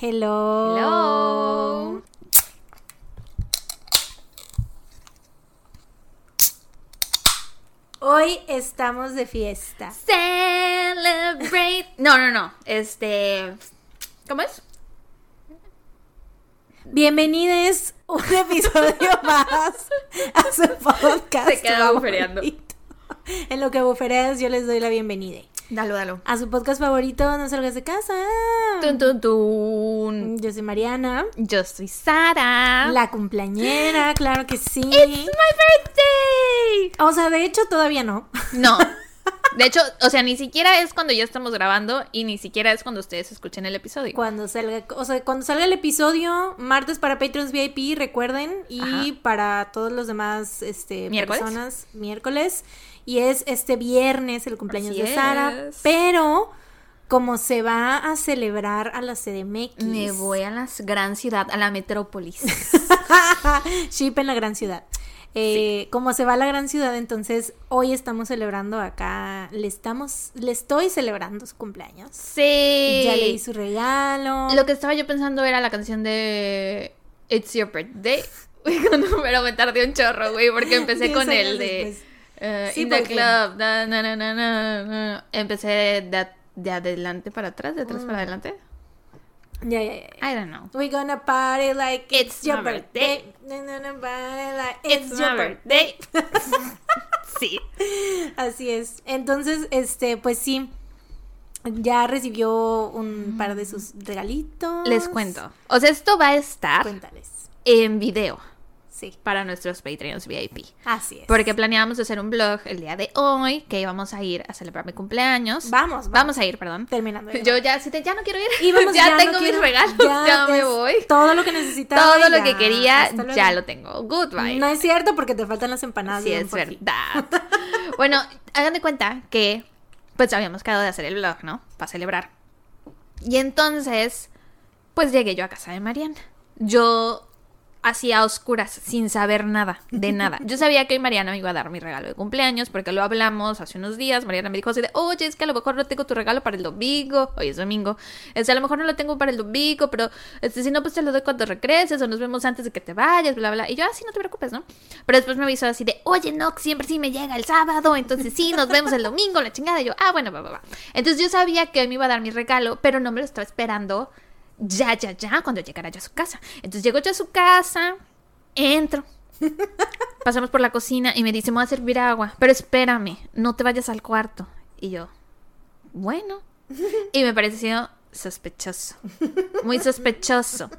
Hello. Hello. Hoy estamos de fiesta. Celebrate. No, no, no. Este. ¿Cómo es? Bienvenidos un episodio más a su podcast. Se quedó bufereando. En lo que bufereas, yo les doy la bienvenida. Dalo, dalo. A su podcast favorito, No Salgas de Casa. Tun, tun, tun. Yo soy Mariana, Yo soy Sara. la cumpleañera, claro que sí. It's my birthday. O sea, de hecho, todavía no. No. De hecho, o sea, ni siquiera es cuando ya estamos grabando y ni siquiera es cuando ustedes escuchen el episodio. Cuando salga, o sea, cuando salga el episodio, martes para Patreons VIP, recuerden, y Ajá. para todos los demás este, ¿Miércoles? personas, miércoles. Y es este viernes el cumpleaños Así de Sara, es. pero como se va a celebrar a la CDMX. Me voy a la gran ciudad, a la metrópolis. Ship en la gran ciudad. Eh, Como se va a la gran ciudad, entonces hoy estamos celebrando acá, le estamos, le estoy celebrando su cumpleaños. Sí. Ya le di su regalo. Lo que estaba yo pensando era la canción de It's Your Birthday. Pero me tardé un chorro, güey, porque empecé con el de después. Eh, Sí, In the Club. na, na, na, na. Empecé de, de adelante para atrás, de atrás Mm. para adelante. Ya, ya. ya. I don't know. We're gonna party like it's, It's your my birthday. We're gonna party like it's, It's your birthday. sí. Así es. Entonces, este, pues sí. Ya recibió un par de sus regalitos. Les cuento. O sea, esto va a estar Cuéntales. en video Sí, para nuestros Patreons VIP. así es. Porque planeábamos hacer un vlog el día de hoy, que íbamos a ir a celebrar mi cumpleaños. Vamos, vamos. Vamos a ir, perdón. Terminando. Yo ya, si te- ya no quiero ir. Ya, tengo mis quiero- regalos, ya, me es voy. Todo lo que necesitaba. Todo lo ya. que quería, ya lo tengo. Goodbye. No es cierto porque te faltan las empanadas. sí, es verdad. bueno, hagan de cuenta que pues habíamos quedado de hacer el vlog, ¿no? Para celebrar. Y entonces, pues llegué yo a casa de Mariana. Yo hacía oscuras, sin saber nada, de nada. Yo sabía que hoy Mariana me iba a dar mi regalo de cumpleaños, porque lo hablamos hace unos días. Mariana me dijo así de, oye, es que a lo mejor no tengo tu regalo para el domingo. Hoy es domingo. Este, a lo mejor no lo tengo para el domingo, pero este, si no, pues te lo doy cuando regreses o nos vemos antes de que te vayas, bla, bla. Y yo, así no te preocupes, ¿no? Pero después me avisó así de, oye, no, siempre sí me llega el sábado, entonces sí, nos vemos el domingo, la chingada. Y yo, ah, bueno, va, va, va. Entonces yo sabía que hoy me iba a dar mi regalo, pero no me lo estaba esperando ya, ya, ya, cuando llegara yo a su casa. Entonces llego yo a su casa, entro. Pasamos por la cocina y me dice, me voy a servir agua, pero espérame, no te vayas al cuarto. Y yo, bueno. Y me pareció sospechoso, muy sospechoso.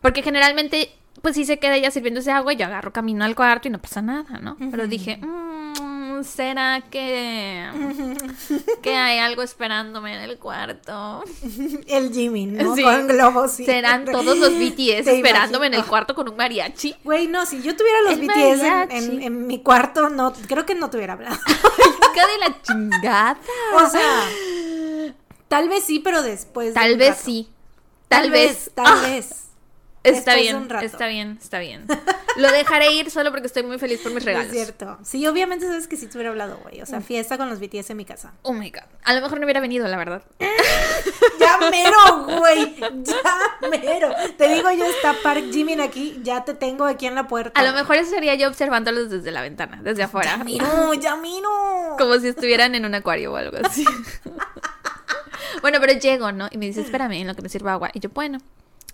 Porque generalmente, pues sí se queda ella sirviéndose agua y yo agarro camino al cuarto y no pasa nada, ¿no? Pero dije, "Mm, ¿será que, que hay algo esperándome en el cuarto? El Jimmy, ¿no? Sí. Con globos. y- ¿Serán todos los BTS esperándome en el cuarto con un mariachi? Güey, no, si yo tuviera los El BTS en, mariachi. en- en mi cuarto, no, creo que no te hubiera hablado. De la chingada. O sea, tal vez sí, pero después. de Tal vez rato. sí. Tal, vez. Tal Ah, vez. Está después bien, está bien, está bien. Lo dejaré ir solo porque estoy muy feliz por mis Es regalos. cierto. Sí, obviamente sabes que sí te hubiera hablado, güey. Mm. O sea, fiesta con los BTS en mi casa. Oh my god. A lo mejor no hubiera venido, la verdad. Ya mero, güey. Ya mero. Te digo yo, está Park Jimin aquí. Ya te tengo aquí en la puerta. A lo mejor estaría yo observándolos desde la ventana, desde afuera. Ya miro, ya miro. Como si estuvieran en un acuario o algo así. bueno, pero llego, ¿no? Y me dice, espérame, en lo que me sirva agua. Y yo, bueno.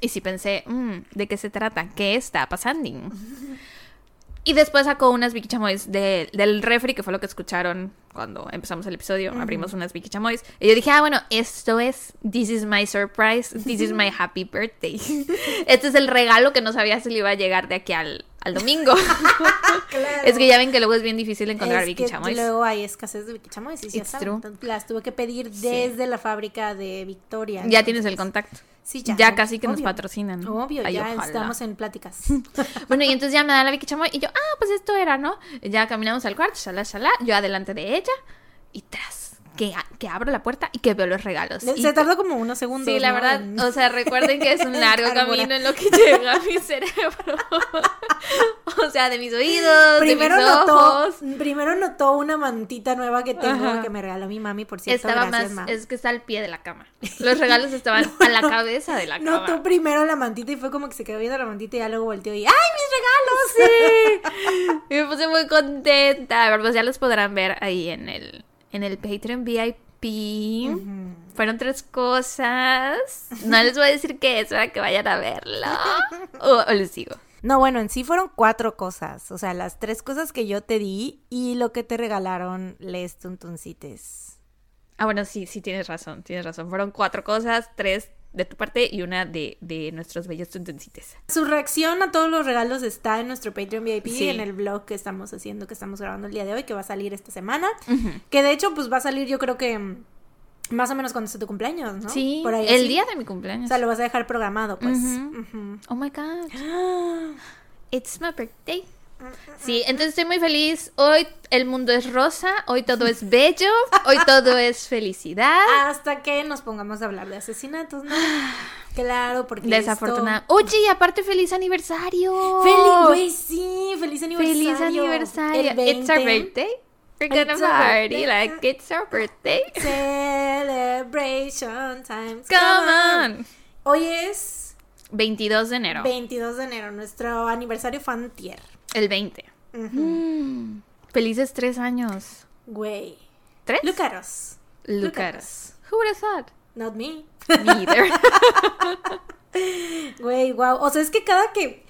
Y sí pensé, "Mm, ¿de qué se trata? ¿Qué está pasando? Y después sacó unas Vicky Chamois de- del refri, que fue lo que escucharon cuando empezamos el episodio. Abrimos unas Vicky Chamois. Y yo dije, ah, bueno, esto es, this is my surprise, this is my happy birthday. este es el regalo que no sabía si le iba a llegar de aquí al, al domingo. Claro. es que ya ven que luego es bien difícil encontrar Es Vicky que Chamois. Luego hay escasez de Vicky Chamois. Y ya saben. Las tuve que pedir desde la fábrica de Victoria. Ya tienes el contacto. Sí, ya. Ya casi que nos patrocinan. Obvio, Ay, ya ojalá. estamos en pláticas. Bueno, y entonces ya me da la Vicky Chamoy y yo, ah, pues esto era, ¿no? Ya caminamos al cuarto, shalá, shalá, yo adelante de ella y tras, que, que abro la puerta y que veo los regalos. Se Y- tardó como unos segundos. Sí, la ¿no? verdad, En- o sea, recuerden que es un largo camino en lo que llega a mi cerebro. o sea, de mis oídos, Primero de mis notó, ojos. primero notó una mantita nueva que tengo Ajá. que me regaló mi mami, por cierto. Estaba gracias, más, es que está al pie de la cama. Los regalos estaban a la cabeza de la cama. Notó primero la mantita y fue como que se quedó viendo la mantita y ya luego volteó y ¡ay, mis regalos! Sí. Y me puse muy contenta. Pero pues ya los podrán ver ahí en el, en el Patreon VIP. Fueron tres cosas. No les voy a decir qué es para que vayan a verlo. O, o les sigo. No, bueno, en sí fueron cuatro cosas. O sea, las tres cosas que yo te di y lo que te regalaron les tuntuncites. Ah, bueno, sí, sí, tienes razón, tienes razón. Fueron cuatro cosas, tres de tu parte y una de, de nuestros bellos tuntuncites. Su reacción a todos los regalos está en nuestro Patreon VIP, Sí. en el vlog que estamos haciendo, que estamos grabando el día de hoy, que va a salir esta semana. Que de hecho, pues va a salir yo creo que mm, más o menos cuando sea tu cumpleaños, ¿no? Sí, Por ahí el día de mi O cumpleaños. sea, lo vas a dejar programado, pues. Oh my god, it's my birthday. Sí, entonces estoy muy feliz. Hoy el mundo es rosa, hoy todo es bello, hoy todo es felicidad. Hasta que nos pongamos a hablar de asesinatos, ¿no? Claro, porque Desafortunada. Oye, y aparte feliz aniversario. esto- Feliz, güey, sí, feliz aniversario. Feliz aniversario. El It's our 20. birthday. We're gonna It's party like it's our birthday. Celebration times. Come on. Hoy es 22 de enero. 22 de enero, nuestro aniversario fantier. El 20. Mm. Felices tres años. Güey. ¿Tres? At us. Who would have thought? Not me. Neither. Güey, wow. O sea, es que cada que.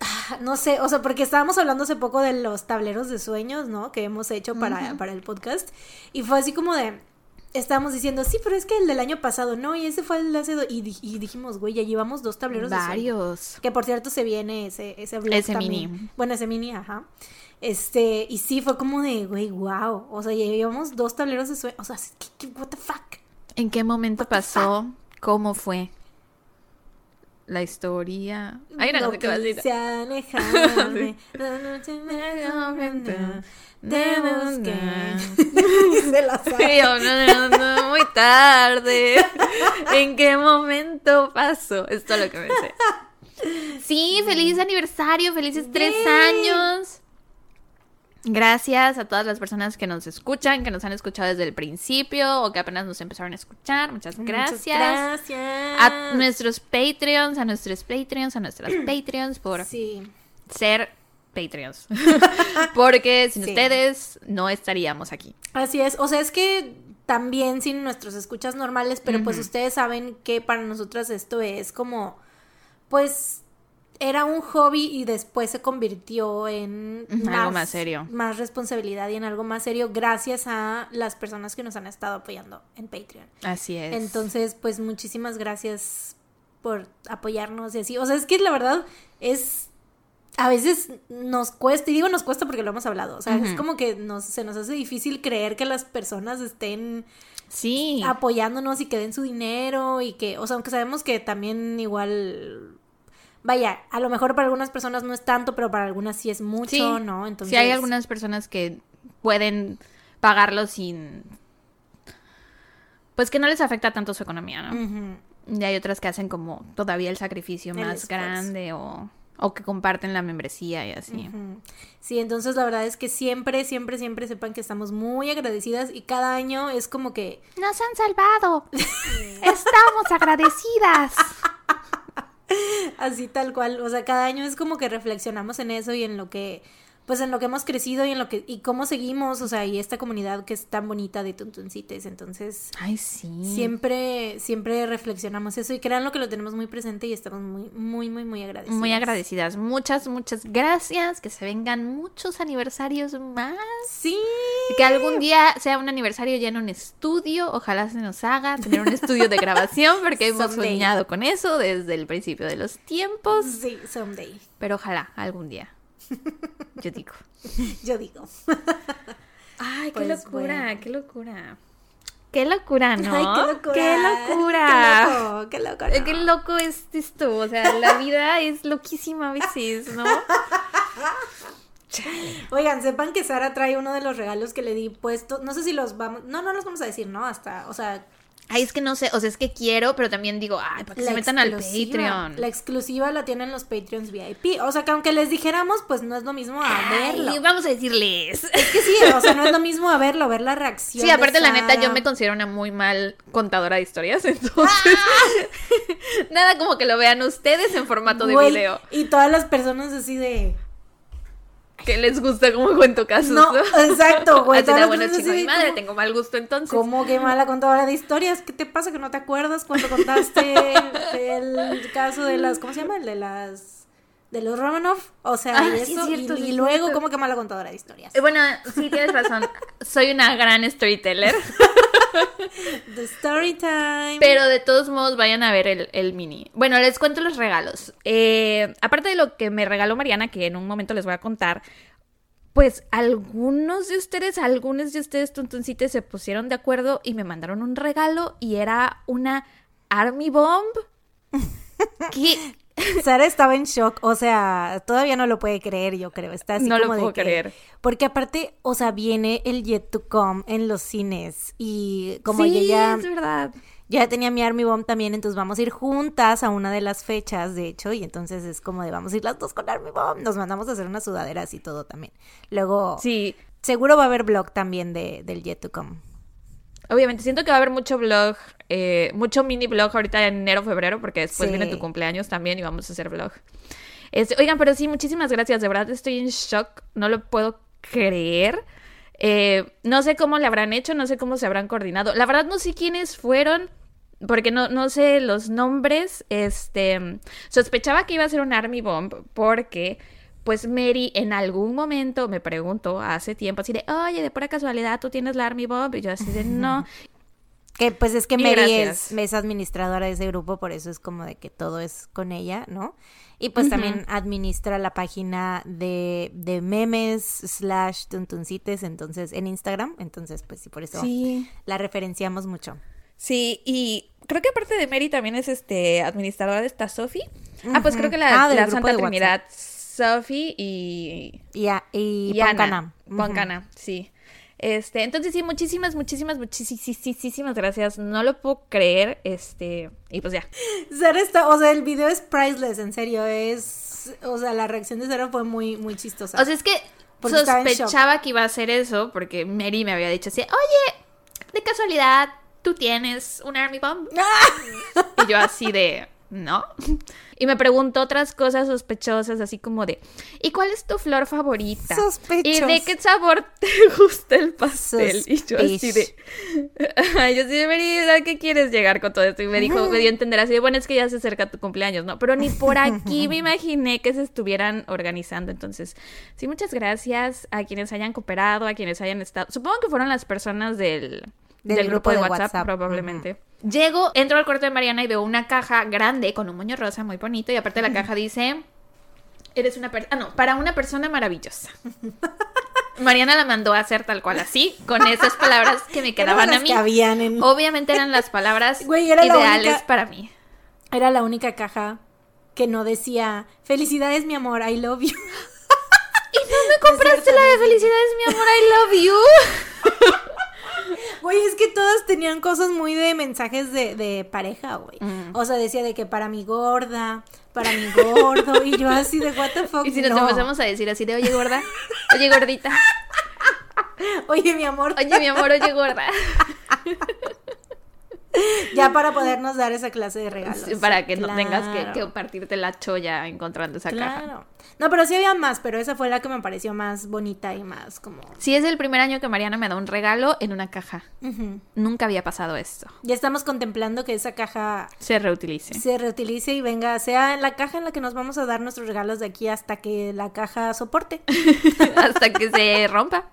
ah, No sé, o sea, porque estábamos hablando hace poco de los tableros de sueños, ¿no? Que hemos hecho para, para el podcast. Y fue así como de. Estábamos diciendo, sí, pero es que el del año pasado, no, y ese fue el de hace. do-". Y, y dijimos, güey, ya llevamos dos tableros de sueños. Varios. Que por cierto se viene ese, ese vlog Ese también. mini. Bueno, ese mini, ajá. Este, y sí, fue como de, güey, wow. O sea, ya llevamos dos tableros de sueños. O sea, ¿qué, qué- what the fuck? ¿En qué momento pasó? ¿Cómo fue? La historia. Ay, no, no sé qué va a decir. se alejarme, la noche me comprende, de buscar. se la sabe. Yo, no, no, no, muy tarde. ¿En qué momento pasó? Es todo lo que me sé. Sí, feliz aniversario, felices tres años. Gracias a todas las personas que nos escuchan, que nos han escuchado desde el principio o que apenas nos empezaron a escuchar. Muchas gracias. Muchas gracias. A nuestros Patreons, a nuestros Patreons, a nuestras Patreons por Sí. ser Patreons. Porque sin Sí. ustedes no estaríamos aquí. Así es, o sea, es que también sin nuestros escuchas normales, pero pues ustedes saben que para nosotras esto es como, pues era un hobby y después se convirtió en algo más serio. más responsabilidad y en algo más serio gracias a las personas que nos han estado apoyando en Patreon. Así es. Entonces, pues muchísimas gracias por apoyarnos y así. O sea, es que la verdad es a veces nos cuesta, y digo nos cuesta porque lo hemos hablado, o sea, es como que nos, se nos hace difícil creer que las personas estén sí. apoyándonos y que den su dinero y que, o sea, aunque sabemos que también igual, vaya, a lo mejor para algunas personas no es tanto, pero para algunas sí es mucho, Sí. ¿no? Entonces, Sí, hay algunas personas que pueden pagarlo sin. Pues que no les afecta tanto su economía, ¿no? Y hay otras que hacen como todavía el sacrificio más grande o, o que comparten la membresía y así. Sí, entonces la verdad es que siempre, siempre, siempre sepan que estamos muy agradecidas y cada año es como que ¡Nos han salvado! ¡Estamos agradecidas! así tal cual, o sea, cada año es como que reflexionamos en eso y en lo que, pues en lo que hemos crecido y en lo que, y cómo seguimos, o sea, y esta comunidad que es tan bonita de Tuntuncites, entonces Ay, sí. siempre, siempre reflexionamos eso y créanlo que lo tenemos muy presente y estamos muy, muy, muy, muy agradecidos. Muy agradecidas. Muchas, muchas gracias. Que se vengan muchos aniversarios más. Sí. Que algún día sea un aniversario ya en un estudio. Ojalá se nos haga tener un estudio de grabación porque hemos soñado con eso desde el principio de los tiempos. Sí, someday. Pero ojalá algún día. Yo digo. Yo digo. Ay, qué Pues locura, bueno. qué locura. Qué locura, ¿no? Ay, qué locura. Qué locura. Qué loco, qué loco. ¿no? Qué loco es esto, o sea, la vida es loquísima a veces, ¿no? Oigan, sepan que Sara trae uno de los regalos que le di puesto. No sé si los vamos. No, no los vamos a decir, ¿no? Hasta. O sea, Ay, es que no sé, o sea, es que quiero, pero también digo, ay, para que se metan al Patreon. La exclusiva la tienen los Patreons VIP. O sea, que aunque les dijéramos, pues no es lo mismo a verlo. Vamos a decirles. Es que sí, o sea, no es lo mismo a verlo, ver la reacción. Sí, de aparte la neta yo me considero una muy mal contadora de historias, entonces nada como que lo vean ustedes en formato de Güey, video, Y todas las personas así de. Que les gusta como cuento casos. No, exacto, güey. Bueno, mi madre, ¿cómo- tengo mal gusto entonces. ¿Cómo que mala contadora de historias? ¿Qué te pasa que no te acuerdas cuando contaste el caso de las, ¿cómo se llama? El de las, de los Romanov. O sea, Ah, y sí, es eso, cierto, y, sí, y es luego, cierto. ¿cómo que mala contadora de historias? Eh, Bueno, sí, tienes razón. Soy una gran storyteller. The story time. Pero de todos modos, vayan a ver el, el mini. Bueno, les cuento los regalos. Eh, aparte de lo que me regaló Mariana, que en un momento les voy a contar, pues algunos de ustedes, algunos de ustedes, tuntuncites, se pusieron de acuerdo y me mandaron un regalo y era una Army Bomb. que Sara estaba en shock, o sea, todavía no lo puede creer, yo creo. Está así No lo de puedo que- creer. Porque aparte, o sea, viene el Yet to Come en los cines y como sí, ya, es verdad. ya tenía mi Army Bomb también, entonces vamos a ir juntas a una de las fechas, de hecho, y entonces es como de vamos a ir las dos con Army Bomb, nos mandamos a hacer unas sudaderas y todo también. Luego, Sí, seguro va a haber blog también de, del Yet to Come. Obviamente siento que va a haber mucho blog, eh, mucho mini blog ahorita en enero, febrero, porque después Sí. viene tu cumpleaños también y vamos a hacer blog. Este, oigan, pero sí, muchísimas gracias, de verdad estoy en shock, no lo puedo creer. Eh, no sé cómo le habrán hecho, no sé cómo se habrán coordinado. La verdad no sé quiénes fueron, porque no, no sé los nombres. Este, sospechaba que iba a ser un Army Bomb porque, pues Mary en algún momento me preguntó hace tiempo así de, oye, de pura casualidad tú tienes la Army Bomb y yo así de no. Que pues es que Mary es, es administradora de ese grupo, por eso es como de que todo es con ella, ¿no? Y pues también administra la página de, de memes slash tuntuncites, entonces, en Instagram, entonces pues sí, por eso Sí. la referenciamos mucho. Sí, y creo que aparte de Mary también es este administradora de esta Sophie. Ah, pues creo que la, Ah, la Santa Trinidad, Sophie y, Y, a- y, y Ana. Poncana. Poncana, sí. Este, entonces sí, muchísimas, muchísimas, muchísimas gracias. No lo puedo creer. Este, y pues ya. Sara está, o sea, el video es priceless, en serio, es, o sea, la reacción de Sara fue muy, muy chistosa. O sea, es que sospechaba que iba a hacer eso porque Mary me había dicho así, oye, de casualidad, tú tienes un Army Bomb. y yo así de, no. Y me preguntó otras cosas sospechosas, así como de, ¿y cuál es tu flor favorita? ¿Y de qué sabor te gusta el pastel? Y yo así de, yo así de, ¿a qué quieres llegar con todo esto? Y me dijo, me dio a entender así de, bueno, es que ya se acerca tu cumpleaños, ¿no? Pero ni por aquí me imaginé que se estuvieran organizando. Entonces, sí, muchas gracias a quienes hayan cooperado, a quienes hayan estado. Supongo que fueron las personas del, Del grupo de WhatsApp. probablemente. Llego, entro al cuarto de Mariana y veo una caja grande con un moño rosa muy bonito. Y aparte la caja dice, eres una persona... Ah, no, para una persona maravillosa. Mariana la mandó a hacer tal cual así, con esas palabras que me quedaban Eran a mí. que habían en- Obviamente eran las palabras Güey, era la ideales única- para mí. Era la única caja que no decía, felicidades mi amor, I love you. ¿Y no me compraste la de felicidades, mi amor? I love you. Güey, es que todas tenían cosas muy de mensajes de, de pareja, güey. Mm. O sea, decía de que para mi gorda, para mi gordo, y yo así de what the fuck. Y si nos no. empezamos a decir así de, oye, gorda, oye, gordita, Oye, mi amor, oye, mi amor, oye, gorda. ya para podernos dar esa clase de regalos. Sí, Para que no tengas que, partirte la cholla encontrando esa caja. No, pero sí había más, pero esa fue la que me pareció más bonita y más como... Sí, es el primer año que Mariana me da un regalo en una caja. Nunca había pasado esto. Ya estamos contemplando que esa caja Se reutilice. se reutilice y venga, sea la caja en la que nos vamos a dar nuestros regalos de aquí hasta que la caja soporte. Hasta que se rompa.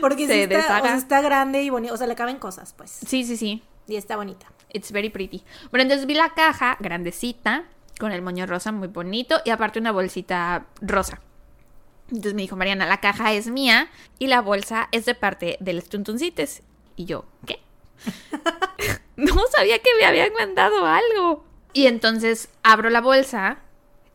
Porque Se sí está, o deshaga. sea, está grande y bonito, o sea, le caben cosas, pues. Sí, sí, sí. Y está bonita. It's very pretty. Bueno, entonces vi la caja grandecita, con el moño rosa muy bonito y aparte una bolsita rosa. Entonces me dijo Mariana, la caja es mía y la bolsa es de parte de los tuntuncites. Y yo, ¿qué? no sabía que me habían mandado algo. Y entonces abro la bolsa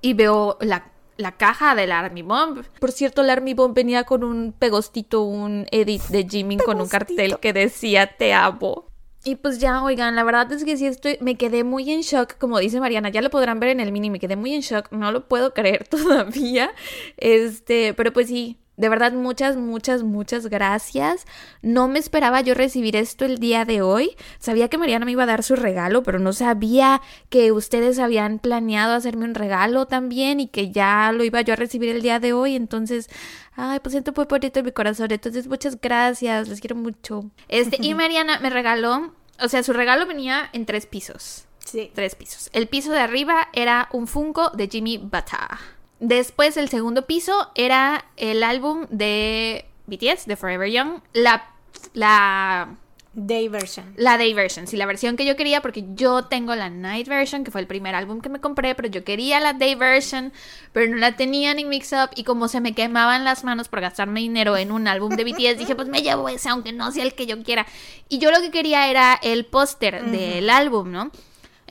y veo la, la caja del Army Bomb. Por cierto, el Army Bomb venía con un pegostito, un edit de Jimin con un cartel que decía te amo. Y pues ya, oigan, la verdad es que sí estoy, me quedé muy en shock, como dice Mariana, ya lo podrán ver en el mini, me quedé muy en shock, no lo puedo creer todavía, este, pero pues sí, de verdad, muchas, muchas, muchas gracias. No me esperaba yo recibir esto el día de hoy. Sabía que Mariana me iba a dar su regalo, pero no sabía que ustedes habían planeado hacerme un regalo también y que ya lo iba yo a recibir el día de hoy. Entonces, ay, pues siento muy bonito en mi corazón. Entonces, muchas gracias. Les quiero mucho. Este, y Mariana me regaló, o sea, su regalo venía en tres pisos. Sí. Tres pisos. El piso de arriba era un Funko de Jimmy Bata. Después el segundo piso era el álbum de BTS, de Forever Young. La, la, Day version. la Day version, sí, la versión que yo quería porque yo tengo la Night version, que fue el primer álbum que me compré, pero yo quería la Day version, pero no la tenía ni Mix Up y como se me quemaban las manos por gastarme dinero en un álbum de BTS, dije, pues me llevo ese aunque no sea el que yo quiera. Y yo lo que quería era el póster del álbum, ¿no?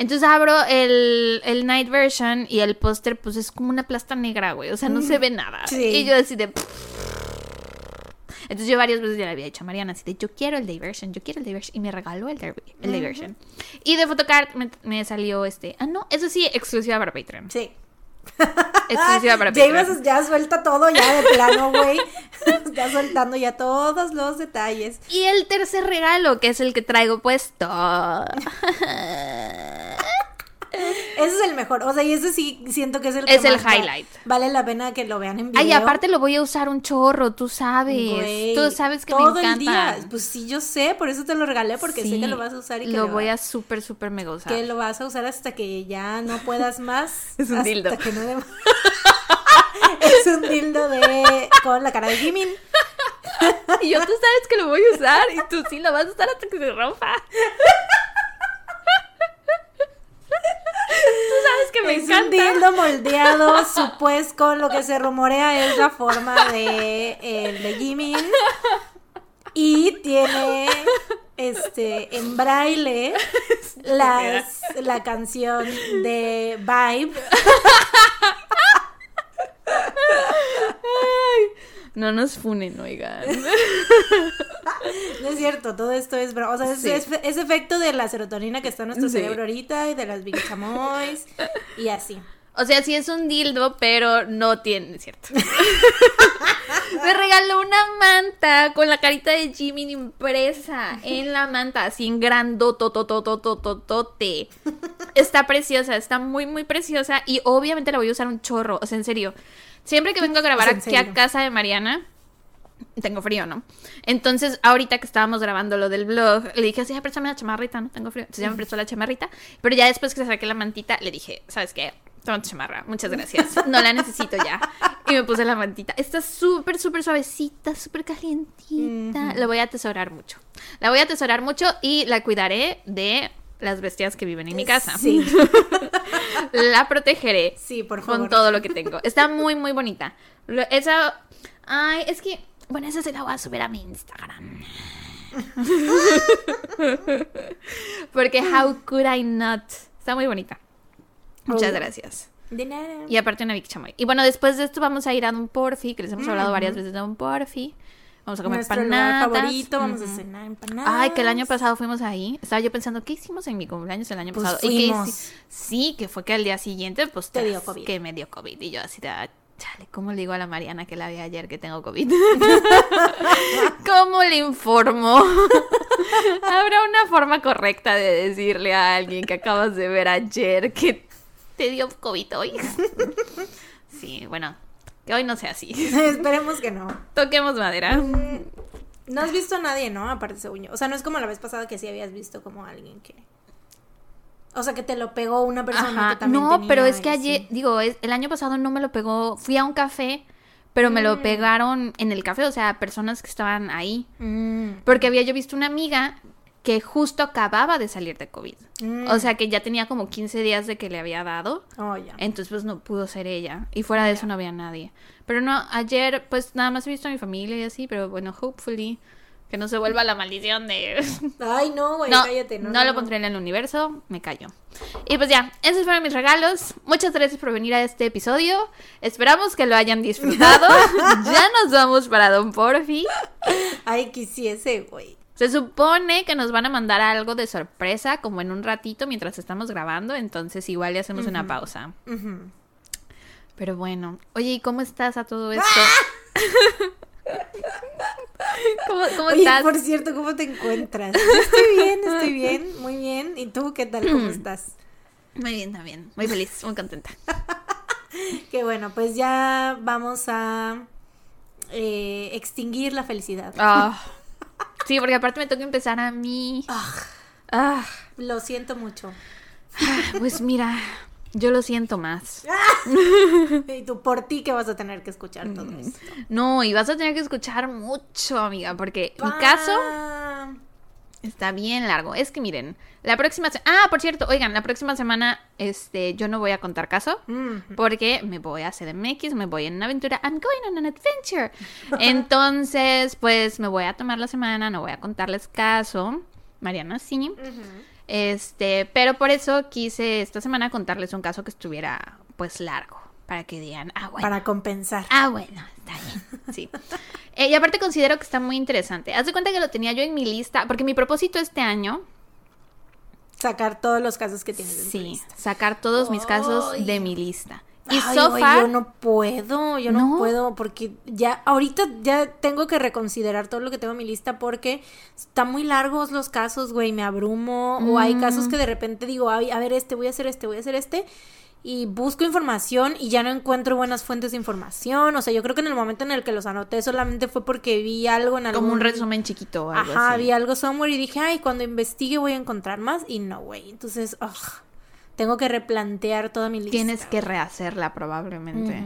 Entonces abro el, el night version y el póster pues es como una plasta negra, güey. O sea, no se ve nada. Sí. Y yo así de... Entonces yo varias veces ya le había dicho a Mariana así de yo quiero el day version, yo quiero el day version. Y me regaló el day, el day version. Y de Photocard me, me salió este... Ah, no, eso sí, exclusiva para Patreon. Sí. Exclusiva para ya, Patreon. ibas- ya suelta todo ya de plano, güey. ya soltando ya todos los detalles. Y el tercer regalo, que es el que traigo puesto. Ese es el mejor. O sea, y ese sí siento que es el que Es el más highlight. Vale la pena que lo vean en video. Ay, aparte lo voy a usar un chorro, tú sabes. Güey, tú sabes que todo me el día. encanta. Pues sí, yo sé, por eso te lo regalé, porque sé Sí, que lo vas a usar y que lo voy a súper, súper mega usar. que lo vas a usar hasta que ya no puedas más. Es un hasta dildo. que no de- es un dildo de con la cara de Jimin. Y yo tú sabes que lo voy a usar y tú sí lo vas a usar hasta que se rompa. Tú sabes que me es un encanta. dildo moldeado, supuesto, lo que se rumorea es la forma de el de Jimin. Y tiene este en braille las, la canción de Vibe. No nos funen, oigan. No es cierto, todo esto es. O sea, es, Sí. es- es efecto de la serotonina que está en nuestro Sí. cerebro ahorita y de las Big Chamois y así. O sea, sí es un dildo, pero no tiene, es cierto. Me regaló una manta con la carita de Jimmy impresa en la manta, así en grandototototototote. Está preciosa, está muy, muy preciosa y obviamente la voy a usar un chorro, o sea, en serio. Siempre que vengo a grabar aquí a casa de Mariana, tengo frío, ¿no? Entonces, ahorita que estábamos grabando lo del blog, le dije así, "Ah, préstame la chamarrita, no tengo frío. Entonces ya me prestó la chamarrita, pero ya después que saqué la mantita, le dije, ¿sabes qué? Toma tu chamarra, muchas gracias. No la necesito ya. Y me puse la mantita. Está súper, súper suavecita, súper calientita. La voy a atesorar mucho. La voy a atesorar mucho y la cuidaré de las bestias que viven en mi casa. Sí, La protegeré sí, por favor. con todo lo que tengo. Está muy, muy bonita. Esa. Ay, es que. Bueno, esa se la voy a subir a mi Instagram. Porque how could I not? Está muy bonita. Muchas gracias. De nada. Y aparte una Big Chamoy. Y bueno, después de esto vamos a ir a Don Porfi, que les hemos hablado varias veces de Don Porfi. Vamos a comer Nuestro lugar empanadas. favorito, vamos a cenar empanadas. Ay, que el año pasado fuimos ahí. Estaba yo pensando, ¿qué hicimos en mi cumpleaños el año Pues pasado? Y que sí, que fue que al día siguiente, pues Te dio COVID. Que me dio COVID. Y yo así de, ah, chale, ¿cómo le digo a la Mariana que la vi ayer que tengo COVID? ¿Cómo le informo? Habrá una forma correcta de decirle a alguien que acabas de ver ayer que te dio COVID hoy. Sí, bueno, que hoy no sea así. Esperemos que no. Toquemos madera. No has visto a nadie, ¿no? Aparte, según yo. O sea, no es como la vez pasada que sí habías visto como a alguien que. O sea, que te lo pegó una persona Ajá. que también. No, tenía pero es que ayer, digo, es- el año pasado no me lo pegó. Fui a un café, pero me Mm. lo pegaron en el café, o sea, personas que estaban ahí. Mm, Porque había yo visto una amiga que justo acababa de salir de COVID. mm. O sea, que ya tenía como 15 días de que le había dado. Oh, ya. Entonces, pues no pudo ser ella. Y fuera de eso no había nadie. Pero no, ayer, pues nada más he visto a mi familia y así, pero bueno, hopefully Que no se vuelva la maldición de... Ay, no, güey, No, cállate. no, No, lo pondré en el universo, me callo. Y pues ya, esos fueron mis regalos. Muchas gracias por venir a este episodio. Esperamos que lo hayan disfrutado. ya nos vamos para Don Porfi. Ay, quisiese, güey. Se supone que nos van a mandar algo de sorpresa, como en un ratito mientras estamos grabando, entonces igual le hacemos una pausa. Pero bueno, oye, ¿y cómo estás a todo esto? ¿Cómo, cómo Oye, estás? por cierto, ¿cómo te encuentras? Yo estoy bien, estoy bien, muy bien. ¿Y tú qué tal? ¿Cómo estás? Muy bien también, muy feliz, muy contenta. Qué bueno, pues ya vamos a eh, extinguir la felicidad. Ah, sí, porque aparte me toca empezar a mí. Ah, Lo siento mucho. pues mira, yo lo siento más. Y tú por ti que vas a tener que escuchar todo Mm. esto. No, y vas a tener que escuchar mucho, amiga, porque mi caso Ah, está bien largo. Es que miren, la próxima... se- Ah, por cierto, oigan, la próxima semana este, yo no voy a contar caso. mm, Porque me voy a CDMX, me voy en una aventura. I'm going on an adventure. Entonces, pues me voy a tomar la semana, no voy a contarles caso. Mariana sí. Este, pero por eso quise esta semana contarles un caso que estuviera pues largo. Para que digan, ah, bueno. Para compensar. Ah, bueno, está bien. Sí. Eh, y aparte considero que está muy interesante. Haz de cuenta que lo tenía yo en mi lista, porque mi propósito este año, Sacar todos los casos que tienes en tu sí, lista. sacar todos mis casos de mi lista. Y Ay, so far, yo no puedo, yo no, ¿No? puedo porque ya ahorita ya tengo que reconsiderar todo lo que tengo en mi lista porque están muy largos los casos, güey, me abrumo o hay casos Mm. que de repente digo, ay, a ver este, voy a hacer este, voy a hacer este y busco información y ya no encuentro buenas fuentes de información, o sea, yo creo que en el momento en el que los anoté solamente fue porque vi algo en algún como un resumen chiquito o algo Ajá, así. vi algo somewhere y dije, ay, cuando investigue voy a encontrar más y no, güey. Entonces, ugh, tengo que replantear toda mi lista. Tienes que rehacerla probablemente.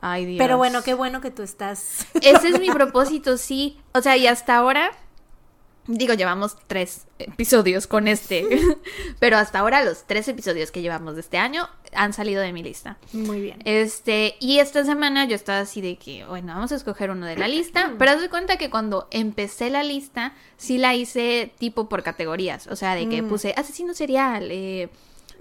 Ay, Dios. Pero bueno, qué bueno que tú estás. Ese es mi propósito, sí. O sea, y hasta ahora, digo, llevamos tres episodios con este. Pero hasta ahora los tres episodios que llevamos de este año han salido de mi lista. Muy bien. Este, y esta semana yo estaba así de que, bueno, vamos a escoger uno de la lista. Pero de cuenta que cuando empecé la lista, sí la hice tipo por categorías. O sea, de que Mm. puse asesino serial, eh,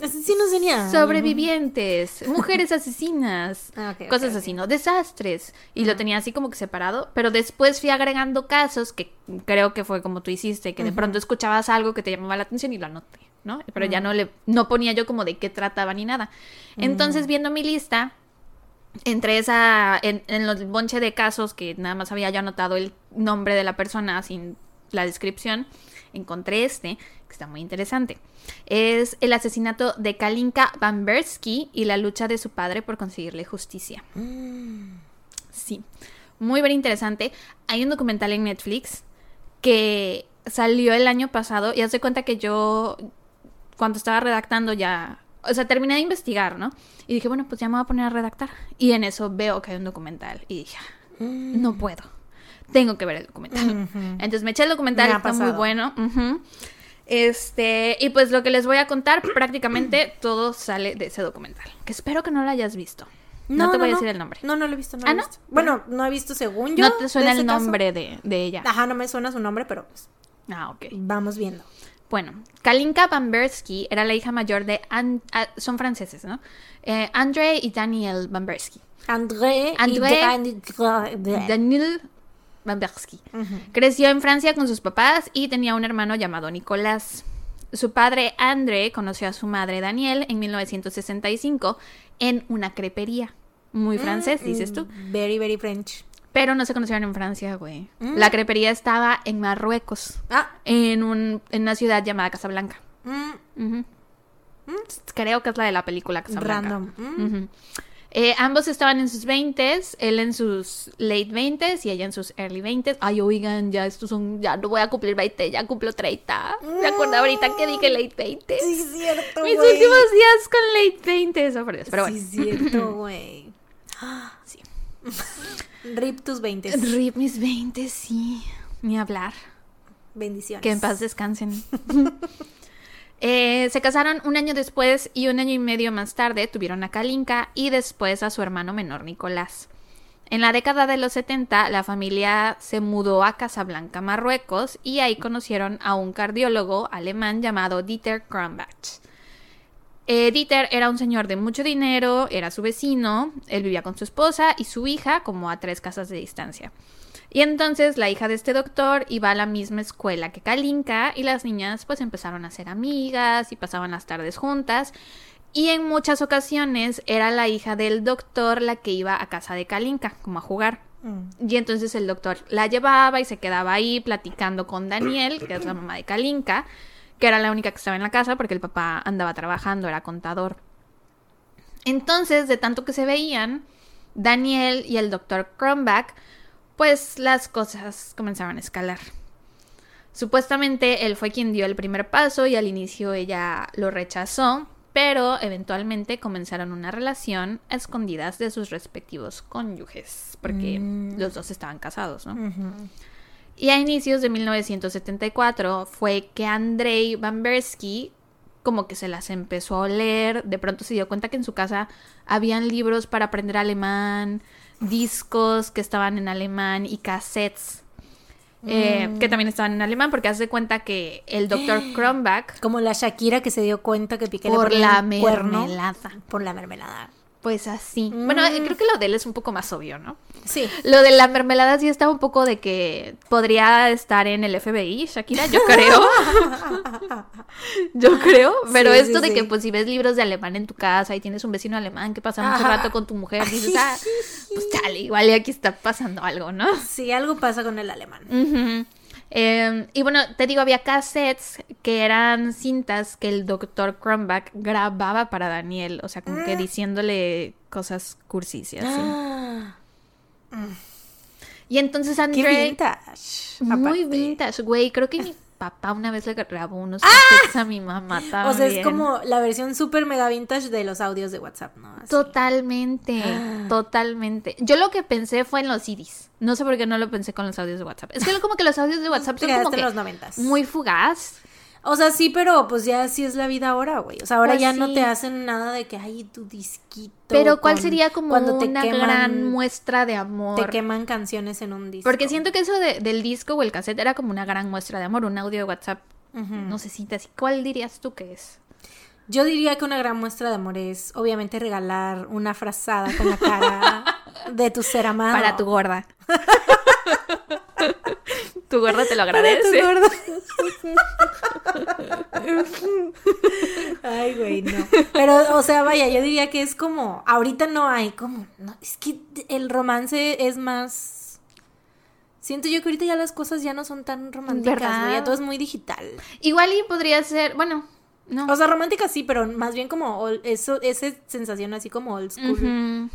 Asesino sería. sobrevivientes, mujeres asesinas, Ah, cosas así, ¿no? Desastres. Y lo tenía así como que separado, pero después fui agregando casos que creo que fue como tú hiciste, que de pronto escuchabas algo que te llamaba la atención y lo anoté, ¿no? Pero ya no le no ponía yo como de qué trataba ni nada. Entonces, viendo mi lista, entre esa, en, en los bonche de casos que nada más había yo anotado el nombre de la persona sin la descripción, encontré este, que está muy interesante. Es el asesinato de Kalinka Bambersky y la lucha de su padre por conseguirle justicia. Mm. Sí, muy bien interesante. Hay un documental en Netflix que salió el año pasado y hace cuenta que yo cuando estaba redactando ya, o sea, terminé de investigar, ¿no? Y dije, bueno, pues ya me voy a poner a redactar. Y en eso veo que hay un documental y dije, Mm. no puedo. Tengo que ver el documental. Entonces me eché el documental, está muy bueno. Este, y pues lo que les voy a contar, prácticamente todo sale de ese documental. Que espero que no lo hayas visto. No, te voy a decir el nombre. No, no lo he visto. No ¿Ah, lo he no? visto. Bueno, no he visto según yo. no te suena el nombre de, de ella. Ajá, no me suena su nombre, pero pues Ah, ok. vamos viendo. Bueno, Kalinka Bambersky era la hija mayor de... Ah, son franceses, ¿no? Eh, André y Daniel Bambersky. André. André. Y Daniel Bambersky. Creció en Francia con sus papás y tenía un hermano llamado Nicolás. Su padre, André, conoció a su madre, Daniel, en 1965 en una crepería. Muy francés, dices tú. Very, very French. Pero no se conocieron en Francia, güey. Mm. La crepería estaba en Marruecos, Ah. en, un, en una ciudad llamada Casablanca. mm. Creo que es la de la película Casablanca. random. Mm. Ujú. Eh, ambos estaban en sus 20 él en sus late 20 y ella en sus early 20 Ay, oigan, ya estos son, ya no voy a cumplir 20, ya cumplo 30. Me acuerdo ahorita que dije late 20. Sí, cierto, Mis güey. últimos días con late 20, eso por Dios. Pero Sí, bueno, es cierto, güey. sí. Rip tus 20. Rip mis 20, sí. Ni hablar. Bendiciones. Que en paz descansen. Eh, se casaron un año después y un año y medio más tarde tuvieron a Kalinka y después a su hermano menor Nicolás. En la década de los 70, la familia se mudó a Casablanca, Marruecos, y ahí conocieron a un cardiólogo alemán llamado Dieter Kronbach. Eh, Dieter era un señor de mucho dinero, era su vecino, él vivía con su esposa y su hija como a tres casas de distancia. Y entonces la hija de este doctor iba a la misma escuela que Kalinka y las niñas pues empezaron a ser amigas y pasaban las tardes juntas. Y en muchas ocasiones era la hija del doctor la que iba a casa de Kalinka, como a jugar. Mm. Y entonces el doctor la llevaba y se quedaba ahí platicando con Daniel, que es la mamá de Kalinka, que era la única que estaba en la casa porque el papá andaba trabajando, era contador. Entonces, de tanto que se veían, Daniel y el doctor Kronbach, pues las cosas comenzaron a escalar. Supuestamente él fue quien dio el primer paso y al inicio ella lo rechazó, pero eventualmente comenzaron una relación a escondidas de sus respectivos cónyuges, porque Mm. los dos estaban casados, ¿no? Y a inicios de 1974 fue que Andrei Bambersky como que se las empezó a oler, de pronto se dio cuenta que en su casa habían libros para aprender alemán, discos que estaban en alemán y cassettes eh, Mm. que también estaban en alemán, porque hace cuenta que el doctor Kronbach Como la Shakira que se dio cuenta que Piqué por ponía la cuerno mermelada. por la mermelada. Pues así. Bueno, Mm. creo que lo de él es un poco más obvio, ¿no? Sí. Lo de la mermelada sí está un poco de que podría estar en el FBI, Shakira, yo creo. yo creo, pero Sí, esto sí, de sí. que pues si ves libros de alemán en tu casa y tienes un vecino alemán que pasa mucho Ajá. rato con tu mujer, dices, ah, pues chale, igual y aquí está pasando algo, ¿no? Sí, algo pasa con el alemán. Eh, y bueno, te digo, había cassettes que eran cintas que el doctor Kronbach grababa para Daniel, o sea, como que diciéndole cosas cursis y así. Ah, Y entonces qué André... vintage. Muy aparte. vintage, güey. Creo que mi papá una vez le grabó unos cassettes a mi mamá también. ¡Ah! O sea, es como la versión super mega vintage de los audios de WhatsApp, ¿no? Así. Totalmente, Ah. totalmente. Yo lo que pensé fue en los CDs. No sé por qué no lo pensé con los audios de WhatsApp. Es que como que los audios de WhatsApp son como que los noventas. muy fugaz. O sea, sí, pero pues ya así es la vida ahora, güey. O sea, ahora Pues ya no te hacen nada de que hay tu disquito. Pero ¿cuál con- sería como cuando te una queman- gran muestra de Te amor? queman canciones en un disco. Porque siento que eso de- del disco o el cassette era como una gran muestra de amor, un audio de WhatsApp. No sé si te así. ¿Cuál dirías tú que es? Yo diría que una gran muestra de amor es, obviamente, regalar una frazada con la cara de tu ser amado. Para tu gorda. tu gorda te lo tu agradece. Ay, güey, no. Pero, o sea, vaya, yo diría que es como, ahorita no hay como, no, es que el romance es más... Siento yo que ahorita ya las cosas ya no son tan románticas, ya todo es muy digital. Igual y podría ser, bueno, no. O sea, románticas sí, pero más bien como ol- eso, esa sensación así como old school, Ujú.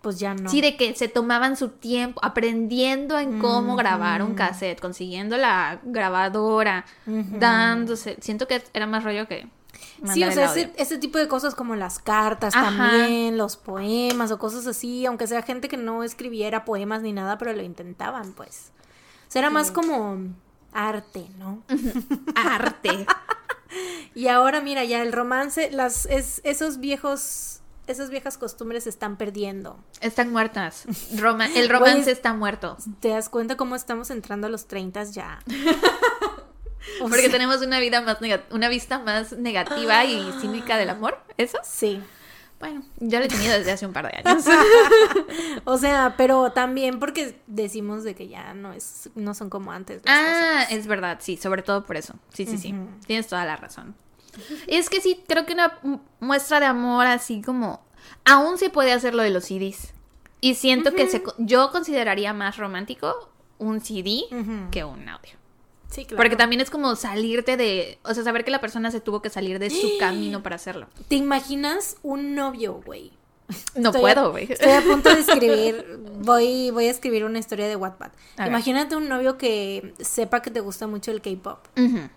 Pues ya no. Sí, de que se tomaban su tiempo aprendiendo en cómo grabar un cassette, consiguiendo la grabadora, dándose. Siento que era más rollo que. Sí, o sea, ese, ese tipo de cosas como las cartas Ajá. también, los poemas o cosas así, aunque sea gente que no escribiera poemas ni nada, pero lo intentaban, pues. O sea, era más como arte, ¿no? arte. Y ahora, mira, ya el romance, las, es, esos viejos, esas viejas costumbres se están perdiendo. Están muertas. Roma- el romance está muerto. ¿Te das cuenta cómo estamos entrando a los 30 ya? O Porque sea, tenemos una vida más una vista más negativa y cínica del amor. ¿Eso? Sí. Bueno, yo lo he tenido desde hace un par de años. O sea, pero también porque decimos de que ya no es, no son como antes. las Ah, cosas. es verdad, sí, sobre todo por eso. Sí, sí, sí. Tienes toda la razón. Y es que sí, creo que una mu- muestra de amor así como... Aún se puede hacer lo de los CDs. Y siento que se, yo consideraría más romántico un CD que un audio. Sí, claro. Porque también es como salirte de... O sea, saber que la persona se tuvo que salir de su camino para hacerlo. ¿Te imaginas un novio, güey? No Estoy puedo, güey. Estoy a punto de escribir, voy, voy a escribir una historia de Wattpad. Imagínate un novio que sepa que te gusta mucho el K-pop.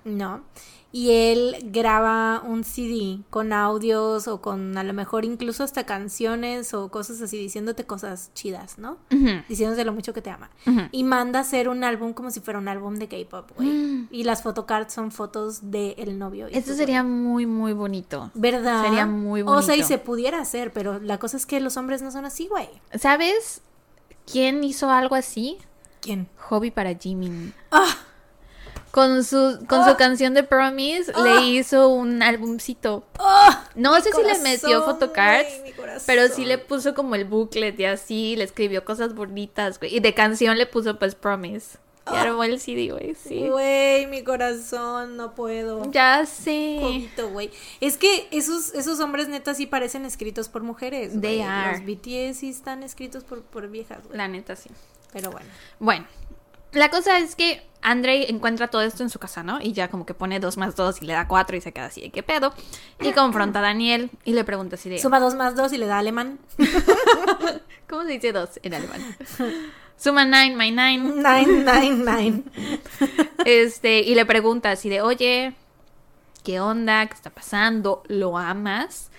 ¿no? Y él graba un CD con audios o con a lo mejor incluso hasta canciones o cosas así, diciéndote cosas chidas, ¿no? Ujú. Diciéndote lo mucho que te ama. Y manda a hacer un álbum como si fuera un álbum de K-pop, güey. Mm. Y las photocards son fotos del novio. y Esto sería muy, muy bonito. ¿Verdad? Sería muy O sea, y bonito. se pudiera hacer, pero la cosa es que los hombres no son así, güey. ¿Sabes? ¿quién hizo algo así? ¿Quién? Hobby para Jimmy. ¡Ah! Con su, con su canción de Promise le hizo un álbumcito. ¡Ah! No sé si le metió photocards, pero sí le puso como el booklet y así, le escribió cosas bonitas, güey. Y de canción le puso pues Promise. Y armó el CD, güey, sí. Güey, mi corazón, no puedo. Ya sé. Poquito, güey. Es que esos, esos hombres neta sí parecen escritos por mujeres. They güey. are. Los BTS sí están escritos por, por viejas, güey. La neta, sí. Pero bueno. Bueno, la cosa es que Andre encuentra todo esto en su casa, ¿no? Y ya como que pone dos más dos y le da cuatro y se queda así de qué pedo. Y confronta a Daniel y le pregunta así de... Suma dos más dos y le da alemán. ¿Cómo se dice dos en alemán? Suma nine, my nine. Nine, nine, nine. Este, y le pregunta así de, oye, ¿qué onda? ¿Qué está pasando? ¿Lo amas?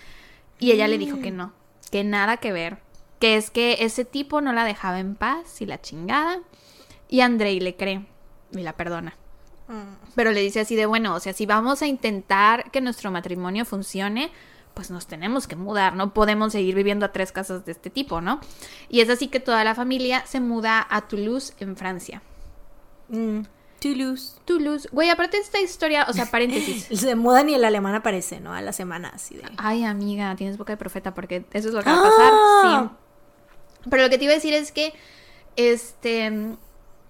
Y ella le dijo que no, que nada que ver, que es que ese tipo no la dejaba en paz y la chingada. Y Andrei le cree y la perdona. Pero le dice así de, bueno, o sea, si vamos a intentar que nuestro matrimonio funcione, pues nos tenemos que mudar, no podemos seguir viviendo a tres casas de este tipo, ¿no? Y es así que toda la familia se muda a Toulouse, en Francia. Mm. Toulouse. Toulouse. Güey, aparte de esta historia, o sea, paréntesis. Se mudan y el alemán aparece, ¿no? A la semana, así de. Ay, amiga, tienes boca de profeta porque eso es lo que va a pasar. ¡Ah! Sí. Pero lo que te iba a decir es que, este,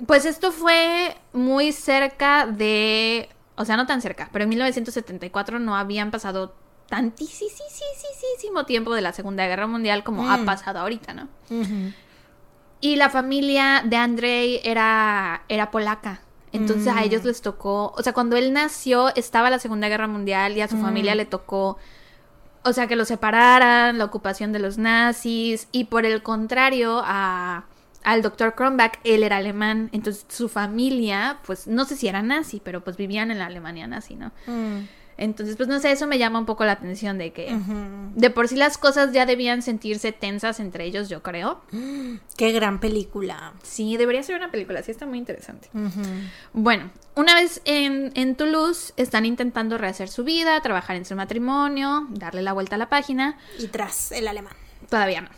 pues esto fue muy cerca de, o sea, no tan cerca, pero en 1974 no habían pasado tantísimo tiempo de la Segunda Guerra Mundial como ha Mm. pasado ahorita, ¿no? Y la familia de Andrei era, era polaca. Entonces a Mm. ellos les tocó, o sea, cuando él nació estaba la Segunda Guerra Mundial y a su Mm. familia le tocó, o sea, que lo separaran, la ocupación de los nazis y por el contrario a, al doctor Kronbach, él era alemán, entonces su familia, pues no sé si era nazi, pero pues vivían en la Alemania nazi, ¿no? Mm. Entonces, pues no sé, eso me llama un poco la atención de que de por sí las cosas ya debían sentirse tensas entre ellos, yo creo. Qué gran película. Sí, debería ser una película, sí está muy interesante. Bueno, una vez en, en Toulouse están intentando rehacer su vida, trabajar en su matrimonio, darle la vuelta a la página. Y tras el alemán. Todavía no.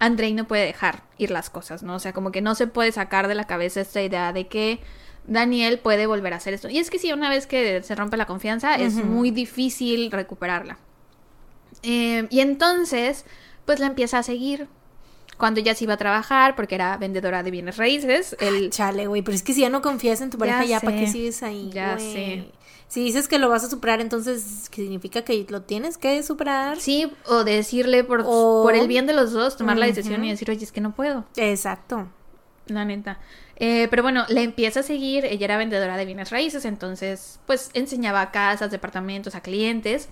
Andrei no puede dejar ir las cosas, ¿no? O sea, como que no se puede sacar de la cabeza esta idea de que Daniel puede volver a hacer esto. Y es que sí, una vez que se rompe la confianza, es muy difícil recuperarla. Eh, y entonces, pues la empieza a seguir. Cuando ya se iba a trabajar, porque era vendedora de bienes raíces, él Chale, güey, pero es que si ya no confías en tu pareja, Ya ya, ¿para qué sigues ahí? Ya sé. Si dices que lo vas a superar, entonces ¿qué significa que lo tienes que superar. Sí, o decirle por, O- por el bien de los dos, tomar la decisión y decir, oye, es que no puedo, Exacto. la neta. Eh, pero bueno, la empieza a seguir, ella era vendedora de bienes raíces, entonces pues enseñaba casas, departamentos a clientes.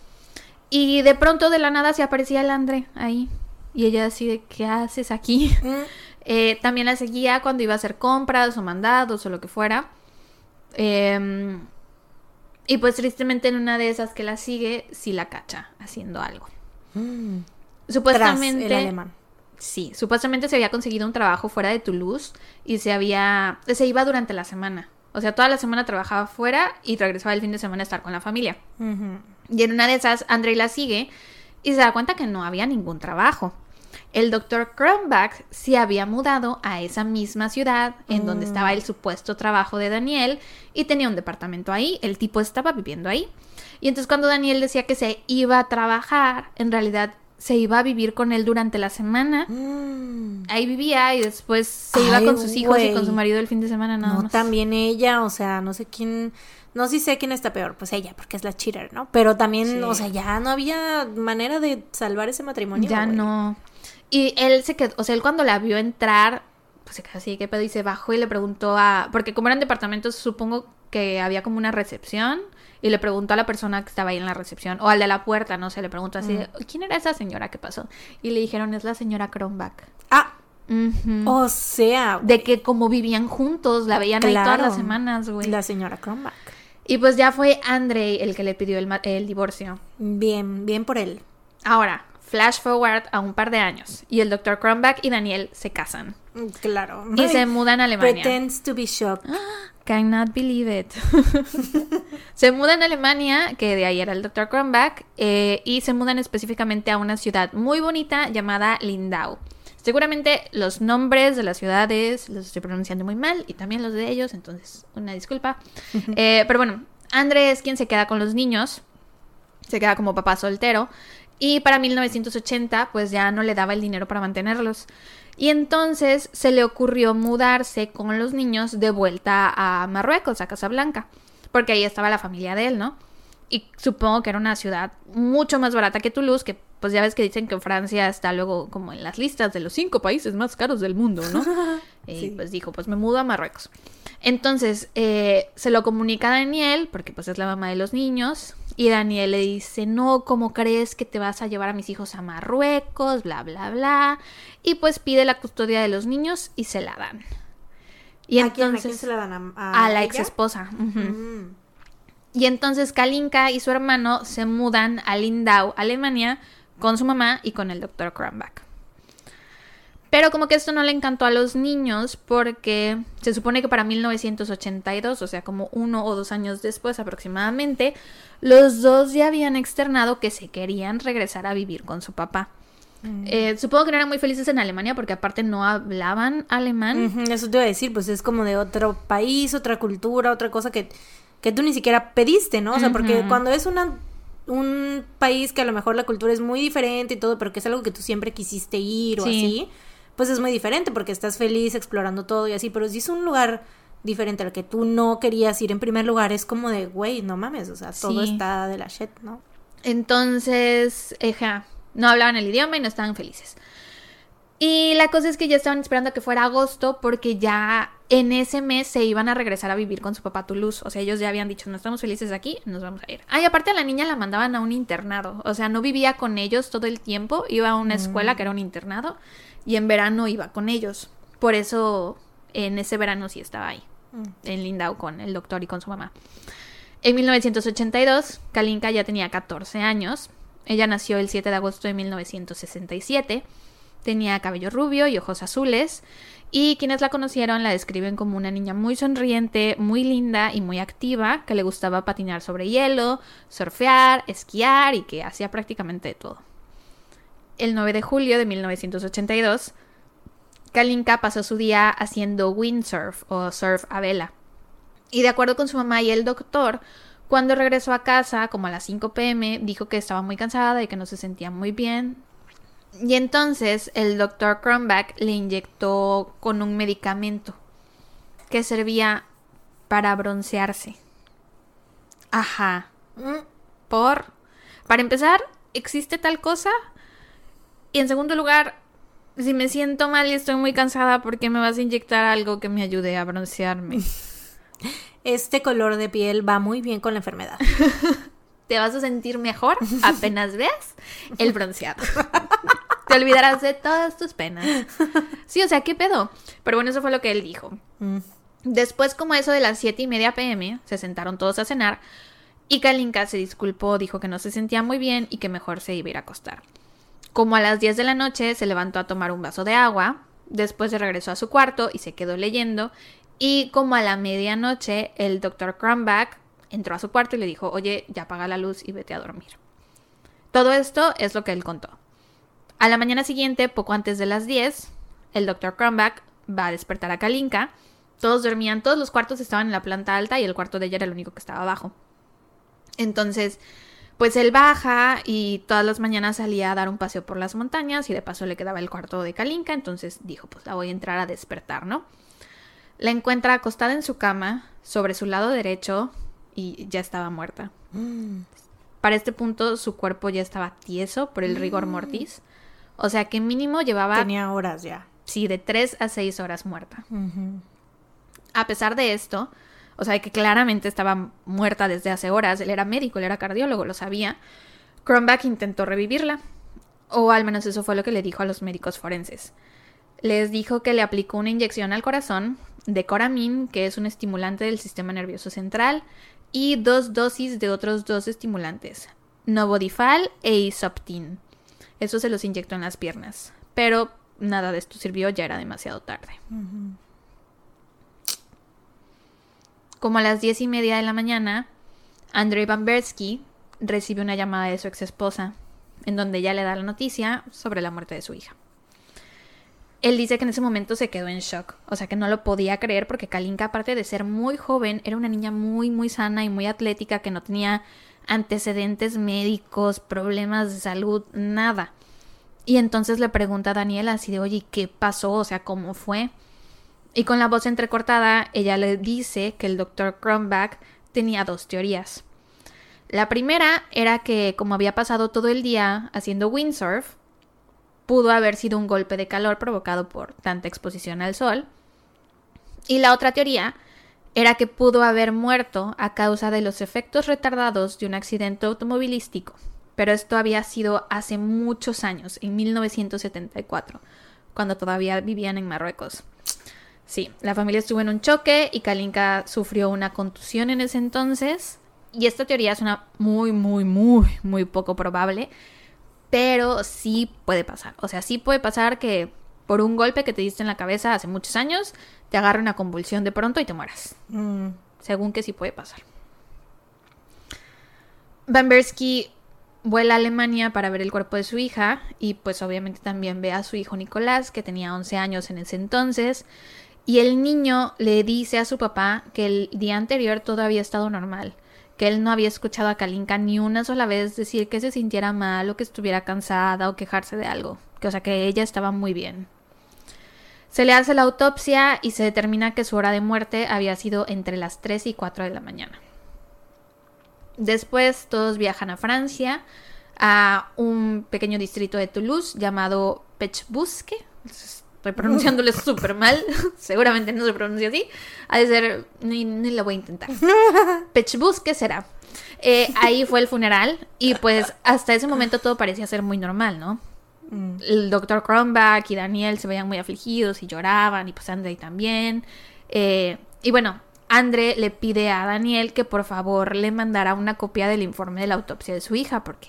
Y de pronto de la nada se aparecía el Andre ahí. Y ella así de, ¿qué haces aquí? Mm. Eh, también la seguía cuando iba a hacer compras o mandados o lo que fuera. Em, y pues tristemente en una de esas que la sigue, sí la cacha haciendo algo. Mm. Supuestamente... Tras el alemán. Sí, supuestamente se había conseguido un trabajo fuera de Toulouse y se había se iba durante la semana. O sea, toda la semana trabajaba fuera y regresaba el fin de semana a estar con la familia. Y en una de esas, Andrei la sigue y se da cuenta que no había ningún trabajo. El doctor Kronbach se había mudado a esa misma ciudad en donde Mm. estaba el supuesto trabajo de Daniel y tenía un departamento ahí. El tipo estaba viviendo ahí. Y entonces cuando Daniel decía que se iba a trabajar, en realidad se iba a vivir con él durante la semana. Mm. Ahí vivía y después se iba Ay, con sus hijos y con su marido el fin de semana nada No, más. también ella, o sea, no sé quién, no sé si sé quién está peor, pues ella, porque es la cheater, ¿no? Pero también, Sí. o sea, ya no había manera de salvar ese matrimonio. Ya no. Y él se quedó, o sea, él cuando la vio entrar, pues se quedó así, ¿qué pedo? Y se bajó y le preguntó a, porque como eran departamentos, supongo que había como una recepción. Y le preguntó a la persona que estaba ahí en la recepción, o al de la puerta, no sé, le preguntó así, ¿quién era esa señora? ¿Qué pasó? Y le dijeron, es la señora Kronbach. Ah, o sea, De que como vivían juntos, la veían ahí todas las semanas, güey. la señora Kronbach. Y pues ya fue Andrei el que le pidió el, el divorcio. Bien, bien por él. Ahora, flash forward a un par de años, y el doctor Kronbach y Daniel se casan. Mm, Claro. Y se mudan a Alemania. Pretends to be shocked. Cannot believe it. se mudan a Alemania, que de ahí era el Dr. Kronbach, eh, y se mudan específicamente a una ciudad muy bonita llamada Lindau. Seguramente los nombres de las ciudades los estoy pronunciando muy mal y también los de ellos, entonces una disculpa. Eh, pero bueno, André es quien se queda con los niños, se queda como papá soltero y para 1980 pues ya no le daba el dinero para mantenerlos. Y entonces se le ocurrió mudarse con los niños de vuelta a Marruecos, a Casablanca, porque ahí estaba la familia de él, ¿no? Y supongo que era una ciudad mucho más barata que Toulouse, que pues ya ves que dicen que Francia está luego como en las listas de los cinco países más caros del mundo, ¿no? Y pues dijo, pues me mudo a Marruecos. Entonces eh, se lo comunica a Daniel, porque pues es la mamá de los niños, y Daniel le dice, no, ¿cómo crees que te vas a llevar a mis hijos a Marruecos? Bla, bla, bla. Y pues pide la custodia de los niños y se la dan. Y ¿A entonces... quién, se la dan? ¿A, a la ella? ex esposa. Mm. Y entonces Kalinka y su hermano se mudan a Lindau, Alemania, con su mamá y con el doctor Kronbach. Pero como que esto no le encantó a los niños porque se supone que para 1982, o sea, como uno o dos años después aproximadamente, los dos ya habían externado que se querían regresar a vivir con su papá. Eh, supongo que no eran muy felices en Alemania porque aparte no hablaban alemán. Eso te iba a decir, pues es como de otro país, otra cultura, otra cosa que, que tú ni siquiera pediste, ¿no? O sea, porque cuando es una, un país que a lo mejor la cultura es muy diferente y todo, pero que es algo que tú siempre quisiste ir o Sí. así, pues es muy diferente porque estás feliz explorando todo y así, pero si es un lugar diferente al que tú no querías ir en primer lugar, es como de, güey, no mames, o sea, todo Sí. está de la shit, ¿no? Entonces, eja, no hablaban el idioma y no estaban felices. Y la cosa es que ya estaban esperando a que fuera agosto porque ya en ese mes se iban a regresar a vivir con su papá a Toulouse. O sea, ellos ya habían dicho, no estamos felices aquí, nos vamos a ir. Ay, aparte a la niña la mandaban a un internado. O sea, no vivía con ellos todo el tiempo. Iba a una escuela que era un internado y en verano iba con ellos. Por eso en ese verano sí estaba ahí, en Lindau con el doctor y con su mamá. En 1982, Kalinka ya tenía 14 años. Ella nació el 7 de agosto de 1967. Tenía cabello rubio y ojos azules. Y quienes la conocieron la describen como una niña muy sonriente, muy linda y muy activa, que le gustaba patinar sobre hielo, surfear, esquiar y que hacía prácticamente de todo. El 9 de julio de 1982, Kalinka pasó su día haciendo windsurf o surf a vela. Y de acuerdo con su mamá y el doctor, cuando regresó a casa, como a las 5 pm, dijo que estaba muy cansada y que no se sentía muy bien. Y entonces el doctor Cronbach le inyectó con un medicamento que servía para broncearse. Ajá. Mm, Por. Para empezar, ¿existe tal cosa? Y en segundo lugar, si me siento mal y estoy muy cansada, ¿por qué me vas a inyectar algo que me ayude a broncearme? Este color de piel va muy bien con la enfermedad. te vas a sentir mejor apenas veas el bronceado. Te olvidarás de todas tus penas. Sí, o sea, ¿qué pedo? Pero bueno, eso fue lo que él dijo. Mm. Después, como eso de las siete y media pm, se sentaron todos a cenar y Kalinka se disculpó, dijo que no se sentía muy bien y que mejor se iba a ir a acostar. Como a las 10 de la noche, se levantó a tomar un vaso de agua, después se regresó a su cuarto y se quedó leyendo, y como a la medianoche, el doctor Cronbach entró a su cuarto y le dijo, oye, ya apaga la luz y vete a dormir. Todo esto es lo que él contó. A la mañana siguiente, poco antes de las 10, el doctor Cronbach va a despertar a Kalinka. Todos dormían, todos los cuartos estaban en la planta alta y el cuarto de ella era el único que estaba abajo. Entonces, pues él baja y todas las mañanas salía a dar un paseo por las montañas y de paso le quedaba el cuarto de Kalinka, entonces dijo, pues la voy a entrar a despertar, ¿no? La encuentra acostada en su cama, sobre su lado derecho, y ya estaba muerta. Mm. Para este punto su cuerpo ya estaba tieso por el rigor mortis. O sea que mínimo llevaba, Tenía horas ya. sí, de 3 a 6 horas muerta. A pesar de esto, o sea que claramente estaba muerta desde hace horas, él era médico, él era cardiólogo, lo sabía, Cronbach intentó revivirla. O al menos eso fue lo que le dijo a los médicos forenses. Les dijo que le aplicó una inyección al corazón de Coramin, que es un estimulante del sistema nervioso central, y dos dosis de otros dos estimulantes, Novodifal e Isoptin. Eso se los inyectó en las piernas. Pero nada de esto sirvió, ya era demasiado tarde. Como a las diez y media de la mañana, Andrei Bambersky recibe una llamada de su ex esposa, en donde ella le da la noticia sobre la muerte de su hija. él dice que en ese momento se quedó en shock, o sea que no lo podía creer porque Kalinka, aparte de ser muy joven, era una niña muy, muy sana y muy atlética que no tenía antecedentes médicos, problemas de salud, nada. Y entonces le pregunta a Daniela así de, oye, ¿qué pasó? O sea, ¿cómo fue? Y con la voz entrecortada, ella le dice que el doctor Cronbach tenía dos teorías. La primera era que, como había pasado todo el día haciendo windsurf, pudo haber sido un golpe de calor provocado por tanta exposición al sol. Y la otra teoría era que pudo haber muerto a causa de los efectos retardados de un accidente automovilístico. Pero esto había sido hace muchos años, en 1974, cuando todavía vivían en Marruecos. Sí, la familia estuvo en un choque y Kalinka sufrió una contusión en ese entonces. Y esta teoría es una muy, muy, muy, muy poco probable. Pero sí puede pasar. O sea, sí puede pasar que por un golpe que te diste en la cabeza hace muchos años, te agarre una convulsión de pronto y te mueras. Mm. Según que sí puede pasar. Van Bersky vuela a Alemania para ver el cuerpo de su hija y pues obviamente también ve a su hijo Nicolás, que tenía 11 años en ese entonces, y el niño le dice a su papá que el día anterior todo había estado normal, que él no había escuchado a Kalinka ni una sola vez decir que se sintiera mal o que estuviera cansada o quejarse de algo, que o sea que ella estaba muy bien. Se le hace la autopsia y se determina que su hora de muerte había sido entre las 3 y 4 de la mañana. Después todos viajan a Francia, a un pequeño distrito de Toulouse llamado Pechbusque, Estoy pronunciándole súper mal. Seguramente no se pronuncia así. Ha de ser. Ni, ni lo voy a intentar. Pechbus, ¿qué será? Eh, ahí fue el funeral. Y pues hasta ese momento todo parecía ser muy normal, ¿no? Mm. El doctor Cronbach y Daniel se veían muy afligidos y lloraban. Y pues André también. Eh, y bueno, André le pide a Daniel que por favor le mandara una copia del informe de la autopsia de su hija. Porque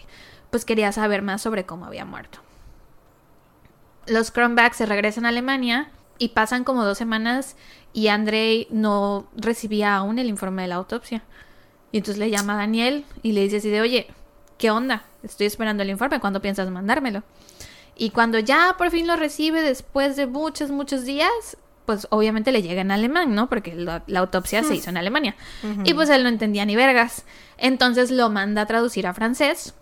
pues quería saber más sobre cómo había muerto los Cronbachs se regresan a Alemania y pasan como dos semanas y Andrei no recibía aún el informe de la autopsia. Y entonces le llama a Daniel y le dice así de, oye, ¿qué onda? Estoy esperando el informe, ¿cuándo piensas mandármelo? Y cuando ya por fin lo recibe después de muchos, muchos días, pues obviamente le llega en alemán, ¿no? Porque la, autopsia se hizo en Alemania. Y pues él no entendía ni vergas. Entonces lo manda a traducir a francés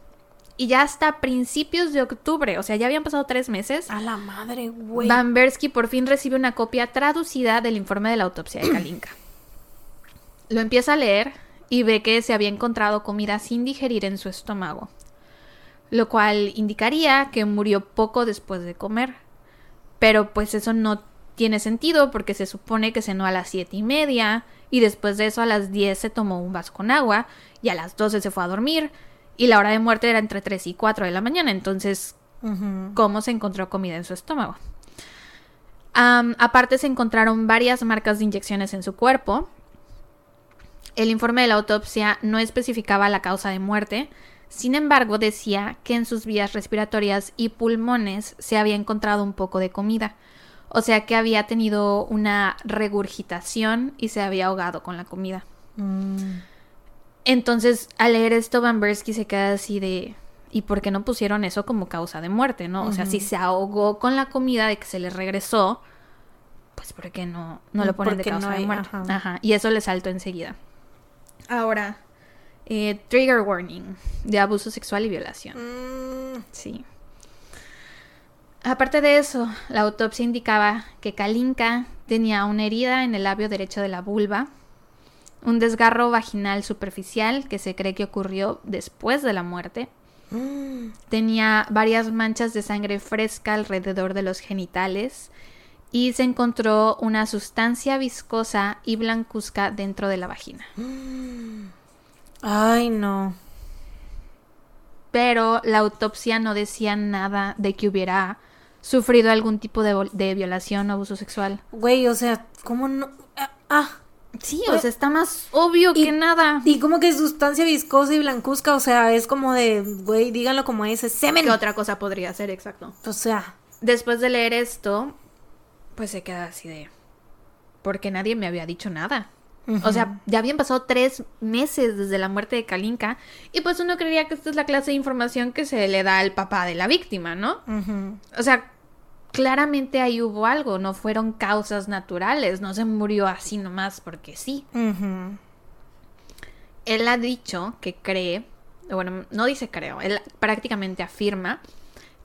y ya hasta principios de octubre, o sea, ya habían pasado tres meses. A la madre, güey. Van Bersky por fin recibe una copia traducida del informe de la autopsia de Kalinka. Lo empieza a leer y ve que se había encontrado comida sin digerir en su estómago, lo cual indicaría que murió poco después de comer. Pero pues eso no tiene sentido porque se supone que cenó a las siete y media y después de eso a las diez se tomó un vaso con agua y a las doce se fue a dormir y la hora de muerte era entre 3 y 4 de la mañana. Entonces, ¿cómo se encontró comida en su estómago? aparte, se encontraron varias marcas de inyecciones en su cuerpo. El informe de la autopsia no especificaba la causa de muerte. Sin embargo, decía que en sus vías respiratorias y pulmones se había encontrado un poco de comida. O sea que había tenido una regurgitación y se había ahogado con la comida. Mm. Entonces, al leer esto, Van Bersky se queda así de. ¿Y por qué no pusieron eso como causa de muerte, no? O sea, si se ahogó con la comida de que se le regresó, pues ¿por qué no, no lo ponen de causa de muerte? Ajá. Y eso le saltó enseguida. Ahora, eh, trigger warning de abuso sexual y violación. Mm. Sí. Aparte de eso, la autopsia indicaba que Kalinka tenía una herida en el labio derecho de la vulva un desgarro vaginal superficial que se cree que ocurrió después de la muerte. Mm. Tenía varias manchas de sangre fresca alrededor de los genitales y se encontró una sustancia viscosa y blancuzca dentro de la vagina. Ay, no. Pero la autopsia no decía nada de que hubiera sufrido algún tipo de, de violación o abuso sexual. Güey, o sea, ¿cómo no? Ah, ah Sí, o sea, está más obvio que nada. Y como que sustancia viscosa y blancuzca, o sea, es como de, güey, díganlo como es, semen. ¿Qué otra cosa podría ser, exacto? O sea. Después de leer esto, pues se queda así de, porque nadie me había dicho nada. O sea, ya habían pasado tres meses desde la muerte de Kalinka y pues uno creería que esta es la clase de información que se le da al papá de la víctima, ¿no? O sea, claramente ahí hubo algo, no fueron causas naturales, no se murió así nomás porque sí. Él ha dicho que cree, bueno, no dice creo, él prácticamente afirma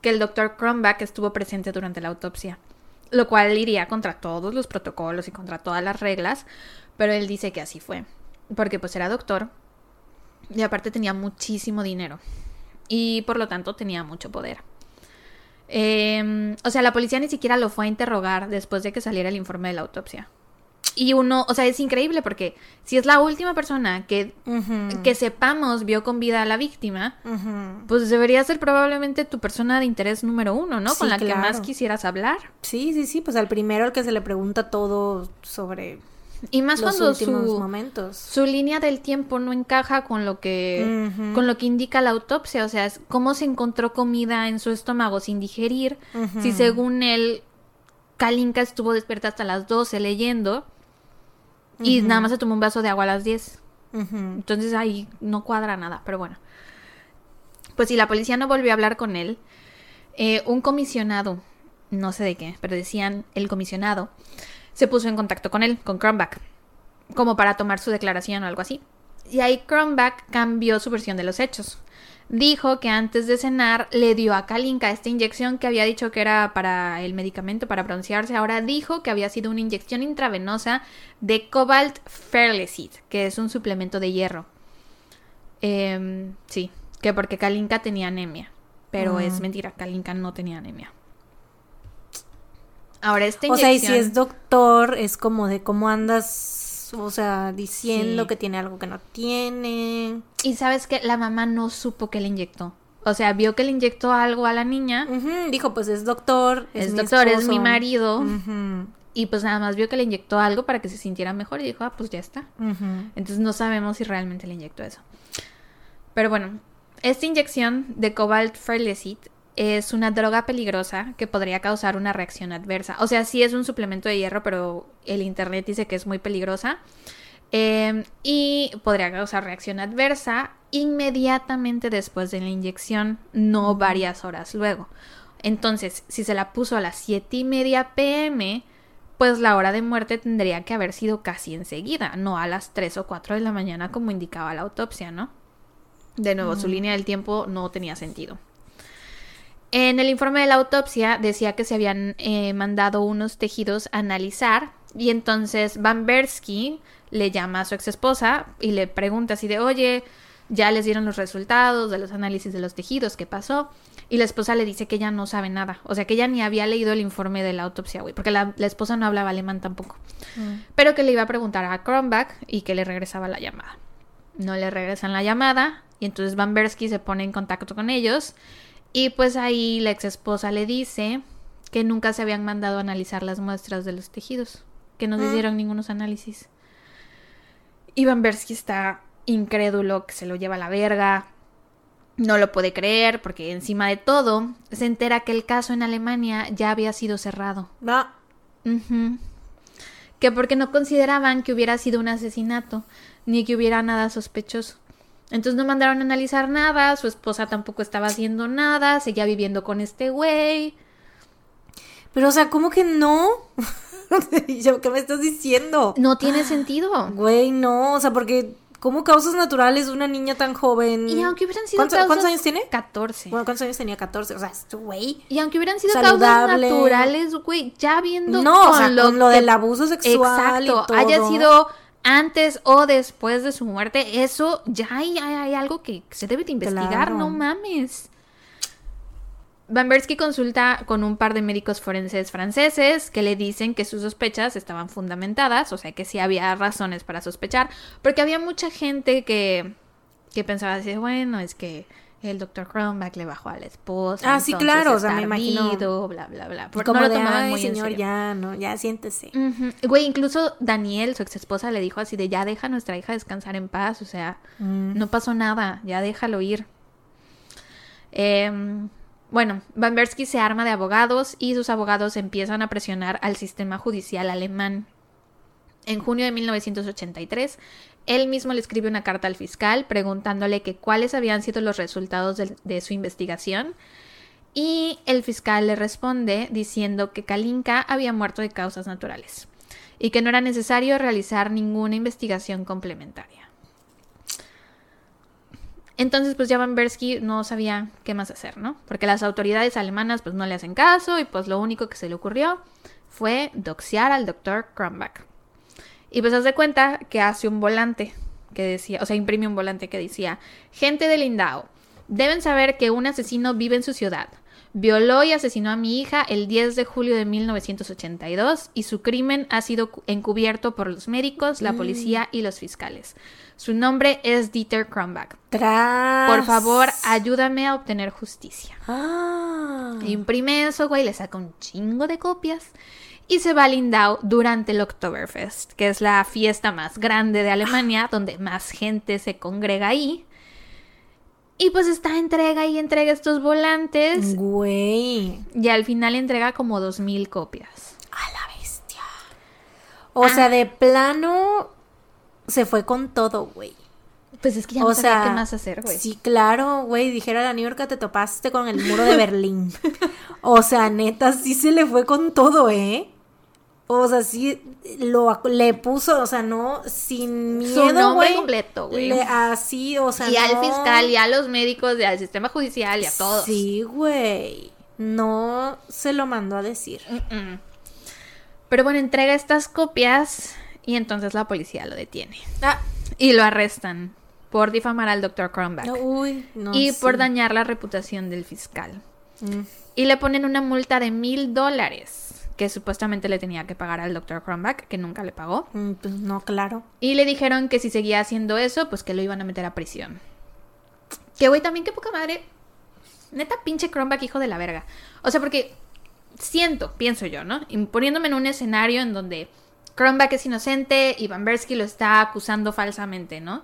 que el doctor Cronbach estuvo presente durante la autopsia, lo cual iría contra todos los protocolos y contra todas las reglas, pero él dice que así fue, porque pues era doctor y aparte tenía muchísimo dinero y por lo tanto tenía mucho poder. Eh, o sea, la policía ni siquiera lo fue a interrogar después de que saliera el informe de la autopsia. Y uno, o sea, es increíble porque si es la última persona que, que sepamos vio con vida a la víctima, pues debería ser probablemente tu persona de interés número uno, ¿no? Sí, Con la que más quisieras hablar. Sí, sí, sí, pues al primero al que se le pregunta todo sobre Y más los cuando últimos su, momentos. su línea del tiempo no encaja con lo que con lo que indica la autopsia, o sea, es cómo se encontró comida en su estómago sin digerir, si según él Kalinka estuvo despierta hasta las 12 leyendo y nada más se tomó un vaso de agua a las 10. Ujú. Entonces ahí no cuadra nada, pero bueno. Pues si la policía no volvió a hablar con él, eh, un comisionado, no sé de qué, pero decían el comisionado, se puso en contacto con él, con Cronbach, como para tomar su declaración o algo así. Y ahí Cronbach cambió su versión de los hechos. Dijo que antes de cenar le dio a Kalinka esta inyección que había dicho que era para el medicamento para broncearse. Ahora dijo que había sido una inyección intravenosa de Cobalt Ferlecid, que es un suplemento de hierro. Em, sí, que porque Kalinka tenía anemia. Pero Mm. es mentira, Kalinka no tenía anemia. Ahora, esta O inyección... sea, y si es doctor, es como de cómo andas, o sea, diciendo Sí. que tiene algo que no tiene. Y sabes que la mamá no supo que le inyectó. O sea, vio que le inyectó algo a la niña. Dijo, pues es doctor. Es, mi doctor, es mi marido. Y pues nada más vio que le inyectó algo para que se sintiera mejor y dijo, ah, pues ya está. Entonces no sabemos si realmente le inyectó eso. Pero bueno, esta inyección de Cobalt Ferlecid es una droga peligrosa que podría causar una reacción adversa. O sea, sí es un suplemento de hierro, pero el internet dice que es muy peligrosa. Eh, y podría causar reacción adversa inmediatamente después de la inyección, no varias horas luego. Entonces, si se la puso a las 7 y media pm, pues la hora de muerte tendría que haber sido casi enseguida, no a las 3 o 4 de la mañana como indicaba la autopsia, ¿no? De nuevo, su línea del tiempo no tenía sentido. En el informe de la autopsia decía que se habían eh, mandado unos tejidos a analizar y entonces Van Bersky le llama a su ex esposa y le pregunta así de, oye, ya les dieron los resultados de los análisis de los tejidos, ¿qué pasó? Y la esposa le dice que ella no sabe nada, o sea que ella ni había leído el informe de la autopsia, güey, porque la, la esposa no hablaba alemán tampoco, pero que le iba a preguntar a Kronbach y que le regresaba la llamada. No le regresan la llamada y entonces Van Bersky se pone en contacto con ellos y pues ahí la ex esposa le dice que nunca se habían mandado a analizar las muestras de los tejidos, que no se Mm. hicieron ningunos análisis. Y Van Bersky está incrédulo, que se lo lleva a la verga, no lo puede creer porque encima de todo se entera que el caso en Alemania ya había sido cerrado. Ah, Ujú. Que porque no consideraban que hubiera sido un asesinato, ni que hubiera nada sospechoso. Entonces no mandaron a analizar nada, su esposa tampoco estaba haciendo nada, seguía viviendo con este güey. pero o sea, ¿cómo que no? ¿Qué me estás diciendo? No tiene sentido. Güey, no, o sea, porque ¿cómo causas naturales una niña tan joven? Y aunque hubieran sido ¿Cuántos, causas... cuántos años tiene? 14. Bueno, ¿cuántos años tenía? 14. O sea, este güey. Y aunque hubieran sido Saludable. causas naturales, güey, ya viendo No, o con sea, lo con lo que- del abuso sexual y Exacto, todo. haya sido antes o después de su muerte, eso ya hay, hay- hay algo que se debe de investigar, Claro. no mames. Van Bersky consulta con un par de médicos forenses franceses que le dicen que sus sospechas estaban fundamentadas, o sea que sí había razones para sospechar, porque había mucha gente que, que pensaba así, bueno, es que el doctor Cronbach le bajó a la esposa. Ah, sí, claro, o sea, me imagino. ardido, bla, bla, bla. Porque como no lo de, tomaban muy en señor, serio. ya, no, ya siéntese. Ujú. Güey, incluso Daniel, su ex esposa, le dijo así de ya deja a nuestra hija descansar en paz, o sea, Mm. no pasó nada, ya déjalo ir. Em, bueno, Van Bersky se arma de abogados y sus abogados empiezan a presionar al sistema judicial alemán. En junio de 1983, él mismo le escribe una carta al fiscal preguntándole que cuáles habían sido los resultados de, su investigación Y el fiscal le responde diciendo que Kalinka había muerto de causas naturales y que no era necesario realizar ninguna investigación complementaria. Entonces, pues ya Van Bersky no sabía qué más hacer, ¿no? Porque las autoridades alemanas pues no le hacen caso y pues lo único que se le ocurrió fue doxear al doctor Kronbach. Y pues hace cuenta que hace un volante que decía, o sea, imprime un volante que decía, gente de Lindau, deben saber que un asesino vive en su ciudad. Violó y asesinó a mi hija el 10 de julio de 1982 y su crimen ha sido encubierto por los médicos, la policía y los fiscales. Su nombre es Dieter Kronbach. Por favor, ayúdame a obtener justicia. Ah. Imprime eso, güey, le saca un chingo de copias y se va a Lindau durante el Oktoberfest, que es la fiesta más grande de Alemania, donde más gente se congrega ahí. Y pues está entrega y entrega estos volantes. Güey. Y al final entrega como dos mil copias. A la bestia. O sea, de plano se fue con todo, güey. Pues es que ya no O sabía sea, qué más hacer, güey. Sí, claro, güey. Dijera la New York te topaste con el muro de Berlín. o sea, neta, sí se le fue con todo, ¿eh? O sea, sí lo le puso, o sea, no, sin miedo, Su nombre completo, güey. Así, o sea, Y al fiscal, y a los médicos, y al sistema judicial, y a todos. Sí, güey. No se lo mandó a decir. Pero bueno, entrega estas copias y entonces la policía lo detiene. Ah, Y lo arrestan por difamar al Dr. Kronbach. no, uy, no. y por dañar la reputación del fiscal. Mm. Y le ponen una multa de mil dólares que supuestamente le tenía que pagar al Dr. Kronbach, que nunca le pagó. Mm, Pues no, claro. Y le dijeron que si seguía haciendo eso, pues que lo iban a meter a prisión. Que güey, también qué poca madre. Neta pinche Kronbach, hijo de la verga. O sea, porque siento, pienso yo, ¿no? Y poniéndome en un escenario en donde Kronbach es inocente y Van Bersky lo está acusando falsamente, ¿no?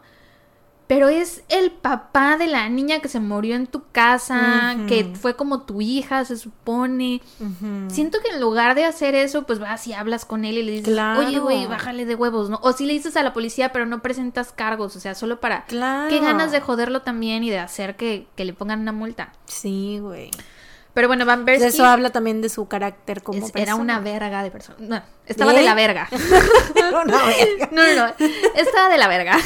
Pero es el papá de la niña que se murió en tu casa, que fue como tu hija, se supone. Siento que en lugar de hacer eso, pues vas y hablas con él y le dices, Claro. oye, güey, bájale de huevos, ¿no? O si le dices a la policía, pero no presentas cargos, o sea, solo para... Claro. Qué ganas de joderlo también y de hacer que, que le pongan una multa. Sí, güey. Pero bueno, Van Bersky Eso habla también de su carácter como es- era persona. una verga de persona. No, estaba ¿Eh? de la verga. No, no, no, estaba de la verga.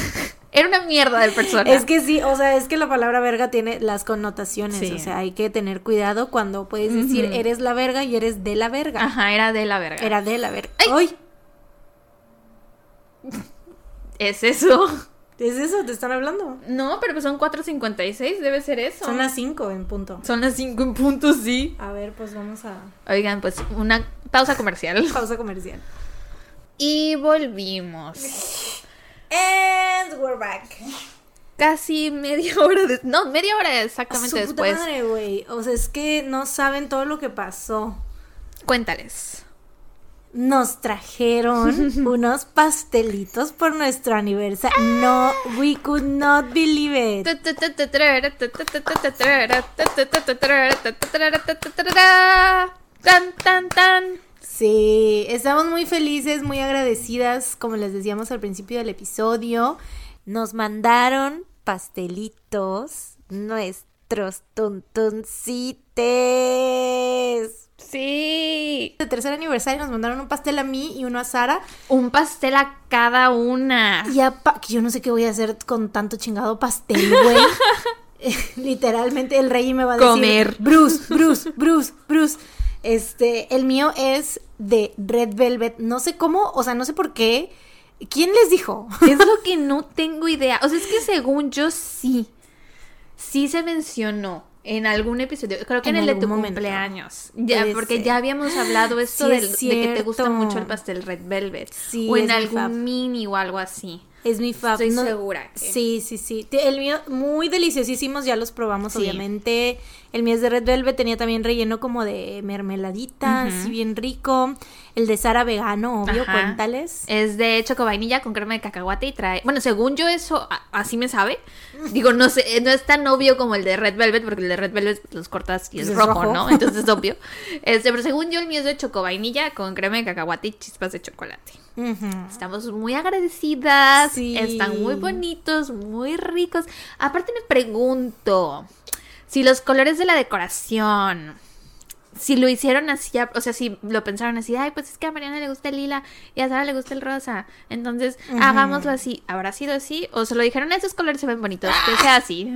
Era una mierda de persona. Es que sí, o sea, es que la palabra verga tiene las connotaciones, Sí. o sea, hay que tener cuidado cuando puedes decir eres la verga y eres de la verga. Ajá, era de la verga. Era de la verga. Ay. ¡Ay! Es eso. ¿Es eso? ¿Te están hablando? No, pero pues son 4.56, debe ser eso. Son las 5 en punto. Son las 5 en punto, sí. A ver, pues vamos a Oigan, pues una pausa comercial. pausa comercial. Y volvimos. And we're back. Casi media hora de... No, media hora Su exactamente puta después. madre, güey. O sea, es que no saben todo lo que pasó. Cuéntales. Nos trajeron unos pastelitos por nuestro aniversario. No, we could not believe it. Tan, tan, tan. Sí, estamos muy felices, muy agradecidas, como les decíamos al principio del episodio. Nos mandaron pastelitos, nuestros tuntuncites. Sí. De tercer aniversario nos mandaron un pastel a mí y uno a Sara. Un pastel a cada una. Y que yo no sé qué voy a hacer con tanto chingado pastel, güey. Literalmente el rey me va a decir Comer. Bruce, Bruce, Bruce, Bruce. Este, el mío es de Red Velvet. No sé cómo, o sea, no sé por qué. ¿Quién les dijo? Es lo que no tengo idea. O sea, es que según yo sí. Sí se mencionó en algún episodio. Creo que en, En el de tu momento. cumpleaños. Ya, porque ya habíamos hablado esto Sí, del- es de, que te gusta mucho el pastel Red Velvet. Sí, o en algún mini o algo así. Es mi fab. Estoy No- segura que- Sí, sí, sí. El mío, muy deliciosísimos, ya los probamos, Sí. obviamente. El mío es de Red Velvet, tenía también relleno como de mermeladita, Ujú. así bien rico. El de Sara vegano, obvio, Ajá. cuéntales. Es de choco vainilla con crema de cacahuate y trae. Bueno, según yo, eso así me sabe. Digo, no sé, no es tan obvio como el de Red Velvet, porque el de Red Velvet los cortas y es, Es rojo, rojo. ¿no? Entonces es obvio. Este, pero según yo, el mío es de choco vainilla con crema de cacahuate y chispas de chocolate. Estamos muy agradecidas. Sí. Están muy bonitos, muy ricos. Aparte, me pregunto. si los colores de la decoración, si lo hicieron así, o sea, si lo pensaron así, ay, pues es que a Mariana le gusta el lila y a Sara le gusta el rosa, entonces hagámoslo así. ¿Habrá sido así? ¿O se lo dijeron, esos colores se ven bonitos, que sea así?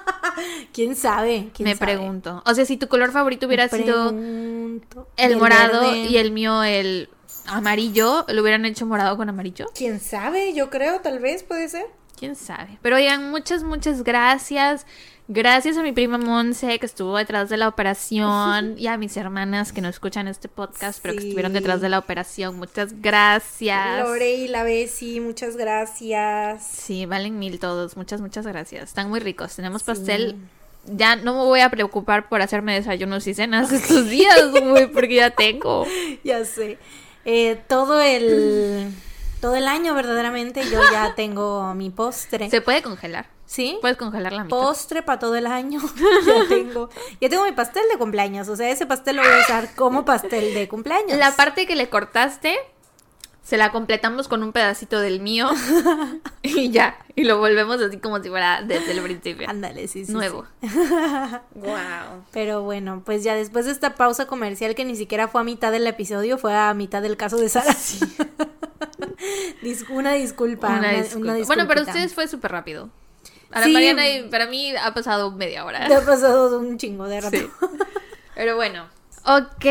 ¿Quién sabe? Me pregunto. O sea, si tu color favorito hubiera sido el morado y el mío el amarillo, ¿lo hubieran hecho morado con amarillo? ¿Quién sabe? Yo creo, tal vez, puede ser. ¿Quién sabe? Pero oigan, muchas, muchas gracias. Gracias a mi prima Monse que estuvo detrás de la operación y a mis hermanas que no escuchan este podcast pero que estuvieron detrás de la operación. Muchas gracias. Lore y la Bessie, muchas gracias. Sí, valen mil todos. Muchas, muchas gracias. Están muy ricos. Tenemos pastel. Ya no me voy a preocupar por hacerme desayunos y cenas estos días, güey, porque ya tengo. Ya sé. Eh, todo el todo el año verdaderamente yo ya tengo mi postre. Se puede congelar. ¿Sí? Puedes congelar la mitad. Postre para todo el año. ya tengo. Ya tengo mi pastel de cumpleaños. O sea, ese pastel lo voy a usar como pastel de cumpleaños. La parte que le cortaste, se la completamos con un pedacito del mío. y ya. Y lo volvemos así como si fuera desde el principio. Ándale, sí, sí. Nuevo. wow. Pero bueno, pues ya después de esta pausa comercial que ni siquiera fue a mitad del episodio, fue a mitad del caso de Sara. Sí. una disculpa. Una, disculpa. bueno, para ustedes fue súper rápido. Para Mariana y para mí ha pasado media hora. ha pasado un chingo de rato. Pero bueno. Ok,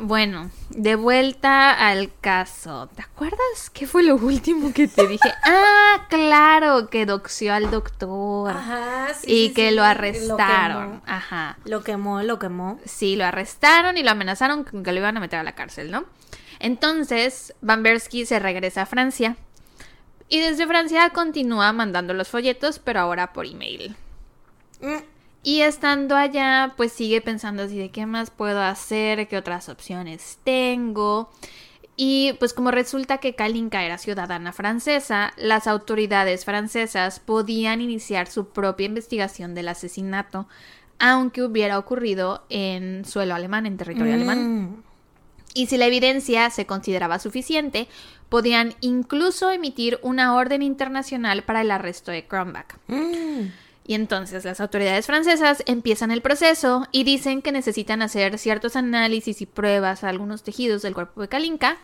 bueno, de vuelta al caso. ¿Te acuerdas qué fue lo último que te dije? ah, claro, que doxió al doctor. Ajá, sí. Y que lo arrestaron. Ajá. Lo quemó, lo quemó. Sí, lo arrestaron y lo amenazaron con que lo iban a meter a la cárcel, ¿no? Entonces, Van se regresa a Francia y desde Francia continúa mandando los folletos, pero ahora por email. Mm. Y estando allá, pues sigue pensando así de qué más puedo hacer, qué otras opciones tengo. Y pues como resulta que Kalinka era ciudadana francesa, las autoridades francesas podían iniciar su propia investigación del asesinato, aunque hubiera ocurrido en suelo alemán, en territorio alemán. Mm. Y si la evidencia se consideraba suficiente, podían incluso emitir una orden internacional para el arresto de Kronbach. Mm. Y entonces las autoridades francesas empiezan el proceso y dicen que necesitan hacer ciertos análisis y pruebas a algunos tejidos del cuerpo de Kalinka.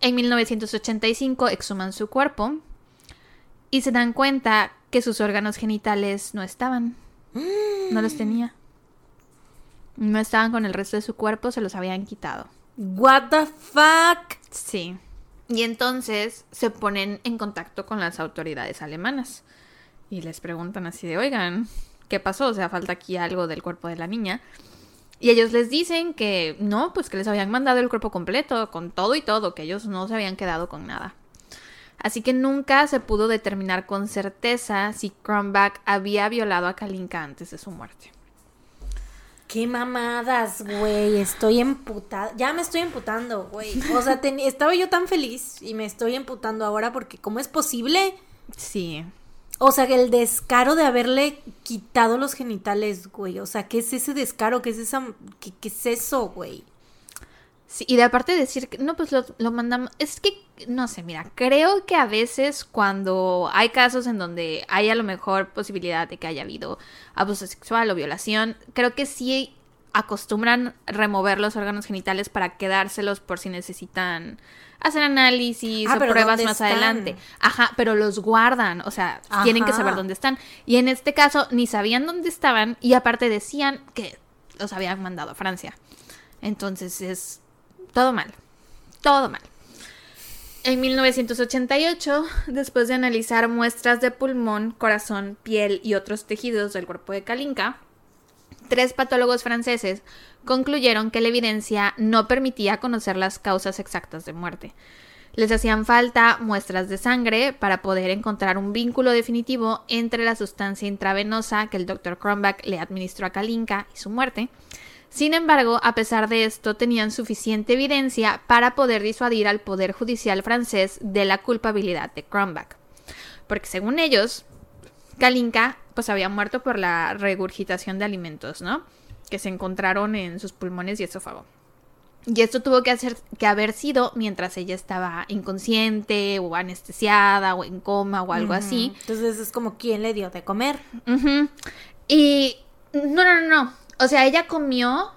En 1985 exhuman su cuerpo y se dan cuenta que sus órganos genitales no estaban. No los tenía. No estaban con el resto de su cuerpo, se los habían quitado. What the fuck? Sí. Y entonces se ponen en contacto con las autoridades alemanas y les preguntan así de, oigan, ¿qué pasó? O sea, falta aquí algo del cuerpo de la niña. Y ellos les dicen que no, pues que les habían mandado el cuerpo completo, con todo y todo, que ellos no se habían quedado con nada. Así que nunca se pudo determinar con certeza si Kronbach había violado a Kalinka antes de su muerte. Qué mamadas, güey. Estoy emputada. Ya me estoy emputando, güey. O sea, estaba yo tan feliz y me estoy emputando ahora porque ¿cómo es posible? Sí. O sea, el descaro de haberle quitado los genitales, güey. O sea, ¿qué es ese descaro? ¿Qué es esa qué, qué es eso, güey? Sí, y de aparte de decir que no, pues lo, lo, mandamos. Es que, no sé, mira, creo que a veces cuando hay casos en donde hay a lo mejor posibilidad de que haya habido abuso sexual o violación, creo que sí acostumbran remover los órganos genitales para quedárselos por si necesitan hacer análisis ah, o pruebas más adelante. Ajá, pero los guardan, o sea, tienen que saber dónde están. Y en este caso ni sabían dónde estaban y aparte decían que los habían mandado a Francia. Entonces es todo mal. Todo mal. En 1988, después de analizar muestras de pulmón, corazón, piel y otros tejidos del cuerpo de Kalinka, tres patólogos franceses concluyeron que la evidencia no permitía conocer las causas exactas de muerte. Les hacían falta muestras de sangre para poder encontrar un vínculo definitivo entre la sustancia intravenosa que el Dr. Kronbach le administró a Kalinka y su muerte, sin embargo, a pesar de esto, tenían suficiente evidencia para poder disuadir al Poder Judicial francés de la culpabilidad de Kronbach. Porque según ellos, Kalinka pues había muerto por la regurgitación de alimentos, ¿no? Que se encontraron en sus pulmones y esófago. Y esto tuvo que, hacer, que haber sido mientras ella estaba inconsciente o anestesiada o en coma o algo así. Entonces es como quién le dio de comer. Y No, no, no, no. O sea, ella comió,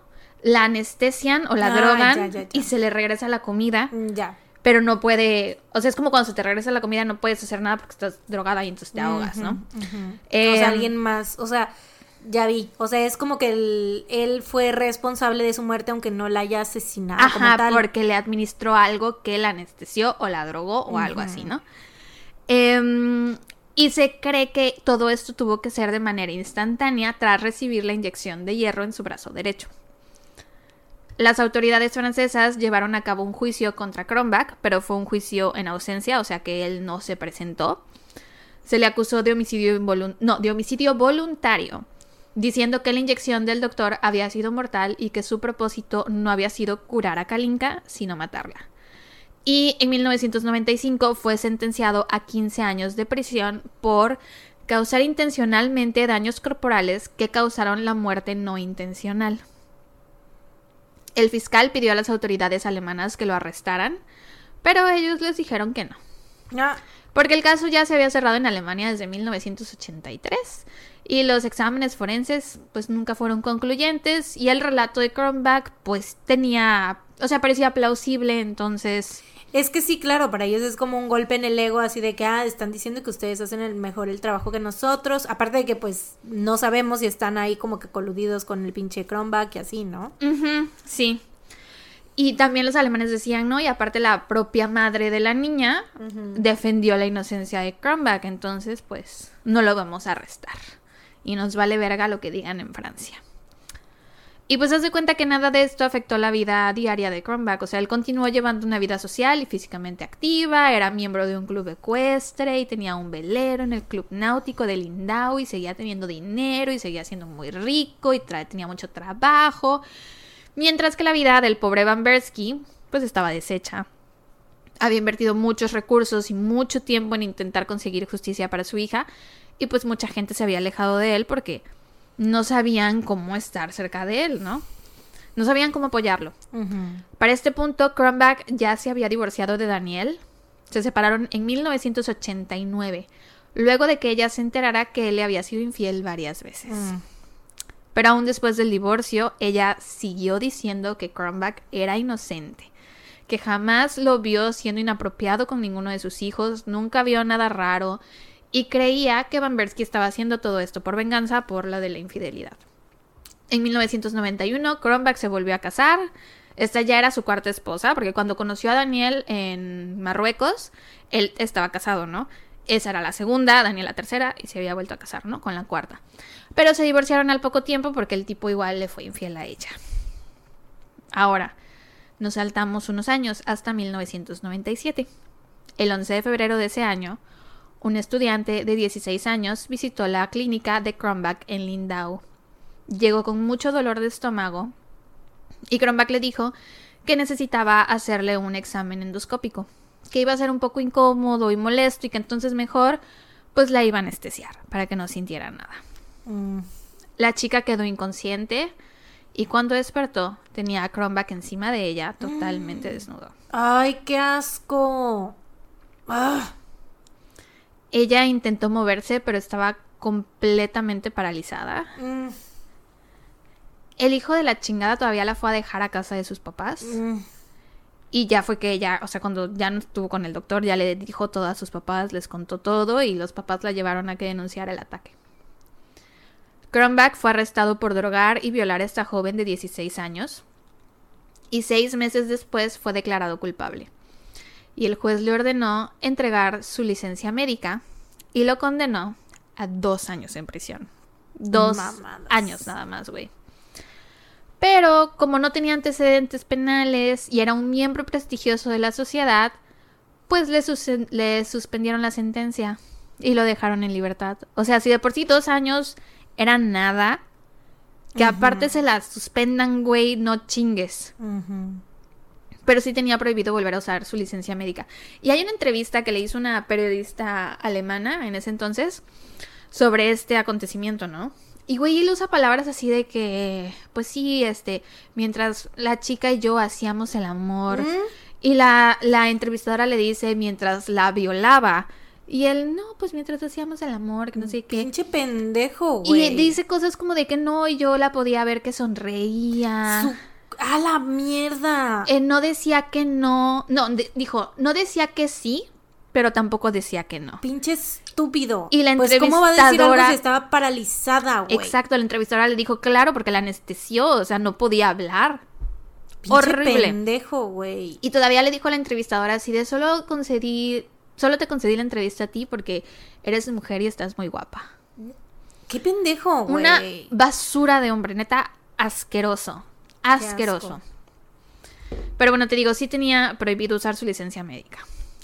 la anestesian o la Ah, drogan ya, ya, ya. y se le regresa la comida, Mm, Ya. Pero no puede, o sea, es como cuando se te regresa la comida no puedes hacer nada porque estás drogada y entonces te ahogas, ¿no? Eh, o sea, alguien más, o sea, ya vi, o sea, es como que él, él fue responsable de su muerte aunque no la haya asesinado como Ajá, tal. porque le administró algo que la anestesió o la drogó o algo así, ¿no? Em, y se cree que todo esto tuvo que ser de manera instantánea tras recibir la inyección de hierro en su brazo derecho. Las autoridades francesas llevaron a cabo un juicio contra Kronbach, pero fue un juicio en ausencia, o sea que él no se presentó. Se le acusó de homicidio, no, de homicidio voluntario, diciendo que la inyección del doctor había sido mortal y que su propósito no había sido curar a Kalinka, sino matarla. Y en 1995 fue sentenciado a 15 años de prisión por causar intencionalmente daños corporales que causaron la muerte no intencional. El fiscal pidió a las autoridades alemanas que lo arrestaran, pero ellos les dijeron que no. Ah, Porque el caso ya se había cerrado en Alemania desde 1983 y los exámenes forenses pues nunca fueron concluyentes y el relato de Kronbach pues tenía, o sea, parecía plausible, entonces Es que sí, claro, para ellos es como un golpe en el ego, así de que, ah, están diciendo que ustedes hacen el mejor el trabajo que nosotros, aparte de que pues no sabemos si están ahí como que coludidos con el pinche Chromback y así, ¿no? Sí. Y también los alemanes decían, ¿no? Y aparte la propia madre de la niña defendió la inocencia de Kronbach, entonces pues no lo vamos a arrestar. Y nos vale verga lo que digan en Francia. Y pues haz de cuenta que nada de esto afectó la vida diaria de Kronbach. O sea, él continuó llevando una vida social y físicamente activa, era miembro de un club ecuestre y tenía un velero en el club náutico de Lindau y seguía teniendo dinero y seguía siendo muy rico y tenía mucho trabajo. Mientras que la vida del pobre Van Bersky pues estaba deshecha. Había invertido muchos recursos y mucho tiempo en intentar conseguir justicia para su hija y pues mucha gente se había alejado de él porque no sabían cómo estar cerca de él, ¿no? No sabían cómo apoyarlo. Para este punto, Kronbach ya se había divorciado de Daniel. Se separaron en 1989, luego de que ella se enterara que él le había sido infiel varias veces. Mm. Pero aún después del divorcio, ella siguió diciendo que Kronbach era inocente, que jamás lo vio siendo inapropiado con ninguno de sus hijos, nunca vio nada raro y creía que Van Bersky estaba haciendo todo esto por venganza por la de la infidelidad. En 1991, Kronbach se volvió a casar. Esta ya era su cuarta esposa, porque cuando conoció a Daniel en Marruecos, él estaba casado, ¿no? Esa era la segunda, Daniel la tercera, y se había vuelto a casar, ¿no? Con la cuarta. Pero se divorciaron al poco tiempo porque el tipo igual le fue infiel a ella. Ahora, nos saltamos unos años hasta 1997. El 11 de febrero de ese año, un estudiante de 16 años visitó la clínica de Kronbach en Lindau. Llegó con mucho dolor de estómago y Kronbach le dijo que necesitaba hacerle un examen endoscópico, que iba a ser un poco incómodo y molesto y que entonces mejor pues la iba a anestesiar para que no sintiera nada. Mm. La chica quedó inconsciente y cuando despertó tenía a Kronbach encima de ella totalmente desnudo. Ay, qué asco. Ah. Ella intentó moverse pero estaba completamente paralizada. Mm, El hijo de la chingada todavía la fue a dejar a casa de sus papás. mm. Y ya fue que ella, o sea, cuando ya no estuvo con el doctor, ya le dijo todo a sus papás, les contó todo y los papás la llevaron a que denunciara el ataque. Kronbach fue arrestado por drogar y violar a esta joven de 16 años y seis meses después fue declarado culpable. Y el juez le ordenó entregar su licencia médica y lo condenó a dos años en prisión. Dos Mamadas. años nada más, güey. Pero como no tenía antecedentes penales y era un miembro prestigioso de la sociedad, pues le, sus- le suspendieron la sentencia y lo dejaron en libertad. O sea, si de por sí dos años era nada, que aparte se la suspendan, güey, no chingues. Pero sí tenía prohibido volver a usar su licencia médica. Y hay una entrevista que le hizo una periodista alemana en ese entonces sobre este acontecimiento, ¿no? Y güey, él usa palabras así de que, pues sí, este, mientras la chica y yo hacíamos el amor. Mm. Y la, la entrevistadora le dice, mientras la violaba, Y él, no, pues mientras hacíamos el amor, que no sé qué. Pinche pendejo, güey. Y dice cosas como de que no, y yo la podía ver que sonreía. Su- ¡A la mierda! Eh, no decía que no. No, de- dijo, no decía que sí, pero tampoco decía que no. Pinche estúpido. Y la pues, ¿cómo va a decir algo entrevistadora- si estaba paralizada, güey? Exacto, la entrevistadora le dijo, claro, porque la anestesió, o sea, no podía hablar. Pinche horrible. pendejo, güey. Y todavía le dijo a la entrevistadora así de solo concedí, solo te concedí la entrevista a ti porque eres mujer y estás muy guapa. Qué pendejo, güey. Una basura de hombre, neta, asqueroso. Asqueroso. Pero bueno, te digo, sí tenía prohibido usar su licencia médica.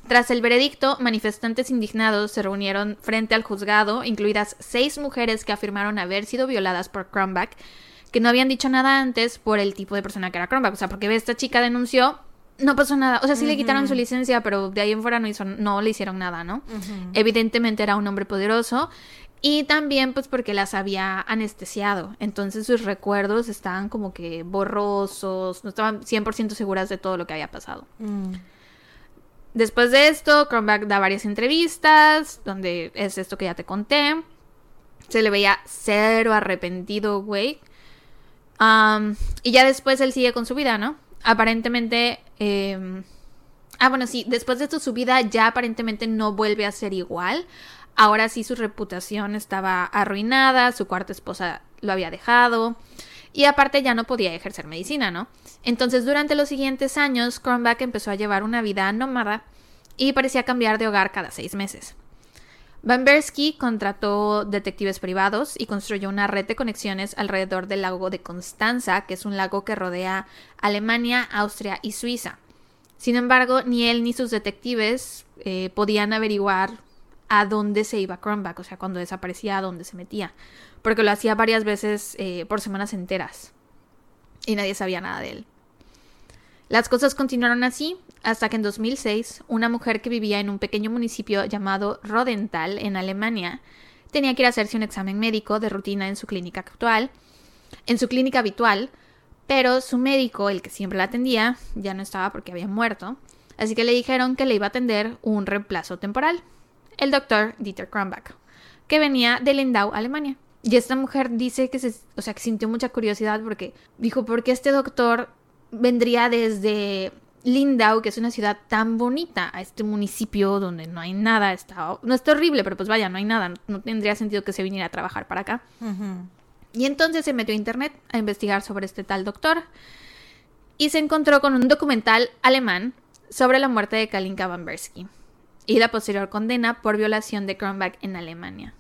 Tras el veredicto, manifestantes indignados se reunieron frente al juzgado, incluidas seis mujeres que afirmaron haber sido violadas por Cronbach, que no habían dicho nada antes por el tipo de persona que era Cronbach. O sea, porque esta chica denunció, no pasó nada. O sea, sí le quitaron su licencia, pero de ahí en fuera no, hizo, no le hicieron nada, ¿no? Evidentemente era un hombre poderoso. Y también pues porque las había anestesiado. Entonces sus recuerdos estaban como que borrosos, no estaban 100% seguras de todo lo que había pasado. Mm. Después de esto, Cronbach da varias entrevistas, donde es esto que ya te conté. Se le veía cero arrepentido, güey. Y ya después él sigue con su vida, ¿no? Aparentemente... em, Ah, bueno, sí, después de esto su vida ya aparentemente no vuelve a ser igual. Ahora sí su reputación estaba arruinada, su cuarta esposa lo había dejado y aparte ya no podía ejercer medicina, ¿no? Entonces durante los siguientes años Cronbach empezó a llevar una vida nómada y parecía cambiar de hogar cada seis meses. Van Bersky contrató detectives privados y construyó una red de conexiones alrededor del lago de Constanza, que es un lago que rodea Alemania, Austria y Suiza. Sin embargo, ni él ni sus detectives eh, podían averiguar a dónde se iba Cronbach, o sea, cuando desaparecía, a dónde se metía, porque lo hacía varias veces eh, por semanas enteras y nadie sabía nada de él. Las cosas continuaron así hasta que en 2006 una mujer que vivía en un pequeño municipio llamado Rodental en Alemania tenía que ir a hacerse un examen médico de rutina en su clínica actual, en su clínica habitual, pero su médico, el que siempre la atendía, ya no estaba porque había muerto, así que le dijeron que le iba a atender un reemplazo temporal, el doctor Dieter Kronbach, que venía de Lindau, Alemania. Y esta mujer dice que se, o sea, que sintió mucha curiosidad porque dijo, ¿por qué este doctor vendría desde Lindau, que es una ciudad tan bonita, a este municipio donde no hay nada, está, no está horrible, pero pues vaya, no hay nada, no tendría sentido que se viniera a trabajar para acá. Y entonces se metió a internet a investigar sobre este tal doctor y se encontró con un documental alemán sobre la muerte de Kalinka Van Bersky y la posterior condena por violación de Kronbach en Alemania.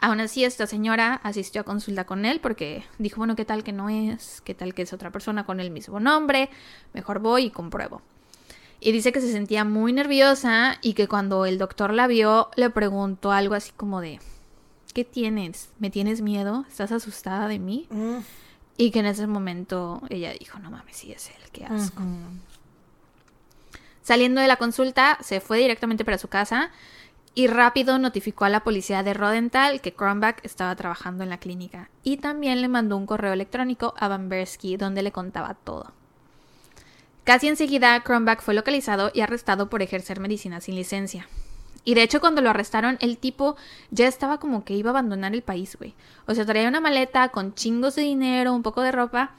Aún así, esta señora asistió a consulta con él porque dijo, bueno, ¿qué tal que no es? ¿Qué tal que es otra persona con el mismo nombre? Mejor voy y compruebo. Y dice que se sentía muy nerviosa y que cuando el doctor la vio le preguntó algo así como de, ¿qué tienes? ¿Me tienes miedo? ¿Estás asustada de mí? Mm. Y que en ese momento ella dijo, no mames, sí es él, qué asco. Saliendo de la consulta, se fue directamente para su casa y rápido notificó a la policía de Rodental que Kronbach estaba trabajando en la clínica. Y también le mandó un correo electrónico a Van Bersky donde le contaba todo. Casi enseguida, Kronbach fue localizado y arrestado por ejercer medicina sin licencia. Y de hecho, cuando lo arrestaron, el tipo ya estaba como que iba a abandonar el país, güey. O sea, traía una maleta con chingos de dinero, un poco de ropa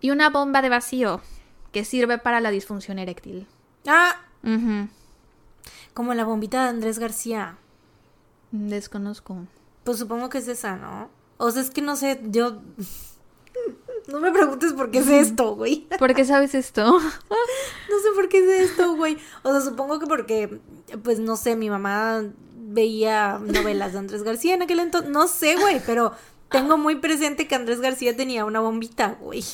y una bomba de vacío que sirve para la disfunción eréctil. Ah, Ujú. como la bombita de Andrés García. Desconozco. Pues supongo que es esa, ¿no? O sea, es que no sé, yo... No me preguntes por qué es esto, güey. ¿Por qué sabes esto? No sé por qué es esto, güey. O sea, supongo que porque, pues no sé, mi mamá veía novelas de Andrés García en aquel entonces. No sé, güey, pero tengo muy presente que Andrés García tenía una bombita, güey.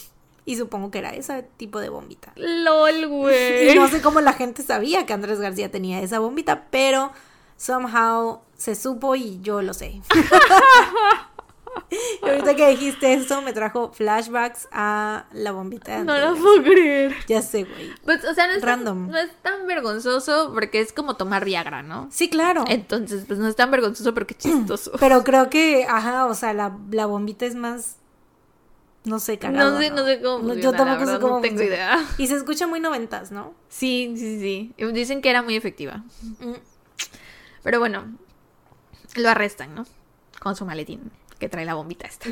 Y supongo que era ese tipo de bombita. LOL, güey. Y no sé cómo la gente sabía que Andrés García tenía esa bombita, pero somehow se supo y yo lo sé. y ahorita que dijiste eso me trajo flashbacks a la bombita de No lo puedo creer. Ya sé, güey. Pues, o sea, no es, Random. Tan, no es tan vergonzoso porque es como tomar Viagra, ¿no? Sí, claro. Entonces, pues no es tan vergonzoso pero qué chistoso. Pero creo que, ajá, o sea, la, la bombita es más. No sé, cagado. no sé, no sé cómo No, funciona, Yo tampoco verdad, sé cómo no tengo funciona. idea. Y se escucha muy noventas, ¿no? Sí, sí, sí. Dicen que era muy efectiva. Pero bueno, lo arrestan, ¿no? Con su maletín que trae la bombita esta.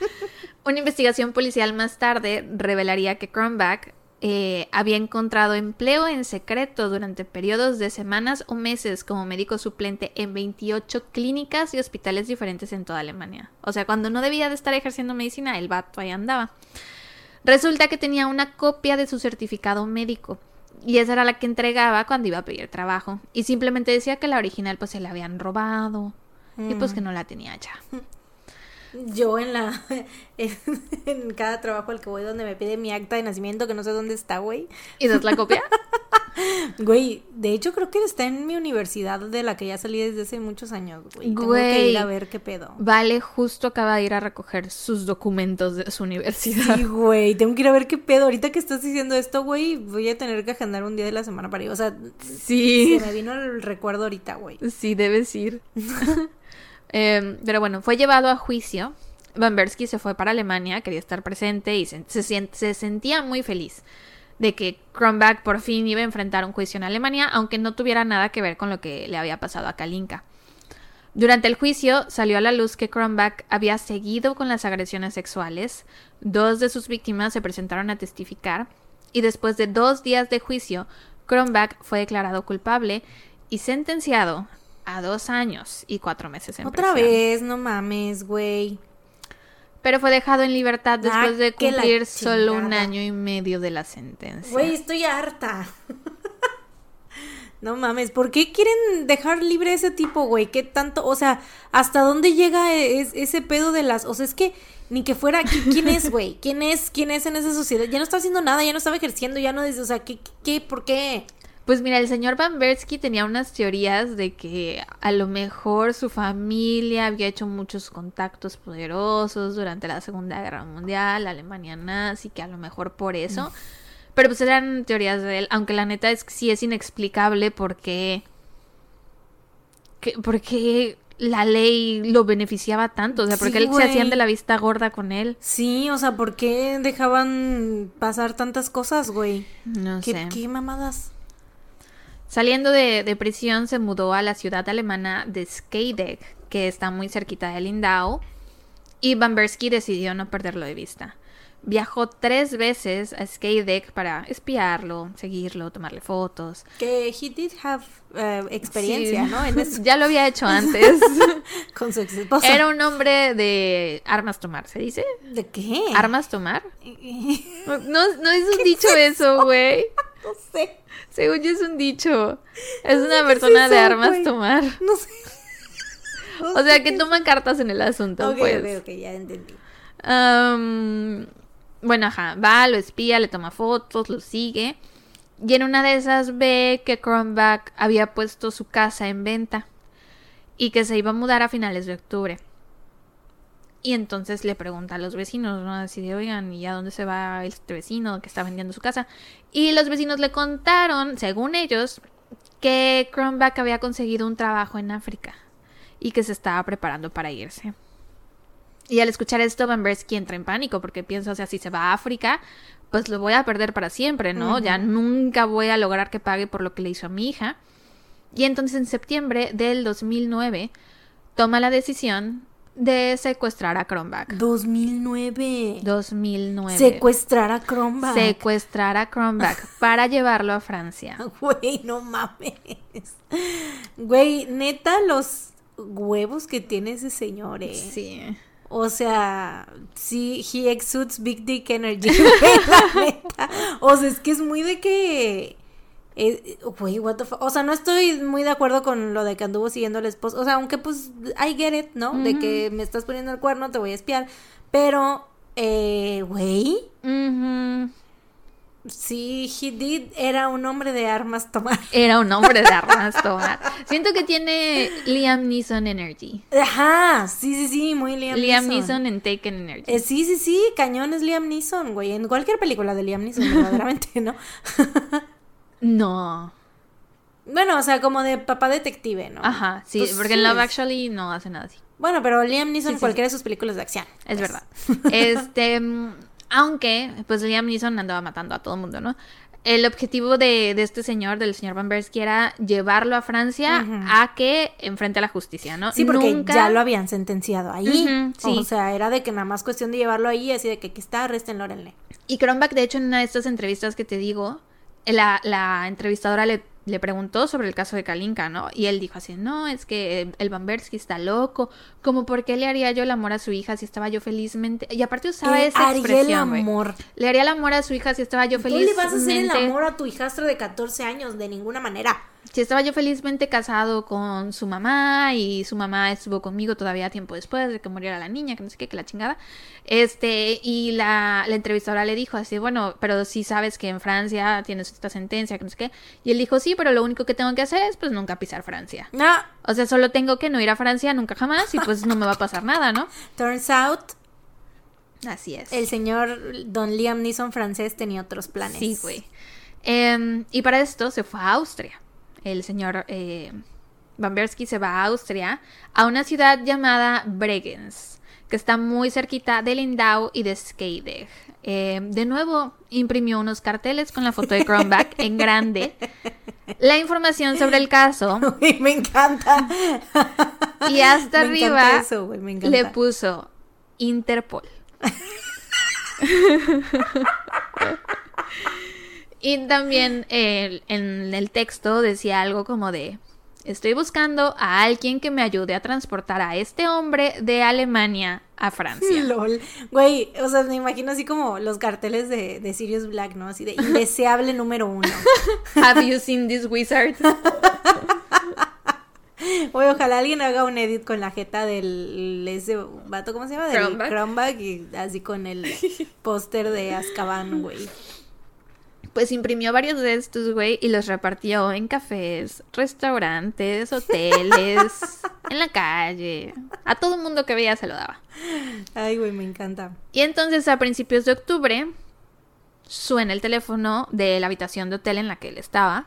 Una investigación policial más tarde revelaría que Cronbach eh, había encontrado empleo en secreto durante periodos de semanas o meses como médico suplente en 28 clínicas y hospitales diferentes en toda Alemania. O sea, cuando no debía de estar ejerciendo medicina, el vato ahí andaba. Resulta que tenía una copia de su certificado médico y esa era la que entregaba cuando iba a pedir trabajo. Y simplemente decía que la original pues se la habían robado y pues que Mm. no la tenía ya. Yo en la en, cada trabajo al que voy donde me pide mi acta de nacimiento que no sé dónde está, güey. ¿Y das la copia? Güey, de hecho creo que está en mi universidad de la que ya salí desde hace muchos años, güey. Tengo que ir a ver qué pedo. Vale, justo acaba de ir a recoger sus documentos de su universidad. Sí, güey, tengo que ir a ver qué pedo. Ahorita que estás diciendo esto, güey, voy a tener que agendar un día de la semana para ir. O sea, Sí, se me vino el recuerdo ahorita, güey. sí, debes ir. Em, pero bueno, fue llevado a juicio. Van Bersky se fue para Alemania, quería estar presente y se, se sentía muy feliz de que Kronbach por fin iba a enfrentar un juicio en Alemania, aunque no tuviera nada que ver con lo que le había pasado a Kalinka. Durante el juicio salió a la luz que Kronbach había seguido con las agresiones sexuales, dos de sus víctimas se presentaron a testificar y después de dos días de juicio, Kronbach fue declarado culpable y sentenciado a dos años y cuatro meses en Otra prisión. vez, no mames, güey. Pero fue dejado en libertad Ah, después de cumplir solo un año y medio de la sentencia. Güey, estoy harta. No mames, ¿por qué quieren dejar libre a ese tipo, güey? ¿Qué tanto? O sea, ¿hasta dónde llega es- ese pedo de las... O sea, es que ni que fuera... ¿qui- ¿Quién es, güey? ¿Quién es? ¿Quién es en esa sociedad? Ya no está haciendo nada, ya no estaba ejerciendo, ya no... O sea, ¿qué? qué, qué por qué? Pues mira, el señor Van Bersky tenía unas teorías de que a lo mejor su familia había hecho muchos contactos poderosos durante la Segunda Guerra Mundial, la Alemania nazi, que a lo mejor por eso. Pero pues eran teorías de él, aunque la neta es que sí es inexplicable porque que, porque la ley lo beneficiaba tanto, o sea, porque Sí, él se hacían de la vista gorda con él. Sí, o sea, ¿por qué dejaban pasar tantas cosas, güey? No ¿Qué, sé. qué mamadas? Saliendo de, de prisión, se mudó a la ciudad alemana de Skeidegg, que está muy cerquita de Lindau, y Van Bersky decidió no perderlo de vista. Viajó tres veces a Skeidegg para espiarlo, seguirlo, tomarle fotos. Que he did have eh, experiencia, Sí. ¿no? En eso, ya lo había hecho antes. con su ex esposa. Era un hombre de armas tomar, ¿se dice? ¿De qué? ¿Armas tomar? no No, no es un dicho eso, güey. Sé. Según yo es un dicho. Es una es persona de armas tomar. No sé. O sea, que toman cartas en el asunto, pues. ya entendí. Bueno, ajá, va, lo espía, le toma fotos, lo sigue. Y en una de esas ve que Cronbach había puesto su casa en venta y que se iba a mudar a finales de octubre. Y entonces le pregunta a los vecinos, ¿no? Así de, oigan, ¿y a dónde se va este vecino que está vendiendo su casa? Y los vecinos le contaron, según ellos, que Cronbach había conseguido un trabajo en África y que se estaba preparando para irse. Y al escuchar esto, Van Bersky entra en pánico porque piensa, o sea, si se va a África, pues lo voy a perder para siempre, ¿no? Ya nunca voy a lograr que pague por lo que le hizo a mi hija. Y entonces en septiembre del 2009 toma la decisión de secuestrar a Kronbach. 2009. 2009. Secuestrar a Cronbach. Secuestrar a Kronbach para llevarlo a Francia. Güey, no mames. Güey, neta, los huevos que tiene ese señor, eh. Sí. O sea, sí, he exudes big dick energy, la neta. O sea, es que es muy de que. Eh, Güey, what the fuck. O sea, no estoy muy de acuerdo con lo de que anduvo siguiendo al esposo. O sea, aunque pues, I get it, ¿no? De que me estás poniendo el cuerno, te voy a espiar. Pero, eh, güey, sí, he did, era un hombre de armas tomar. Era un hombre de armas tomar. Siento que tiene Liam Neeson Energy. Ajá, sí, sí, sí, muy Liam, Liam Neeson. Neeson en Taken Energy. Eh, sí, sí, sí, cañón es Liam Neeson, güey. En cualquier película de Liam Neeson, verdaderamente, ¿no? No. bueno, o sea, como de papá detective, ¿no? Ajá, sí, Pues porque sí en Love es. Actually no hace nada así. Bueno, pero Liam Neeson Sí, en sí, cualquiera de sus películas de acción. Es pues. verdad. Este, mm, aunque, pues Liam Neeson andaba matando a todo el mundo, ¿no? el objetivo de, de este señor, del señor Van Bersky, era llevarlo a Francia a que enfrente a la justicia, ¿no? Sí, porque Nunca- ya lo habían sentenciado ahí. Ujú, sí. O sea, era de que nada más cuestión de llevarlo ahí, así de que aquí está, arréstenlo, órenle. Y Kronbach, de hecho, en una de estas entrevistas que te digo, la, la entrevistadora le, le preguntó sobre el caso de Kalinka, ¿no? Y él dijo así, no, es que el Bambersky está loco, como por qué le haría yo el amor a su hija si estaba yo felizmente... Y aparte usaba Eh, esa haría el expresión, güey. amor. Le haría el amor a su hija si estaba yo Tú felizmente... le vas a hacer el amor a tu hijastro de 14 años, de ninguna manera. Si estaba yo felizmente casado con su mamá y su mamá estuvo conmigo todavía tiempo después de que muriera la niña, que no sé qué, que la chingada. Este, y la, la entrevistadora le dijo así, bueno, pero si sabes que en Francia tienes esta sentencia, que no sé qué. Y él dijo, sí, pero lo único que tengo que haer es pues nunca pisar Francia. No, O sea, solo tengo que no ir a Francia nunca jamás y pues no me va a pasar nada, ¿no? turns out, Así es. el señor Don Liam Neeson francés tenía otros planes. Sí, güey. Em, y para esto se fue a Austria. El señor eh, Bambersky se va a Austria, a una ciudad llamada Bregenz, que está muy cerquita de Lindau y de Skeidegg. Em, de nuevo, imprimió unos carteles con la foto de Kronbach en grande. La información sobre el caso Güey, me encanta. y hasta Me arriba encanta eso, güey, me encanta. le puso Interpol. y también eh, en el texto decía algo como de estoy buscando a alguien que me ayude a transportar a este hombre de Alemania a Francia. LOL. Güey, o sea, me imagino así como los carteles de, de Sirius Black, ¿no? Así de indeseable número uno. Have you seen this wizard? Güey, ojalá alguien haga un edit con la jeta del ese vato, ¿cómo se llama? Del. Kronbach y así con el póster de Azkaban, güey. Pues imprimió varios de estos, güey, y los repartió en cafés, restaurantes, hoteles, en la calle. A todo el mundo que veía se lo daba. Ay, güey, me encanta. Y entonces a principios de octubre suena el teléfono de la habitación de hotel en la que él estaba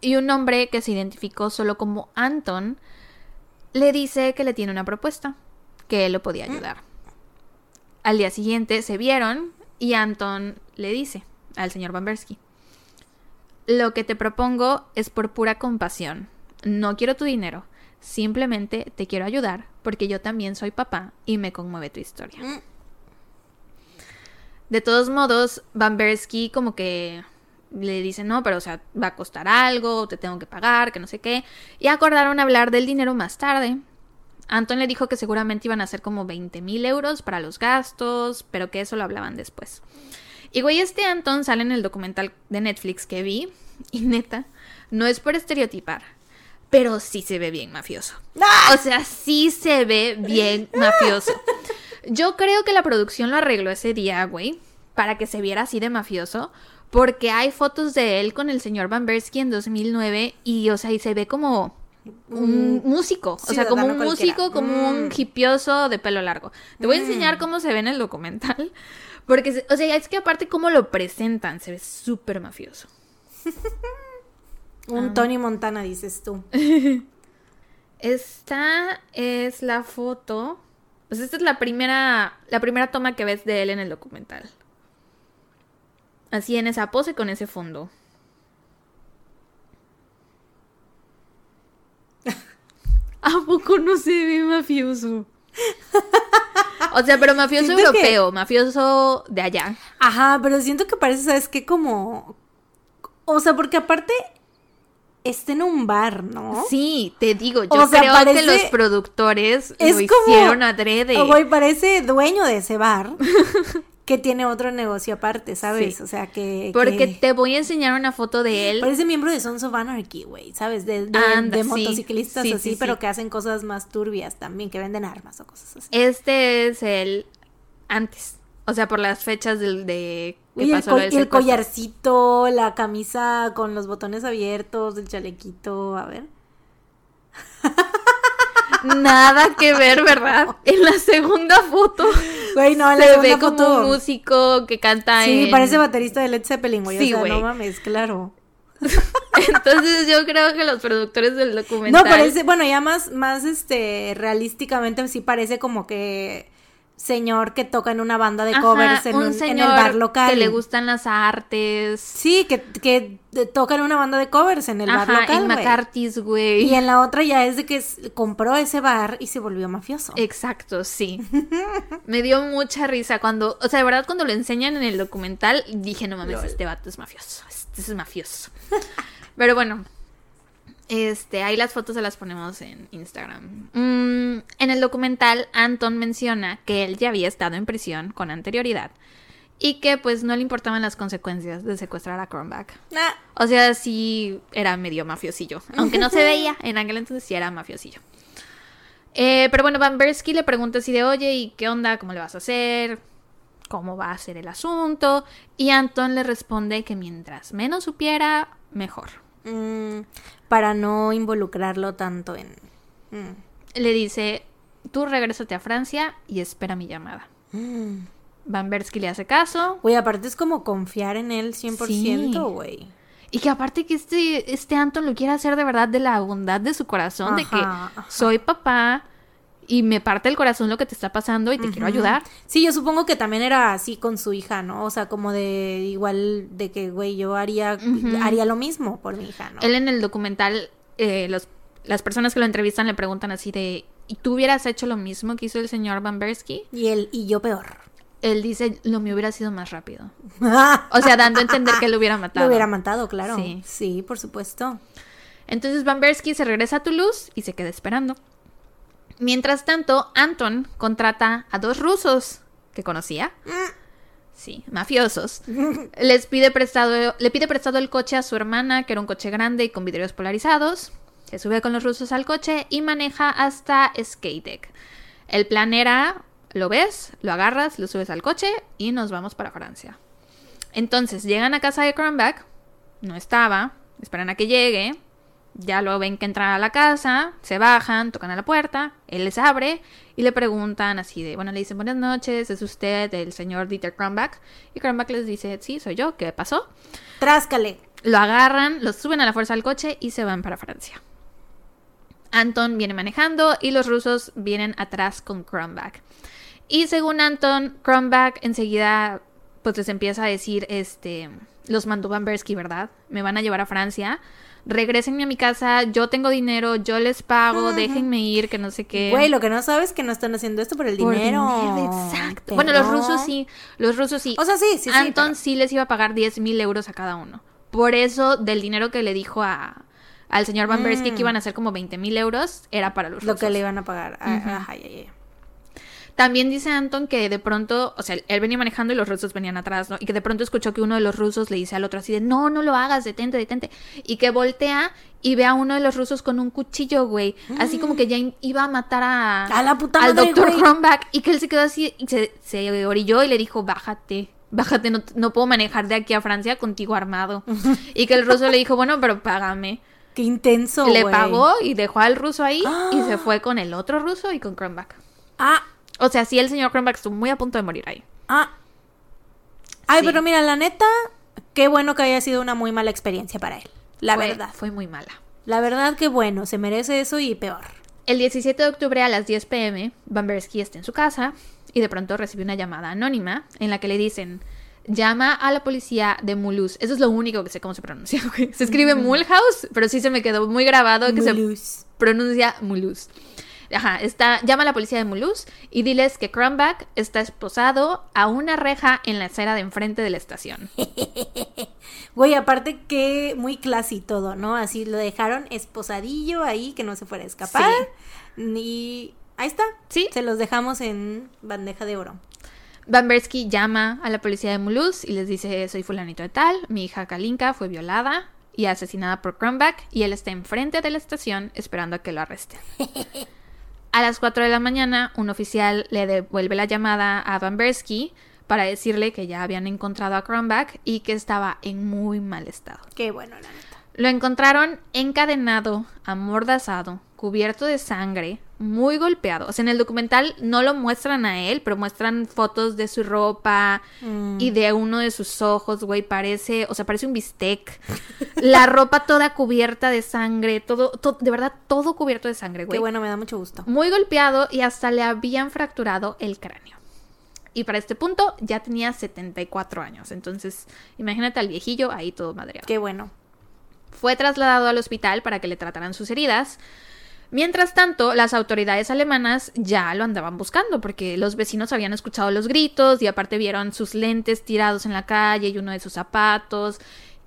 y un hombre que se identificó solo como Anton le dice que le tiene una propuesta, que él lo podía ayudar. Al día siguiente se vieron y Anton le dice al señor Bambersky, lo que te propongo es por pura compasión. No quiero tu dinero, simplemente te quiero ayudar porque yo también soy papá y me conmueve tu historia. Mm. De todos modos, Bambersky como que le dice, no, pero o sea, va a costar algo, te tengo que pagar, que no sé qué. Y acordaron hablar del dinero más tarde. Anton le dijo que seguramente iban a ser como 20 mil euros para los gastos, pero que eso lo hablaban después. Y güey, este Anton sale en el documental de Netflix que vi, y neta, no es por estereotipar, pero sí se ve bien mafioso. O sea, sí se ve bien mafioso. Yo creo que la producción lo arregló ese día, güey, para que se viera así de mafioso, porque hay fotos de él con el señor Bambersky en 2009 y, o sea, y se ve como un músico, o sea, como un cualquiera. músico, como un Mm. hipioso de pelo largo. Te voy a enseñar cómo se ve en el documental, porque, o sea, es que aparte cómo lo presentan, se ve súper mafioso. Un Tony Montana, dices tú. Esta es la foto. Pues esta es la primera, la primera toma que ves de él en el documental. Así en esa pose con ese fondo. ¿A poco no se ve mafioso? O sea, pero mafioso Siento que- europeo, mafioso de allá. Ajá, pero siento que parece, ¿sabes qué? Como... O sea, porque aparte está en un bar, ¿no? Sí, te digo, yo O sea, creo que parece- los productores Es lo como- hicieron adrede. O, Güey, parece dueño de ese bar que tiene otro negocio aparte, ¿sabes? Sí. O sea, que... Porque que- te voy a enseñar una foto de él. Parece miembro de Sons of Anarchy, güey, ¿sabes? De, de, Anda, de sí. motociclistas Sí, así, sí, pero que hacen cosas más turbias también, que venden armas o cosas así. Este es el antes. O sea, por las fechas del de Y el, pasó co- el collarcito, la camisa con los botones abiertos, el chalequito, a ver. Nada que ver, ¿verdad? En la segunda foto Güey, no, en la se segunda ve como foto- un músico que canta Sí, en- parece baterista de Led Zeppelin, güey. Sí, o sea, güey. no mames, claro. Entonces yo creo que los productores del documental No, parece, bueno, ya más, más este, realísticamente sí parece como que señor que toca en una banda de Ajá, covers en, un un- en señor el bar local. que le gustan las artes. Sí, que, que toca en una banda de covers en el bar local. en güey. McCarthy's, güey. Y en la otra ya es de que compró ese bar y se volvió mafioso. Exacto, sí. Me dio mucha risa cuando, o sea, de verdad cuando lo enseñan en el documental, dije, no mames, este vato es mafioso, este es mafioso. Pero bueno, este, ahí las fotos se las ponemos en Instagram. Mm, en el documental, Anton menciona que él ya había estado en prisión con anterioridad y que pues no le importaban las consecuencias de secuestrar a Cronbach. Ah, O sea, sí era medio mafiosillo. Aunque no se veía, en aquel entonces sí era mafiosillo. Eh, pero bueno, Van Bersky le pregunta así de, oye, ¿y qué onda? ¿Cómo le vas a hacer? ¿Cómo va a ser el asunto? Y Anton le responde que mientras menos supiera, mejor. Mm, para no involucrarlo tanto en... mm, Le dice, tú regrésate a Francia y espera mi llamada. mm. Van Bersky le hace caso. Güey, aparte es como confiar en él 100%, Sí. güey. Y que aparte que este, este Anton lo quiere hacer de verdad de la bondad de su corazón, de que ajá. soy papá y me parte el corazón lo que te está pasando y te quiero ayudar. Sí, yo supongo que también era así con su hija, ¿no? O sea, como de igual de que, güey, yo haría, haría lo mismo por mi hija, ¿no? Él en el documental, eh, los, las personas que lo entrevistan le preguntan así de, ¿y tú hubieras hecho lo mismo que hizo el señor Van Bersky? Y él, y yo peor. Él dice, lo mío hubiera sido más rápido. O sea, dando a entender que lo hubiera matado. Lo hubiera matado, claro. Sí. Sí, por supuesto. Entonces Van Bersky se regresa a Toulouse y se queda esperando. Mientras tanto, Anton contrata a dos rusos que conocía. Sí, mafiosos. Les pide prestado, le pide prestado el coche a su hermana, que era un coche grande y con vidrios polarizados. Se sube con los rusos al coche y maneja hasta Skatek. El plan era, lo ves, lo agarras, lo subes al coche y nos vamos para Francia. Entonces llegan a casa de Kronbach, no estaba, esperan a que llegue, ya lo ven que entran a la casa, se bajan, tocan a la puerta, él les abre y le preguntan así de, bueno, le dicen buenas noches, ¿es usted el señor Dieter Kronbach? Y Kronbach les dice, sí, soy yo, ¿qué pasó? Tráscale. Lo agarran, lo suben a la fuerza al coche y se van para Francia. Anton viene manejando y los rusos vienen atrás con Kronbach. Y según Anton, Kronbach enseguida pues les empieza a decir, este, los mandó ¿verdad? Me van a llevar a Francia. Regrésenme a mi casa, yo tengo dinero, yo les pago, déjenme ir, que no sé qué. Güey, lo que no sabes es que no están haciendo esto por el Por dinero. exacto. Bueno, los rusos sí, los rusos sí. O sea, sí, sí, sí. Anton pero- sí les iba a pagar 10 mil euros a cada uno. Por eso, del dinero que le dijo a, al señor Van Bersky que iban a ser como 20 mil euros, era para los Mm. Lo rusos. que le iban a pagar. Ah, Ajá, ya, ya. También dice Anton que de pronto, o sea, él venía manejando y los rusos venían atrás, ¿no? Y que de pronto escuchó que uno de los rusos le dice al otro así de, no, no lo hagas, detente, detente. Y que voltea y ve a uno de los rusos con un cuchillo, güey. Así como que ya iba a matar a... A la puta Al doctor. Kronbach. Y que él se quedó así, y se, se orilló y le dijo, bájate. Bájate, no, no puedo manejar de aquí a Francia contigo armado. y que el ruso le dijo, bueno, pero págame. Qué intenso, le pagó y dejó al ruso ahí y se fue con el otro ruso y con Kronbach. Ah, O sea, sí, el señor Kronbach estuvo muy a punto de morir ahí. ah. Ay, Sí. pero mira, la neta, qué bueno que haya sido una muy mala experiencia para él. La Fue- verdad. Fue muy mala. La verdad, qué bueno. Se merece eso y peor. El 17 de octubre a las 10 pm, Van Bersky está en su casa y de pronto recibe una llamada anónima en la que le dicen llama a la policía de Mulhouse. Eso es lo único que sé cómo se pronuncia. güey. Se escribe Mulhouse, pero sí se me quedó muy grabado que se pronuncia Mulhouse. Ajá, está, llama a la policía de Mulhouse y diles que Kronbach está esposado a una reja en la acera de enfrente de la estación. Güey, aparte que muy classy todo, ¿no? Así lo dejaron esposadillo ahí, que no se fuera a escapar. Y ahí está. Sí. Se los dejamos en bandeja de oro. Van Bersky llama a la policía de Mulhouse y les dice, soy fulanito de tal, mi hija Kalinka fue violada y asesinada por Kronbach y él está enfrente de la estación esperando a que lo arresten. A las 4 de la mañana, un oficial le devuelve la llamada a Van Bersky para decirle que ya habían encontrado a Kronbach y que estaba en muy mal estado. Qué bueno, la neta. Lo encontraron encadenado, amordazado, cubierto de sangre, muy golpeado. O sea, en el documental no lo muestran a él, pero muestran fotos de su ropa Mm. y de uno de sus ojos, güey. Parece, o sea, parece un bistec. La ropa toda cubierta de sangre, todo, to- de verdad, todo cubierto de sangre, güey. Qué bueno, me da mucho gusto. Muy golpeado y hasta le habían fracturado el cráneo. y para este punto ya tenía 74 años. Entonces, imagínate al viejillo ahí todo madreado. Qué bueno. Fue trasladado al hospital para que le trataran sus heridas. Mientras tanto, las autoridades alemanas ya lo andaban buscando porque los vecinos habían escuchado los gritos y aparte vieron sus lentes tirados en la calle y uno de sus zapatos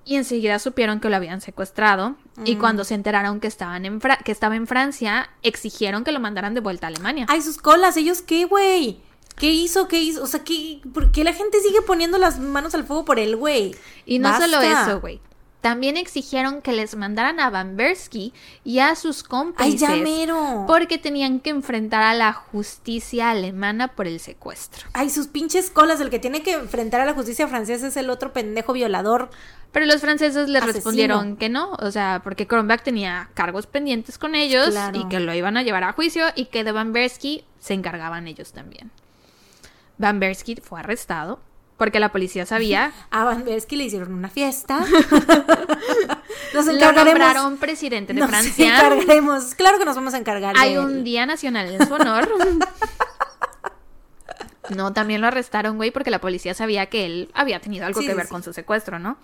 y enseguida supieron que lo habían secuestrado y Mm. cuando se enteraron que, estaban en Fra- que estaba en Francia, exigieron que lo mandaran de vuelta a Alemania. Ay, sus colas, ¿ellos qué, güey? ¿Qué hizo? ¿Qué hizo? O sea, ¿qué, ¿por qué la gente sigue poniendo las manos al fuego por él, güey? Y no solo eso, güey. También exigieron que les mandaran a Van Bersky y a sus Ay, cómplices ya mero. porque tenían que enfrentar a la justicia alemana por el secuestro. Ay, sus pinches colas. El que tiene que enfrentar a la justicia francesa es el otro pendejo violador. Pero los franceses le Asesino. respondieron que no, o sea, porque Kronbach tenía cargos pendientes con ellos Claro. y que lo iban a llevar a juicio y que de Van Bersky se encargaban ellos también. Van Bersky fue arrestado porque la policía sabía A Van Bersky le hicieron una fiesta. nos lo encargaremos. nombraron presidente de nos Francia. encargaremos. Claro que nos vamos a encargar. Hay de un día nacional en su honor. No, también lo arrestaron, güey, porque la policía sabía que él había tenido algo Sí, que ver sí. con su secuestro, ¿no?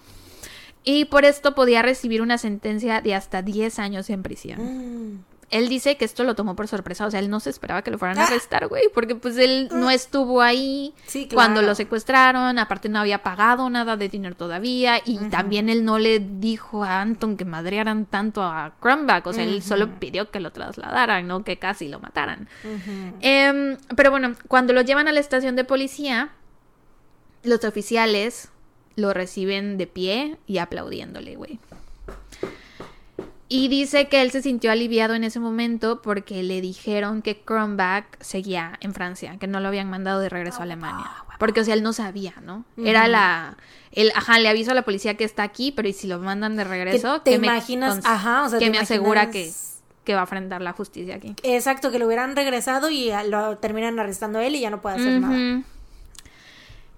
Y por esto podía recibir una sentencia de hasta 10 años en prisión. Mm. Él dice que esto lo tomó por sorpresa, o sea, él no se esperaba que lo fueran a Ah. arrestar, güey, porque pues él no estuvo ahí Sí, cuando lo secuestraron, aparte no había pagado nada de dinero todavía y también él no le dijo a Anton que madrearan tanto a Crumbach, o sea, él solo pidió que lo trasladaran, no que casi lo mataran. Em, pero bueno, cuando lo llevan a la estación de policía, los oficiales lo reciben de pie y aplaudiéndole, güey. Y dice que él se sintió aliviado en ese momento porque le dijeron que Kronbach seguía en Francia, que no lo habían mandado de regreso a Alemania. Porque, o sea, él no sabía, ¿no? Era la... El, ajá, le aviso a la policía que está aquí, pero ¿y si lo mandan de regreso? te ¿Qué me imaginas? cons- Ajá, o sea, que me asegura que, que va a enfrentar la justicia aquí. Exacto, que lo hubieran regresado y lo terminan arrestando a él y ya no puede hacer nada.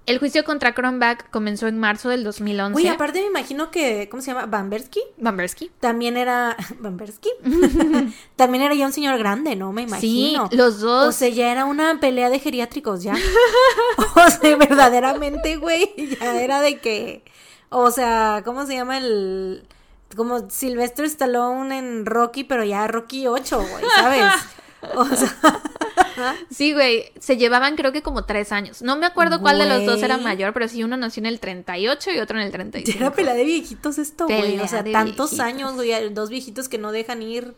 El juicio contra Kronbach comenzó en marzo del 2011. Uy, aparte me imagino que, ¿cómo se llama? Van Bersky. Van Bersky. También era. Van Bersky. También era ya un señor grande, ¿no? Me Sí, imagino. los dos. O sea, ya era una pelea de geriátricos, ya. o sea, verdaderamente, güey. Ya era de que. O sea, ¿cómo se llama el. Como Sylvester Stallone en Rocky, pero ya Rocky 8, güey, ¿sabes? O sea. Sí, güey. Se llevaban creo que como tres años. No me acuerdo cuál de los dos era mayor, pero sí uno nació en el 38 y otro en el Ya 35. era pelea de viejitos esto, güey. O sea, tantos viejitos. años, güey. Dos viejitos que no dejan ir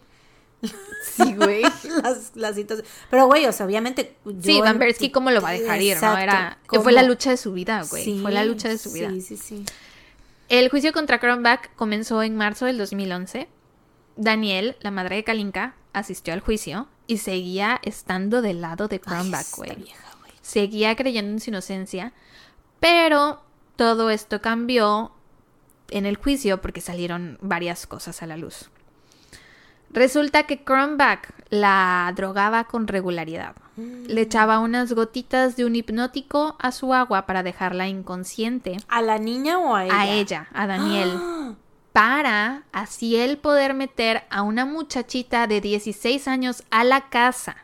Sí, güey. las, las situaciones. Pero, güey, o sea, obviamente. Sí, Van Bersky, ¿cómo lo va a dejar ir? ¿no? Exacto, Era, ¿cómo? fue la lucha de su vida, güey. Sí, fue la lucha de su vida. Sí, sí, sí. El juicio contra Kronbach comenzó en marzo del 2011. Daniel, la madre de Kalinka, asistió al juicio y seguía estando del lado de esta güey. Seguía creyendo en su inocencia, pero todo esto cambió en el juicio porque salieron varias cosas a la luz. Resulta que Kronbach la drogaba con regularidad. Le echaba unas gotitas de un hipnótico a su agua para dejarla inconsciente. ¿A la niña o a ella? A ella, a Daniel. Ah, Para así él poder meter a una muchachita de 16 años a la casa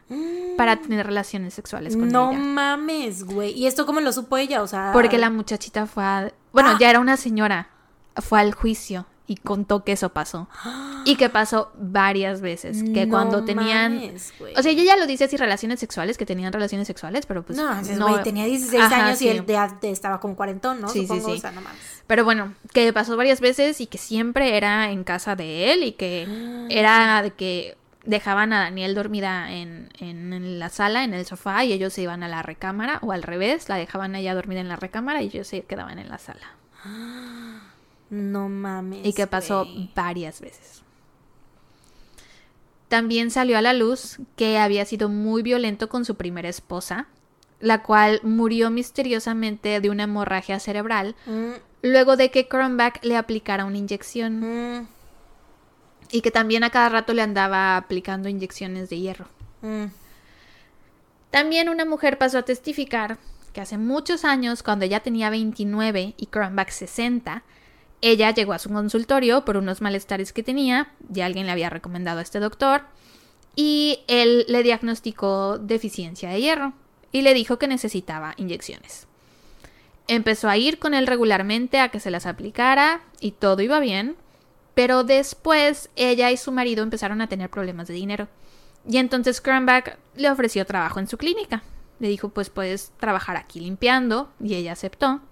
para tener relaciones sexuales con no ella. mames, güey. ¿Y esto cómo lo supo ella? O sea. Porque la muchachita fue a... Bueno, Ah. ya era una señora. Fue al juicio y contó que eso pasó. Y que pasó varias veces. Que No cuando tenían... O sea, ella ya lo dice así, relaciones sexuales, que tenían relaciones sexuales, pero pues... no, no- tenía 16 Ajá, años sí. y él ya estaba como cuarentón, ¿no? Sí, sí, Supongo, sí. o sea, no. Pero bueno, que pasó varias veces y que siempre era en casa de él y que Ah. era de que dejaban a Daniel dormida en, en- en la sala, en el sofá, y ellos se iban a la recámara, o al revés, la dejaban a ella dormida en la recámara y ellos se quedaban en la sala. No mames. Y que pasó varias veces. También salió a la luz que había sido muy violento con su primera esposa, la cual murió misteriosamente de una hemorragia cerebral Mm, luego de que Kronbach le aplicara una inyección mm, y que también a cada rato le andaba aplicando inyecciones de hierro. mm. También una mujer pasó a testificar que hace muchos años, cuando ella tenía 29 y Kronbach 60, ella llegó a su consultorio por unos malestares que tenía, y alguien le había recomendado a este doctor, y él le diagnosticó deficiencia de hierro. y le dijo que necesitaba inyecciones. Empezó a ir con él regularmente a que se las aplicara y todo iba bien, pero después ella y su marido empezaron a tener problemas de dinero. Y entonces Cranback le ofreció trabajo en su clínica. Le dijo, pues puedes trabajar aquí limpiando, y ella aceptó.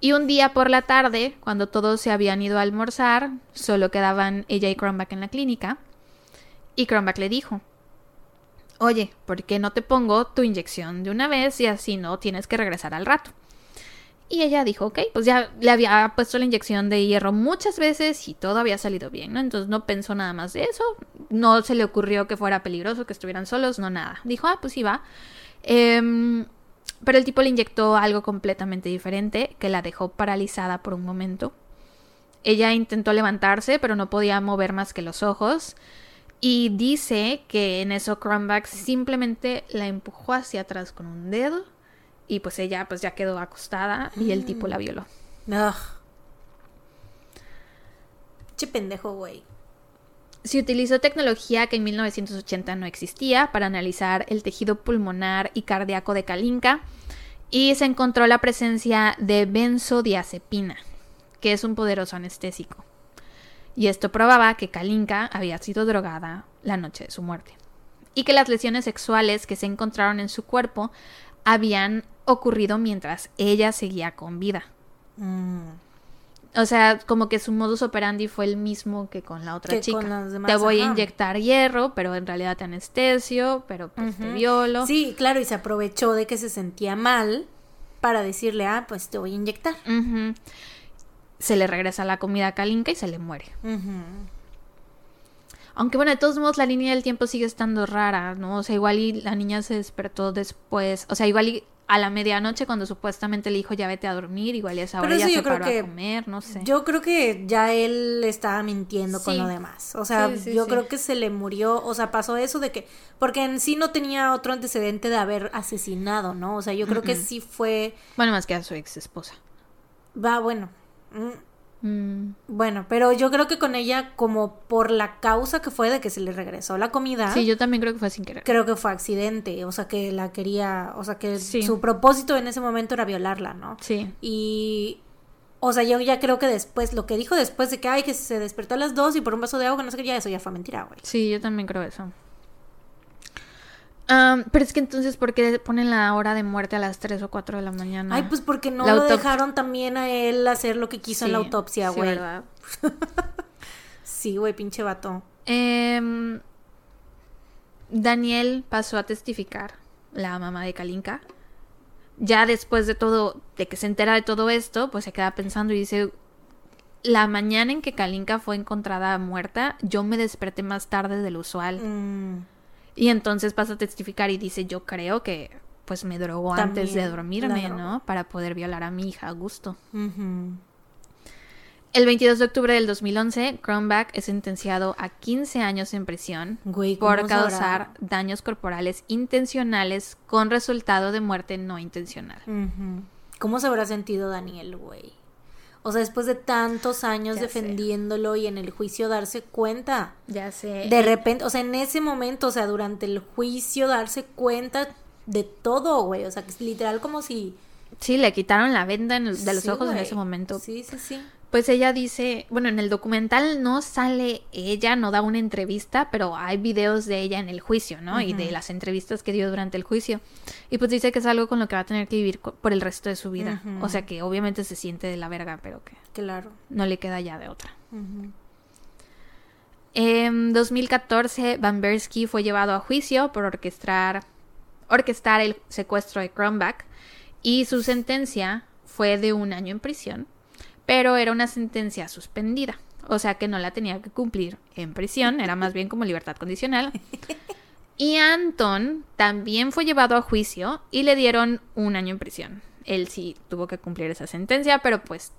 Y un día por la tarde, cuando todos se habían ido a almorzar, solo quedaban ella y Cranback en la clínica. Y Cranback le dijo, oye, ¿por qué no te pongo tu inyección de una vez y así no tienes que regresar al rato? Y ella dijo, ok, pues ya le había puesto la inyección de hierro muchas veces y todo había salido bien, ¿no? Entonces no pensó nada más de eso, no se le ocurrió que fuera peligroso, que estuvieran solos, no nada. Dijo, ah, pues sí va. Em, pero el tipo le inyectó algo completamente diferente que la dejó paralizada por un momento. Ella intentó levantarse, pero no podía mover más que los ojos. Y dice que en eso Crumback simplemente la empujó hacia atrás con un dedo y pues ella pues ya quedó acostada y el tipo la violó. Ugh. Che pendejo, güey. Se utilizó tecnología que en 1980 no existía para analizar el tejido pulmonar y cardíaco de Kalinka y se encontró la presencia de benzodiazepina, que es un poderoso anestésico. Y esto probaba que Kalinka había sido drogada la noche de su muerte y que las lesiones sexuales que se encontraron en su cuerpo habían ocurrido mientras ella seguía con vida. Mm. O sea, como que su modus operandi fue el mismo que con la otra Que chica. con las demás, te voy a inyectar hierro, pero en realidad te anestesio, pero pues te violo. Sí, claro, y se aprovechó de que se sentía mal para decirle, ah, pues te voy a inyectar. Se le regresa la comida a Kalinka y se le muere. Aunque bueno, de todos modos la línea del tiempo sigue estando rara, ¿no? O sea, igual y la niña se despertó después, o sea, igual y a la medianoche cuando supuestamente le dijo ya vete a dormir, igual y a esa hora Pero ya se paró que- a comer, no sé. Yo creo que ya él estaba mintiendo con lo demás. O sea, Sí, sí, yo creo que se le murió, o sea, pasó eso de que, porque en sí no tenía otro antecedente de haber asesinado, ¿no? O sea, yo creo que sí fue, Bueno, más que a su ex esposa. va, bueno, mm, Mm, bueno, pero yo creo que con ella, como por la causa que fue de que se le regresó la comida, Sí, yo también creo que fue sin querer. creo que fue accidente, o sea, que la quería, o sea, que Sí. su propósito en ese momento era violarla, ¿no? Sí. Y, o sea, yo ya creo que después, lo que dijo después de que, ay, que se despertó a las dos y por un vaso de agua, no sé qué, ya eso ya fue mentira, güey. Sí, yo también creo eso. Am, pero es que entonces, ¿por qué ponen la hora de muerte a las 3 o 4 de la mañana? Ay, pues porque no lo dejaron también a él hacer lo que quiso en la autopsia, sí, güey. ¿verdad? Sí, güey, pinche vato. Em, Daniel pasó a testificar, la mamá de Kalinka. Ya después de todo, de que se entera de todo esto, pues se queda pensando y dice, la mañana en que Kalinka fue encontrada muerta, yo me desperté más tarde del usual. Mm, Y entonces pasa a testificar y dice, yo creo que pues me drogó antes de dormirme. ¿no? Para poder violar a mi hija a gusto. El 22 de octubre del 2011, Cronbach es sentenciado a 15 años en prisión Güey, ¿cómo por causar daños corporales intencionales con resultado de muerte no intencional. ¿Cómo se habrá sentido Daniel, güey? O sea, después de tantos años Ya sé. defendiéndolo y en el juicio darse cuenta. Ya sé. De repente, o sea, en ese momento, o sea, durante el juicio darse cuenta de todo, güey. O sea, que es literal como si... Sí, le quitaron la venda en el- de los Sí, ojos en ese momento. Sí, sí, sí. Pues ella dice, bueno, en el documental no sale ella, no da una entrevista, pero hay videos de ella en el juicio, ¿no? Y de las entrevistas que dio durante el juicio. Y pues dice que es algo con lo que va a tener que vivir por el resto de su vida. O sea que obviamente se siente de la verga, pero que Claro. no le queda ya de otra. Ujú. En 2014, Van Bersky fue llevado a juicio por orquestar, orquestar el secuestro de Cronbach y su sentencia fue de un año en prisión, pero era una sentencia suspendida, o sea que no la tenía que cumplir en prisión, era más bien como libertad condicional. Y Anton también fue llevado a juicio y le dieron un año en prisión. Él sí tuvo que cumplir esa sentencia, pero pues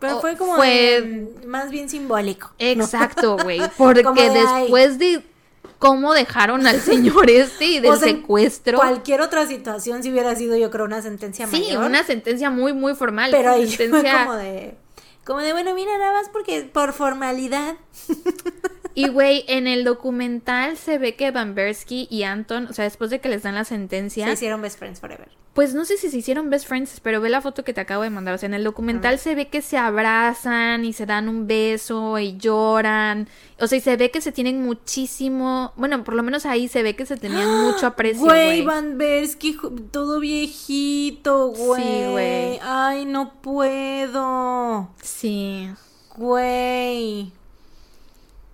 Pero Oh, fue como fue- de- más bien simbólico. Exacto, güey. Porque de, después de cómo dejaron al señor este y del O sea, en secuestro. Cualquier otra situación si hubiera sido yo creo una sentencia Sí, mayor. una sentencia muy, muy formal. pero ahí fue sentencia- como de como de bueno, mira nada más porque por formalidad. Y güey, en el documental se ve que Bambersky y Anton, o sea, después de que les dan la sentencia, Se hicieron best friends forever. pues no sé si se hicieron best friends, pero ve la foto que te acabo de mandar. O sea, en el documental se ve que se abrazan y se dan un beso y lloran. O sea, y se ve que se tienen muchísimo. Bueno, por lo menos ahí se ve que se tenían mucho aprecio. Güey, Güey, Van Bersky, ju- todo viejito, güey. güey. Ay, no puedo. Sí. Güey.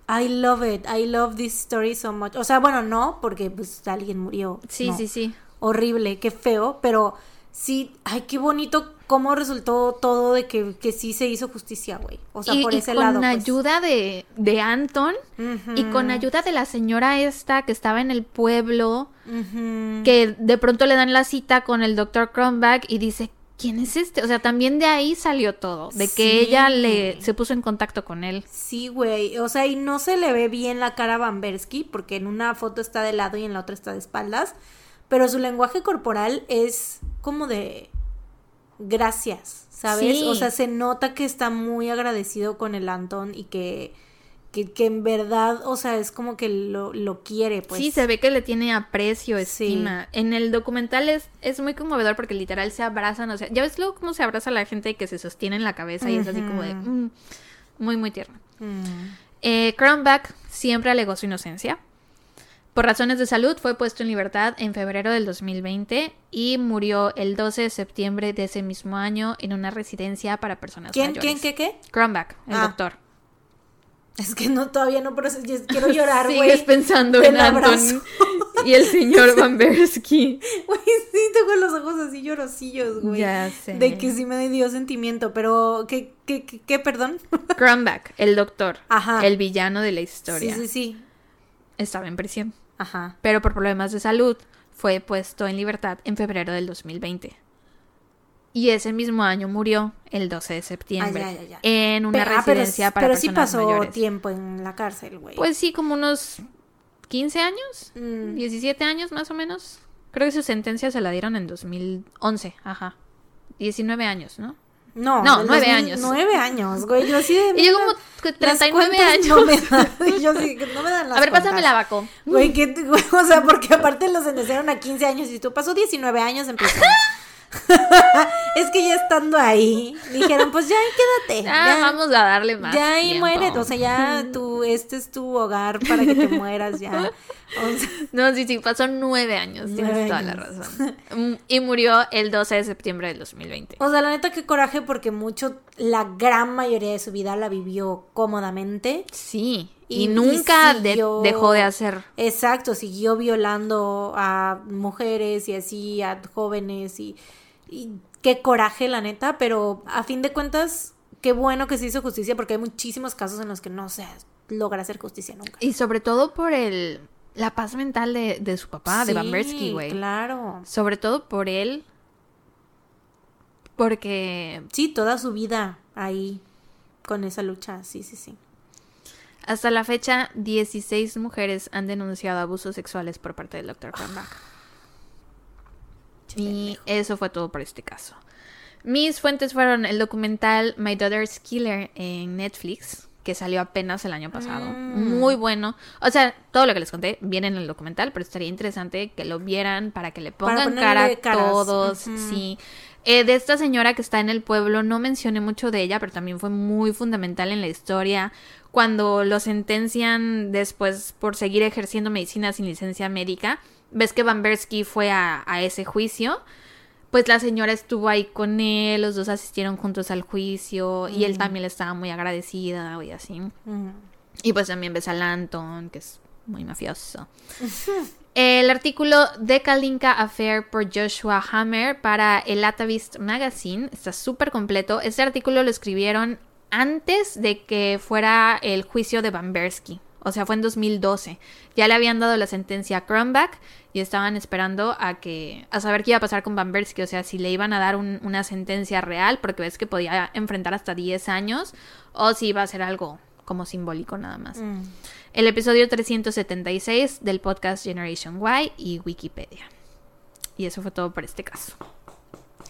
I love it. I love this story so much. O sea, bueno, no, porque pues alguien murió. Sí, no. sí, sí. Horrible, qué feo, pero sí, ay, qué bonito cómo resultó todo de que, que sí se hizo justicia, güey. O sea, y, por y ese con lado. pues. ayuda de, de Anton y con ayuda de la señora esta que estaba en el pueblo, que de pronto le dan la cita con el doctor Cronbach y dice, ¿quién es este? O sea, también de ahí salió todo, de que Sí. ella le se puso en contacto con él. Sí, güey. O sea, y no se le ve bien la cara a Bambersky, porque en una foto está de lado y en la otra está de espaldas. Pero su lenguaje corporal es como de gracias, ¿sabes? Sí. O sea, se nota que está muy agradecido con el Anton y que, que, que en verdad, o sea, es como que lo, lo quiere, pues. sí, se ve que le tiene aprecio, Sí. estima. En el documental es, es muy conmovedor porque literal se abrazan, o sea, ya ves luego cómo se abraza la gente que se sostiene en la cabeza y es así como de... Mm, muy, muy tierno. Mm. Eh, Cronbach siempre alegó su inocencia. Por razones de salud fue puesto en libertad en febrero del 2020 y murió el 12 de septiembre de ese mismo año en una residencia para personas ¿Quién, mayores. quién, qué, qué? Cronbach, el Ah. doctor. Es que no, todavía no, pero quiero llorar, güey. Sigues pensando del en Anton y el señor Bambersky. Güey, sí, tengo los ojos así llorosillos, güey. Ya sé. De que sí me dio sentimiento, pero ¿qué, qué, qué, qué, perdón? Cronbach, el doctor, Ajá. el villano de la Sí, historia, sí, sí. estaba en prisión, Ajá. pero por problemas de salud fue puesto en libertad en febrero del 2020. Y ese mismo año murió el 12 de septiembre Ah, ya, ya, ya. en una ah, pero, residencia para pero sí personas pasó mayores. tiempo en la cárcel, güey. Pues sí, como unos 15 años, Mm. 17 años más o menos. Creo que su sentencia se la dieron en 2011, ajá. 19 años, ¿no? no, no, del nueve 2000 años. Nueve años, güey. Yo así de. Y yo como que las 39 cuentas años. No me dan, yo sí, que no me dan las A ver, pásame la vaco. Güey, ¿qué te- güey, o sea, porque aparte los sentenciaron a 15 años y tú pasó 19 años en prisión. es que ya estando ahí, dijeron, pues ya quédate. Ah, ya, vamos a darle más. ya ahí muere, o sea, ya tú, este es tu hogar para que te mueras ya. O sea, No, sí, sí, pasó nueve años. Tienes toda la razón. Mm, Y murió el 12 de septiembre del 2020. o sea, la neta qué coraje porque mucho, la gran mayoría de su vida la vivió cómodamente. Sí. Y, Y- y nunca de- dejó de hacer. Exacto, siguió violando a mujeres y así, a jóvenes y, y qué coraje, la neta, pero a fin de cuentas, qué bueno que se hizo justicia porque hay muchísimos casos en los que no se logra hacer justicia nunca. Y sobre todo por el la paz mental de, de su papá, de Bambersky, güey. Claro. Sobre todo por él. Porque Sí, toda su vida ahí con esa lucha, sí, sí, sí. Hasta la fecha 16 mujeres han denunciado abusos sexuales por parte del Dr. Cronbach. Y eso fue todo por este caso. Mis fuentes fueron el documental My Daughter's Killer en Netflix, que salió apenas el año pasado. Mm. Muy bueno. O sea, todo lo que les conté viene en el documental, pero estaría interesante que lo vieran para que le pongan cara a todos. Sí. Eh, de esta señora que está en el pueblo, no mencioné mucho de ella, pero también fue muy fundamental en la historia. Cuando lo sentencian después por seguir ejerciendo medicina sin licencia médica, ves que Bambersky fue a, a ese juicio. Pues la señora estuvo ahí con él, los dos asistieron juntos al juicio y él también le estaba muy agradecida y así. Mm. Y pues también ves al Anton, que es muy mafioso. El artículo de Kalinka Affair por Joshua Hammer para el Atavist Magazine está súper completo. Este artículo lo escribieron antes de que fuera el juicio de Bambersky. O sea, fue en 2012. Ya le habían dado la sentencia a Cronbach y estaban esperando a que a saber qué iba a pasar con Bambersky, o sea, si le iban a dar un- una sentencia real, porque ves que podía enfrentar hasta 10 años, o si iba a ser algo como simbólico nada más. Mm. El episodio 376 del podcast Generation Y y Wikipedia. Y eso fue todo por este caso.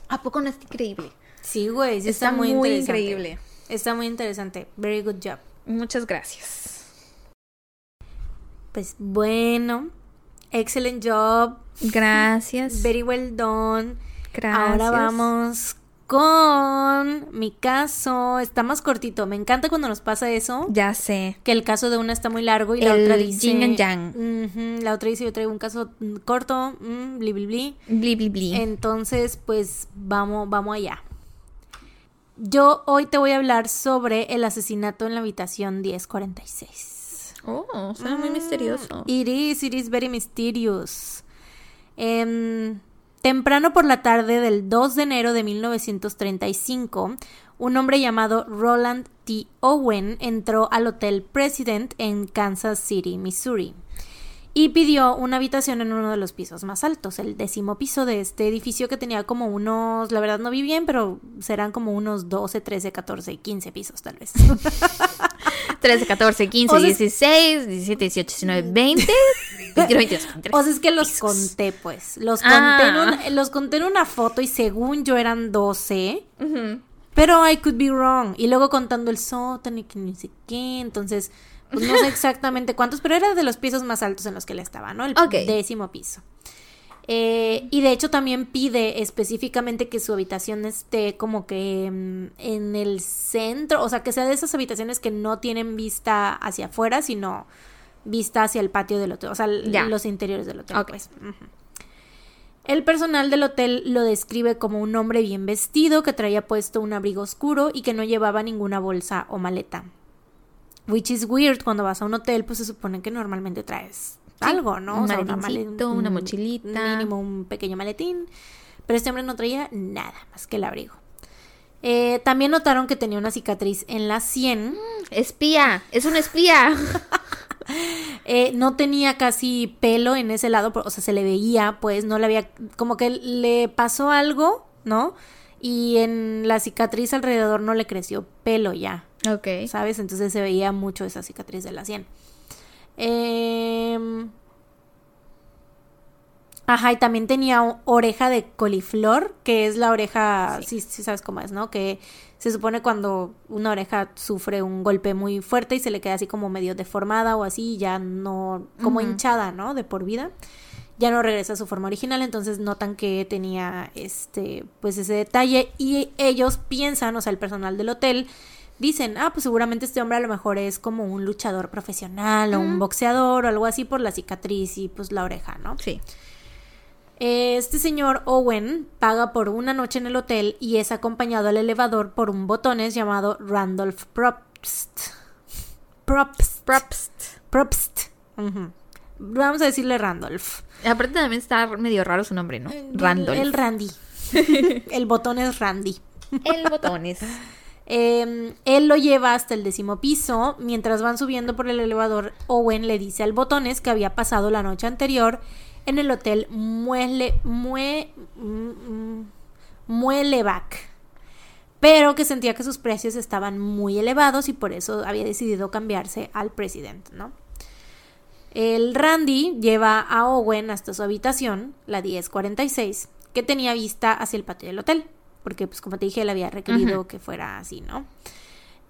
¿A poco no es increíble? Sí, güey, sí está, Está muy, muy interesante. increíble. Está muy interesante. Very good job. Muchas gracias. Pues bueno, excellent job. Gracias. Very well done. Gracias. Ahora vamos con mi caso. Está más cortito. Me encanta cuando nos pasa eso. Ya sé. Que el caso de una está muy largo y la otra dice. yin and yang. La otra dice: Yo traigo un caso corto. mm, bli, bli, bli. Bli, bli, bli. Entonces, pues vamos, vamos allá. Yo hoy te voy a hablar sobre el asesinato en la habitación 1046. Oh, suena muy misterioso. It is, it is very mysterious. Em, temprano por la tarde del 2 de enero de 1935, un hombre llamado Roland T. Owen entró al Hotel President en Kansas City, Missouri, y pidió una habitación en uno de los pisos más altos, el décimo piso de este edificio que tenía como unos, la verdad no vi bien, pero serán como unos 12, 13, 14, 15 pisos tal vez. 13, 14, 15, O sea, es- 16, 17, 18, 19, 20, 21, 22, 23. O sea, es que los conté, pues. Los Ah. conté, en un- los conté en una foto y según yo eran 12. Ujú. Pero I could be wrong. Y luego contando el sótano y que ni sé qué. Entonces, pues no sé exactamente cuántos, pero era de los pisos más altos en los que él estaba, ¿no? El décimo piso. Eh, y de hecho también pide específicamente que su habitación esté como que mm, en el centro, o sea, que sea de esas habitaciones que no tienen vista hacia afuera, sino vista hacia el patio del hotel, o sea, los interiores del hotel. Pues. El personal del hotel lo describe como un hombre bien vestido que traía puesto un abrigo oscuro y que no llevaba ninguna bolsa o maleta. Which is weird, cuando vas a un hotel, pues se supone que normalmente traes algo, ¿no? un una maletincito, male- una un- mochilita. Mínimo un pequeño maletín. Pero este hombre no traía nada más que el abrigo. Eh, también notaron que tenía una cicatriz en la sien. Espía, es un espía. Eh, no tenía casi pelo en ese lado, o sea, se le veía, pues, no le había, como que le pasó algo, ¿no? Y en la cicatriz alrededor no le creció pelo ya, Ok. ¿sabes? Entonces se veía mucho esa cicatriz de la sien. Em, Ajá, y también tenía oreja de coliflor, que es la oreja, sí. sí, sabes cómo es, ¿no? Que se supone cuando una oreja sufre un golpe muy fuerte y se le queda así como medio deformada o así, ya no, como hinchada, ¿no? De por vida. Ya no regresa a su forma original, entonces notan que tenía este, pues ese detalle y ellos piensan, o sea, el personal del hotel dicen, ah, pues seguramente este hombre a lo mejor es como un luchador profesional o un boxeador o algo así por la cicatriz y pues la oreja, ¿no? Sí. Este señor Owen paga por una noche en el hotel y es acompañado al elevador por un botones llamado Randolph Probst. Probst. Props. Probst. Ujú. Vamos a decirle Randolph. Aparte también está medio raro su nombre, ¿no? Randolph. El Randy. el botón es Randy. El botones. Eh, él lo lleva hasta el décimo piso. Mientras van subiendo por el elevador, Owen le dice al botones que había pasado la noche anterior en el hotel Muele, Mue, mm, mm, Muelevac. Pero que sentía que sus precios estaban muy elevados y por eso había decidido cambiarse al presidente, ¿no? El Randy lleva a Owen hasta su habitación, la 1046, que tenía vista hacia el patio del hotel, porque pues como te dije, él había requerido que fuera así, ¿no?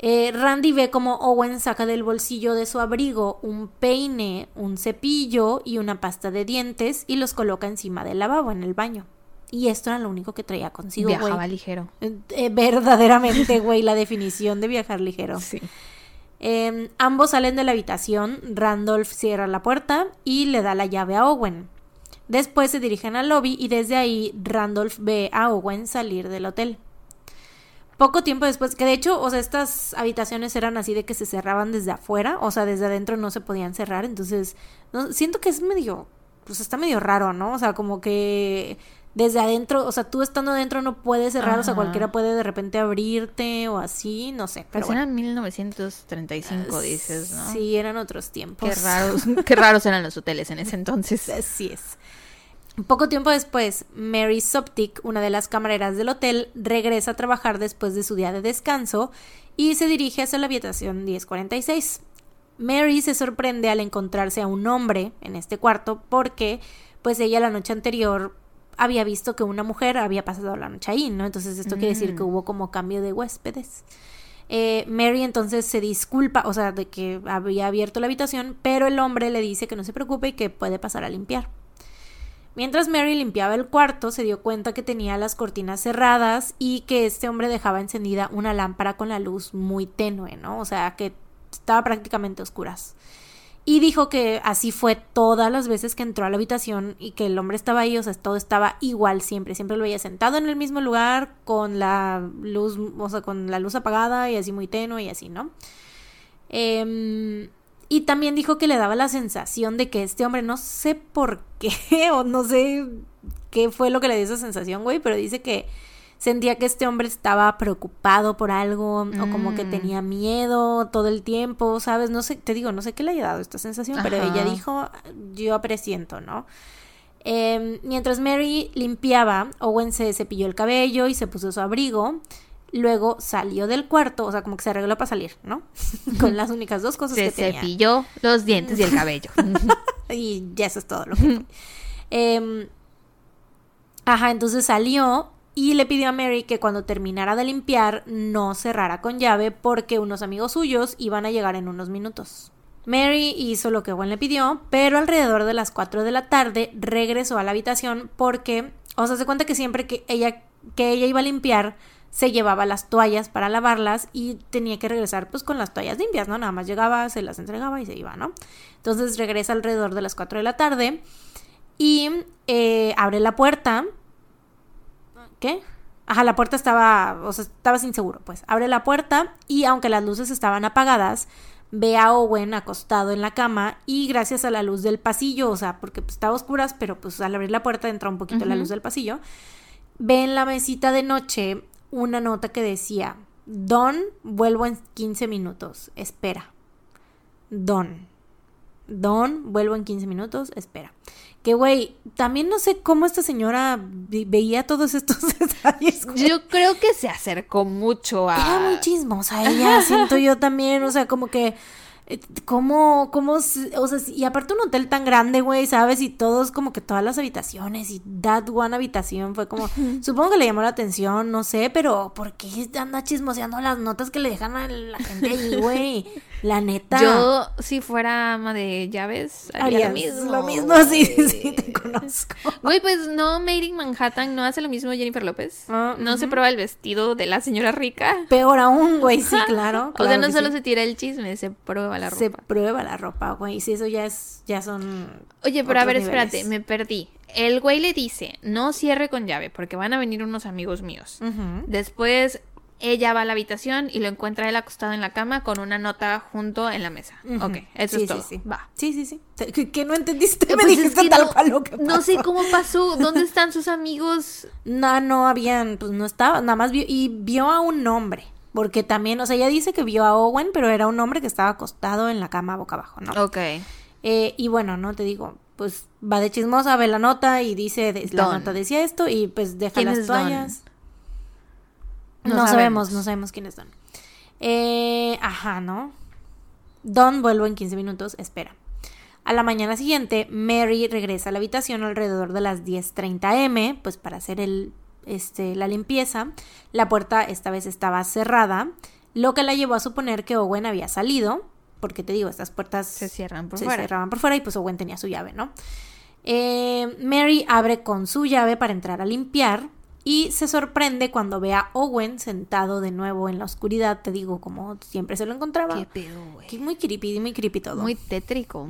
Eh, Randy ve como Owen saca del bolsillo de su abrigo un peine, un cepillo y una pasta de dientes y los coloca encima del lavabo en el baño. Y esto era lo único que traía consigo, güey. Viajaba ligero. Eh, eh, verdaderamente, güey, la definición de viajar ligero. Sí. Eh, ambos salen de la habitación, Randolph cierra la puerta y le da la llave a Owen. Después se dirigen al lobby y desde ahí Randolph ve a Owen salir del hotel. Poco tiempo después, que de hecho, o sea, estas habitaciones eran así de que se cerraban desde afuera, o sea, desde adentro no se podían cerrar, entonces, no, siento que es medio, pues está medio raro, ¿no? O sea, como que desde adentro, o sea, tú estando adentro no puedes cerrar, o sea, cualquiera puede de repente abrirte o así, no sé, pero Pues bueno. eran 1935, dices, ¿no? Sí, eran otros tiempos. Qué raros, qué raros eran los hoteles en ese entonces. Así es. Poco tiempo después, Mary Soptic, una de las camareras del hotel, regresa a trabajar después de su día de descanso y se dirige hacia la habitación 1046. Mary se sorprende al encontrarse a un hombre en este cuarto porque pues ella la noche anterior había visto que una mujer había pasado la noche ahí, ¿no? Entonces esto quiere decir Mm. que hubo como cambio de huéspedes. Eh, Mary entonces se disculpa, o sea, de que había abierto la habitación, pero el hombre le dice que no se preocupe y que puede pasar a limpiar. Mientras Mary limpiaba el cuarto, se dio cuenta que tenía las cortinas cerradas y que este hombre dejaba encendida una lámpara con la luz muy tenue, ¿no? O sea, que estaba prácticamente a oscuras. Y dijo que así fue todas las veces que entró a la habitación y que el hombre estaba ahí, o sea, todo estaba igual siempre. Siempre lo veía sentado en el mismo lugar, con la luz, o sea, con la luz apagada y así muy tenue y así, ¿no? Eh, y también dijo que le daba la sensación de que este hombre, no sé por qué, o no sé qué fue lo que le dio esa sensación, güey, pero dice que sentía que este hombre estaba preocupado por algo, o como que Mm. tenía miedo todo el tiempo, ¿sabes? No sé, te digo, no sé qué le haya dado esta sensación, pero ella dijo, yo presiento, ¿no? Eh, mientras Mary limpiaba, Owen se cepilló el cabello y se puso su abrigo. Luego salió del cuarto, o sea, como que se arregló para salir, ¿no? Con las únicas dos cosas Se que tenía. cepilló los dientes y el cabello. Y ya eso es todo lo que. Em, ajá, entonces salió y le pidió a Mary que cuando terminara de limpiar no cerrara con llave porque unos amigos suyos iban a llegar en unos minutos. Mary hizo lo que Gwen le pidió, pero alrededor de las 4 de la tarde regresó a la habitación porque, o sea, se cuenta que siempre que ella, que ella iba a limpiar, se llevaba las toallas para lavarlas y tenía que regresar pues con las toallas limpias, ¿no? Nada más llegaba, se las entregaba y se iba, ¿no? Entonces regresa alrededor de las 4 de la tarde y eh, abre la puerta. ¿Qué? Ajá, la puerta estaba, o sea, estaba sin seguro, pues. Abre la puerta y aunque las luces estaban apagadas, ve a Owen acostado en la cama y gracias a la luz del pasillo, o sea, porque pues, estaba a oscuras, pero pues al abrir la puerta entra un poquito la luz del pasillo, ve en la mesita de noche una nota que decía, Don, vuelvo en 15 minutos, espera. Don. Don, vuelvo en 15 minutos, espera. Que, güey, también no sé cómo esta señora veía todos estos detalles. güey. Yo creo que se acercó mucho a. Era muy chismosa ella, siento yo también, o sea, como que... eh, ¿Cómo, cómo, o sea, y aparte un hotel tan grande, güey, ¿sabes? Y todos, como que todas las habitaciones y that one habitación fue como, supongo que le llamó la atención, no sé, pero ¿por qué anda chismoseando las notas que le dejan a la gente ahí, güey? La neta. Yo, si fuera ama de llaves, haría lo mismo. lo mismo, sí, sí, te conozco. Güey, pues no, Made in Manhattan no hace lo mismo Jennifer López. Ah, no se prueba el vestido de la señora rica. Peor aún, güey, sí, claro. o sea, no solo sí. se tira el chisme, se prueba la ropa. Se prueba la ropa, güey, y si eso ya es, ya son... Oye, pero a ver, niveles. espérate, me perdí. El güey le dice, no cierre con llave porque van a venir unos amigos míos. Después ella va a la habitación y lo encuentra él acostado en la cama con una nota junto en la mesa. Ujú. Ok, eso Sí, es todo. Sí, sí. Va. Sí, sí, sí. ¿Qué, qué no entendiste? Eh, Me pues es dijiste que tal no- cual lo que No sé pasó. cómo pasó. ¿Dónde están sus amigos? No, no habían, pues no estaba, nada más vio, y vio a un hombre. Porque también, o sea, ella dice que vio a Owen, pero era un hombre que estaba acostado en la cama boca abajo, ¿no? Ok. Eh, y bueno, no te digo, pues va de chismosa, ve la nota y dice, de- la nota decía esto y pues deja ¿Quién las Don? toallas. No No, sabemos. sabemos. no sabemos quién es Don. Eh, ajá, ¿no? Don vuelvo en 15 minutos, espera. A la mañana siguiente, Mary regresa a la habitación alrededor de las 10.30 m, pues para hacer el, este, la limpieza. La puerta esta vez estaba cerrada, lo que la llevó a suponer que Owen había salido, porque te digo, estas puertas Se cierran por se fuera. cerraban por fuera y pues Owen tenía su llave, ¿no? Eh, Mary abre con su llave para entrar a limpiar y se sorprende cuando ve a Owen sentado de nuevo en la oscuridad, te digo, como siempre se lo encontraba. ¿Qué pedo, güey? Que muy creepy, muy creepy todo. Muy tétrico.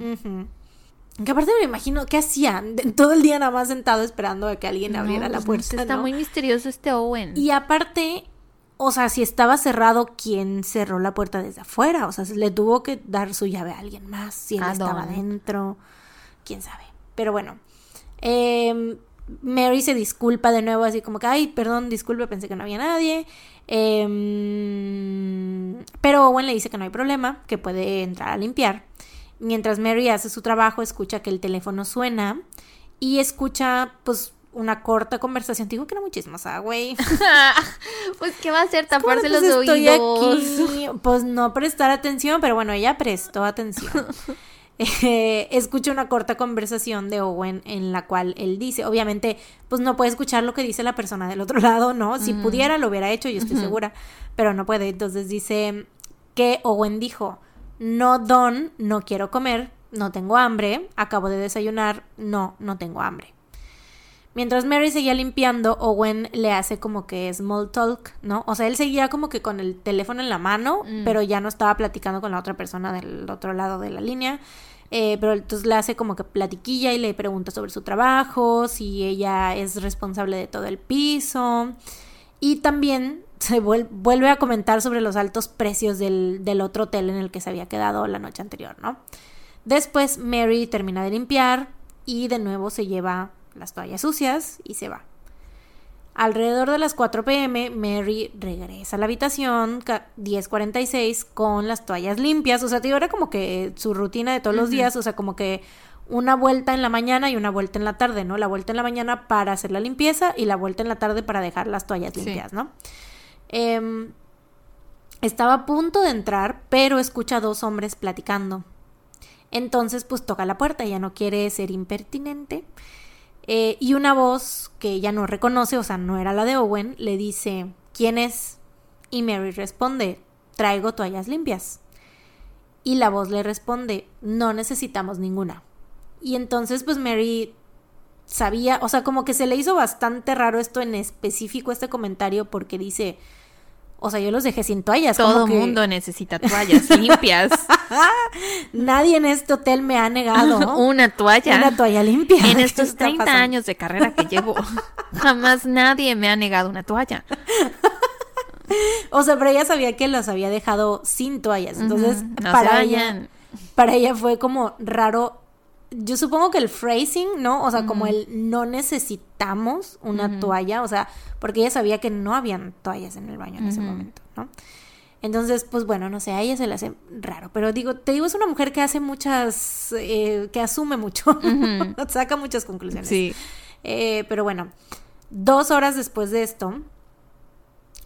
Que aparte me imagino, ¿qué hacían? De- Todo el día nada más sentado esperando a que alguien abriera No, la pues, puerta. Está ¿no? muy misterioso este Owen. Y aparte, o sea, si estaba cerrado, ¿quién cerró la puerta desde afuera? O sea, se le tuvo que dar su llave a alguien más, si él ¿A estaba dentro, quién sabe. Pero bueno, em, Mary se disculpa de nuevo, así como que, ay, perdón, disculpe, pensé que no había nadie. Em, pero Owen le dice que no hay problema, que puede entrar a limpiar. Mientras Mary hace su trabajo, escucha que el teléfono suena y escucha, pues, una corta conversación. Te digo que era muy chismosa, güey. pues, ¿qué va a hacer? Taparse pues, los estoy oídos. aquí. Pues no prestar atención, pero bueno, ella prestó atención. eh, escucha una corta conversación de Owen en la cual él dice, obviamente, pues no puede escuchar lo que dice la persona del otro lado, ¿no? Si pudiera lo hubiera hecho, yo estoy segura, pero no puede. Entonces dice que Owen dijo, no, Don, no quiero comer, no tengo hambre, acabo de desayunar, no, no tengo hambre. Mientras Mary seguía limpiando, Owen le hace como que small talk, ¿no? O sea, él seguía como que con el teléfono en la mano, Mm. pero ya no estaba platicando con la otra persona del otro lado de la línea. Eh, pero entonces le hace como que platiquilla y le pregunta sobre su trabajo, si ella es responsable de todo el piso. Y también se vuel- vuelve a comentar sobre los altos precios del, del otro hotel en el que se había quedado la noche anterior, ¿no? Después Mary termina de limpiar y de nuevo se lleva las toallas sucias y se va. Alrededor de las 4 pm, Mary regresa a la habitación, ca- 10.46, con las toallas limpias. O sea, digo, era como que su rutina de todos los días, o sea, como que una vuelta en la mañana y una vuelta en la tarde, ¿no? La vuelta en la mañana para hacer la limpieza y la vuelta en la tarde para dejar las toallas Sí. limpias, ¿no? Em, estaba a punto de entrar, pero escucha a dos hombres platicando. Entonces, pues toca la puerta, ya no quiere ser impertinente. Eh, y una voz que ella no reconoce, o sea, no era la de Owen, le dice, ¿quién es? Y Mary responde, traigo toallas limpias. Y la voz le responde, no necesitamos ninguna. Y entonces, pues Mary sabía, o sea, como que se le hizo bastante raro esto en específico, este comentario, porque dice, o sea, yo los dejé sin toallas. Todo que mundo necesita toallas limpias. Nadie en este hotel me ha negado Una toalla. una toalla limpia. En ¿Qué estos está 30 pasando? años de carrera que llevo, jamás nadie me ha negado una toalla. O sea, pero ella sabía que los había dejado sin toallas. Entonces, no para ella, para ella fue como raro. Yo supongo que el phrasing, ¿no? O sea, como el no necesitamos una toalla, o sea, porque ella sabía que no habían toallas en el baño en ese momento, ¿no? Entonces, pues bueno, no sé, a ella se le hace raro, pero digo, te digo, es una mujer que hace muchas, eh, que asume mucho, saca muchas conclusiones. Sí. Eh, pero bueno, dos horas después de esto,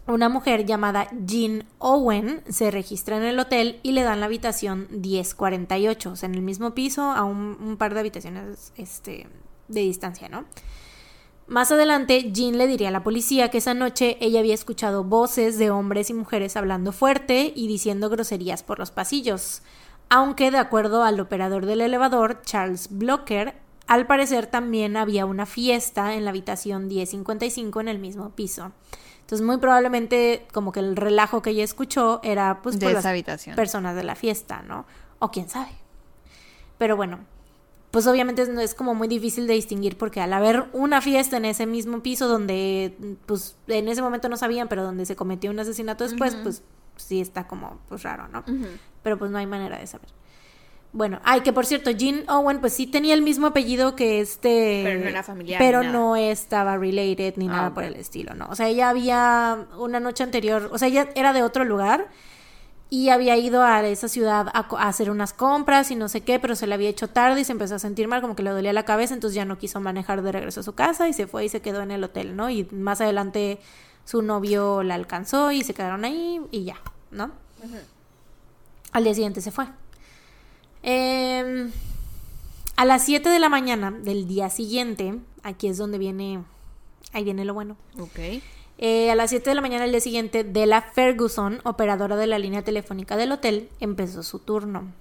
una mujer llamada Jean Owen se registra en el hotel y le dan la habitación 1048, o sea, en el mismo piso, a un, par de habitaciones este, de distancia, ¿no? Más adelante, Jean le diría a la policía que esa noche ella había escuchado voces de hombres y mujeres hablando fuerte y diciendo groserías por los pasillos. Aunque, de acuerdo al operador del elevador, Charles Blocker, al parecer también había una fiesta en la habitación 1055 en el mismo piso. Entonces, muy probablemente, como que el relajo que ella escuchó era pues De por esa las habitación. personas de la fiesta, ¿no? O quién sabe. Pero bueno, pues obviamente es, es como muy difícil de distinguir porque al haber una fiesta en ese mismo piso donde, pues en ese momento no sabían, pero donde se cometió un asesinato después, pues sí está como pues raro, ¿no? Pero pues no hay manera de saber. Bueno, ay, que por cierto, Jean Owen pues sí tenía el mismo apellido que este... Pero no era familiar Pero ni nada. no estaba related ni Ah, nada por el estilo, ¿no? O sea, ella había una noche anterior, o sea, ella era de otro lugar y había ido a esa ciudad a, a hacer unas compras y no sé qué, pero se le había hecho tarde y se empezó a sentir mal, como que le dolía la cabeza, entonces ya no quiso manejar de regreso a su casa y se fue y se quedó en el hotel, ¿no? Y más adelante su novio la alcanzó y se quedaron ahí y ya, ¿no? Al día siguiente se fue. Em, a las 7 de la mañana del día siguiente, aquí es donde viene, ahí viene lo bueno. Ok. Eh, a las 7 de la mañana del día siguiente, Della Ferguson, operadora de la línea telefónica del hotel, empezó su turno.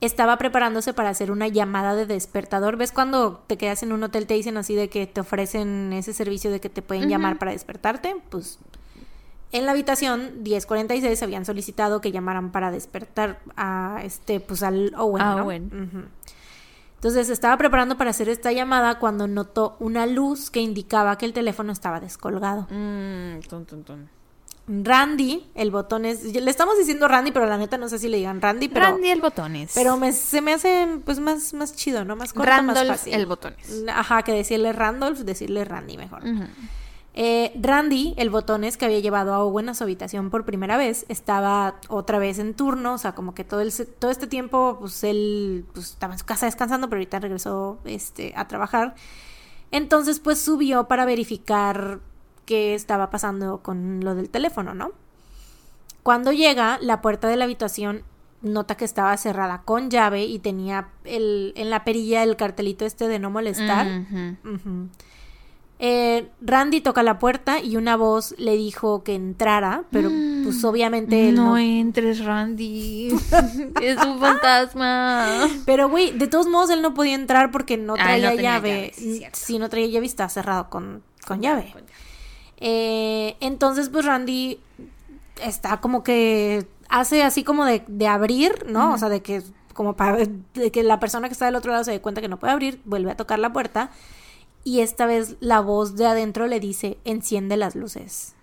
Estaba preparándose para hacer una llamada de despertador. ¿Ves cuando te quedas en un hotel te dicen así de que te ofrecen ese servicio de que te pueden llamar para despertarte? Pues en la habitación 1046 habían solicitado que llamaran para despertar a este pues al Owen, A ¿no? Owen. Entonces estaba preparando para hacer esta llamada cuando notó una luz que indicaba que el teléfono estaba descolgado. Mm, tun, tun, tun. Randy, el botón es. Le estamos diciendo Randy, pero la neta no sé si le digan Randy, pero. Randy el botones. Pero me- se me hace pues más, más chido, ¿no? Más corto, más Randolph fácil. el botones. Ajá, que decirle Randolph, decirle Randy mejor. Ujú. Eh, Randy, el botones que había llevado a Owen a su habitación por primera vez, estaba otra vez en turno, o sea, como que todo, el, todo este tiempo, pues él pues, estaba en su casa descansando, pero ahorita regresó este, a trabajar. Entonces, pues subió para verificar qué estaba pasando con lo del teléfono, ¿no? Cuando llega, la puerta de la habitación nota que estaba cerrada con llave y tenía el, en la perilla el cartelito este de no molestar. Eh, Randy toca la puerta y una voz le dijo que entrara, pero pues obviamente él no no. entres, Randy. es un fantasma. Pero güey, de todos modos él no podía entrar porque no traía no tenía llave. llave, sí, si no traía llave estaba cerrado con, con llave. Eh, entonces, pues Randy está como que hace así como de, de abrir, ¿no? O sea, de que como para de que la persona que está del otro lado se dé cuenta que no puede abrir, vuelve a tocar la puerta y esta vez la voz de adentro le dice, enciende las luces.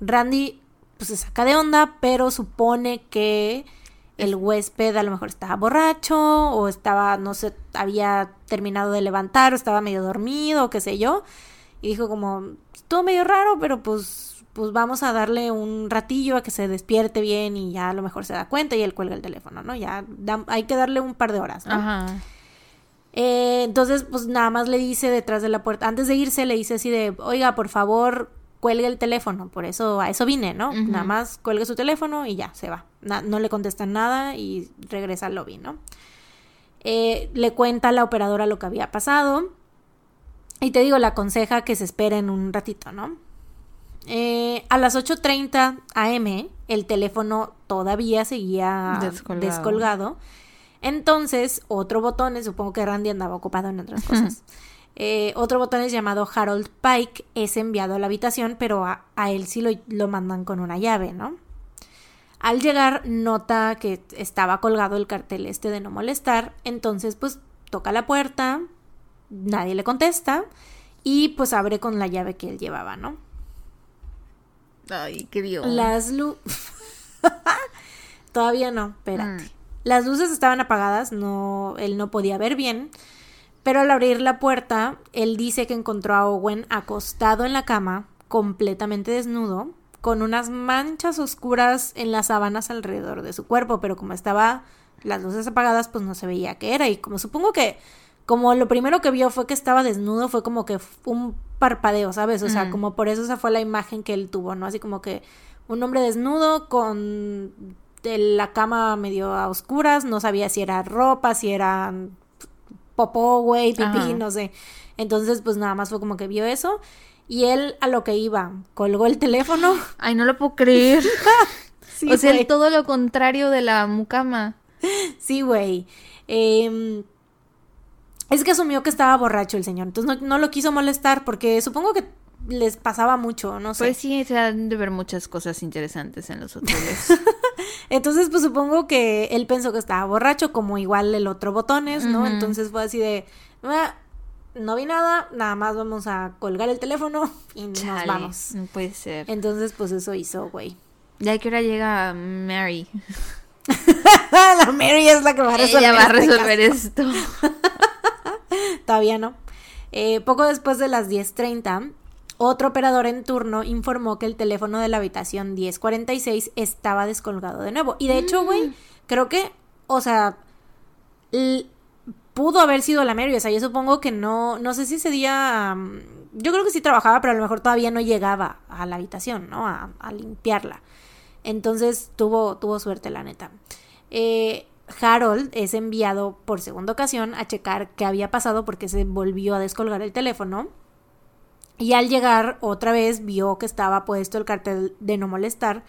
Randy pues se saca de onda, pero supone que el huésped a lo mejor estaba borracho o estaba, no sé, había terminado de levantar o estaba medio dormido o qué sé yo. Y dijo como, estuvo medio raro, pero pues, pues vamos a darle un ratillo a que se despierte bien y ya a lo mejor se da cuenta y él cuelga el teléfono, ¿no? Ya da- hay que darle un par de horas, ¿no? Ajá. Eh, entonces, pues nada más le dice detrás de la puerta, antes de irse le dice así de, oiga, por favor, cuelgue el teléfono, por eso, a eso vine, ¿no? Nada más cuelgue su teléfono y ya, se va. Na- no le contestan nada y regresa al lobby, ¿no? Eh, le cuenta a la operadora lo que había pasado y te digo, le aconseja que se esperen un ratito, ¿no? Eh, a las 8.30 am, el teléfono todavía seguía Descolgado. descolgado. Entonces, otro botones, supongo que Randy andaba ocupado en otras cosas. eh, otro botones llamado Harold Pike es enviado a la habitación, pero a, a él sí lo, lo mandan con una llave, ¿no? Al llegar, nota que estaba colgado el cartel este de no molestar. Entonces, pues toca la puerta, nadie le contesta y pues abre con la llave que él llevaba, ¿no? Ay, qué vio. Las lu... Todavía no, espérate. Mm. Las luces estaban apagadas, no, él no podía ver bien. Pero al abrir la puerta, él dice que encontró a Owen acostado en la cama, completamente desnudo, con unas manchas oscuras en las sábanas alrededor de su cuerpo, pero como estaba las luces apagadas, pues no se veía qué era. Y como supongo que, como lo primero que vio fue que estaba desnudo, fue como que un parpadeo, ¿sabes? O sea, Mm. como por eso esa fue la imagen que él tuvo, ¿no? Así como que un hombre desnudo con la cama medio a oscuras, no sabía si era ropa, si era popó, güey, pipí, Ajá. no sé. Entonces, pues nada más fue como que vio eso. Y él a lo que iba, colgó el teléfono. Ay, no lo puedo creer. Sí, o sea, güey. todo lo contrario de la mucama. Sí, güey. Em, es que asumió que estaba borracho el señor. Entonces no, no lo quiso molestar porque supongo que les pasaba mucho, no sé. Pues sí, se han de ver muchas cosas interesantes en los hoteles. Entonces, pues supongo que él pensó que estaba borracho, como igual el otro botones, ¿no? Entonces fue así de, "Ah, no vi nada, nada más vamos a colgar el teléfono y nos vamos. No puede ser. Entonces, pues eso hizo, güey. Ya que hora llega Mary. la Mary es la que va a resolver. Ella va a este resolver caso. esto. Todavía no. Eh, poco después de las 10.30, otro operador en turno informó que el teléfono de la habitación 1046 estaba descolgado de nuevo. Y de hecho, güey, creo que, o sea, pudo haber sido la Mary. O sea, yo supongo que no, no sé si ese día, mm, yo creo que sí trabajaba, pero a lo mejor todavía no llegaba a la habitación, ¿no? A, a limpiarla. Entonces tuvo, tuvo suerte, la neta. Eh, Harold es enviado por segunda ocasión a checar qué había pasado porque se volvió a descolgar el teléfono. Y al llegar otra vez vio que estaba puesto el cartel de no molestar.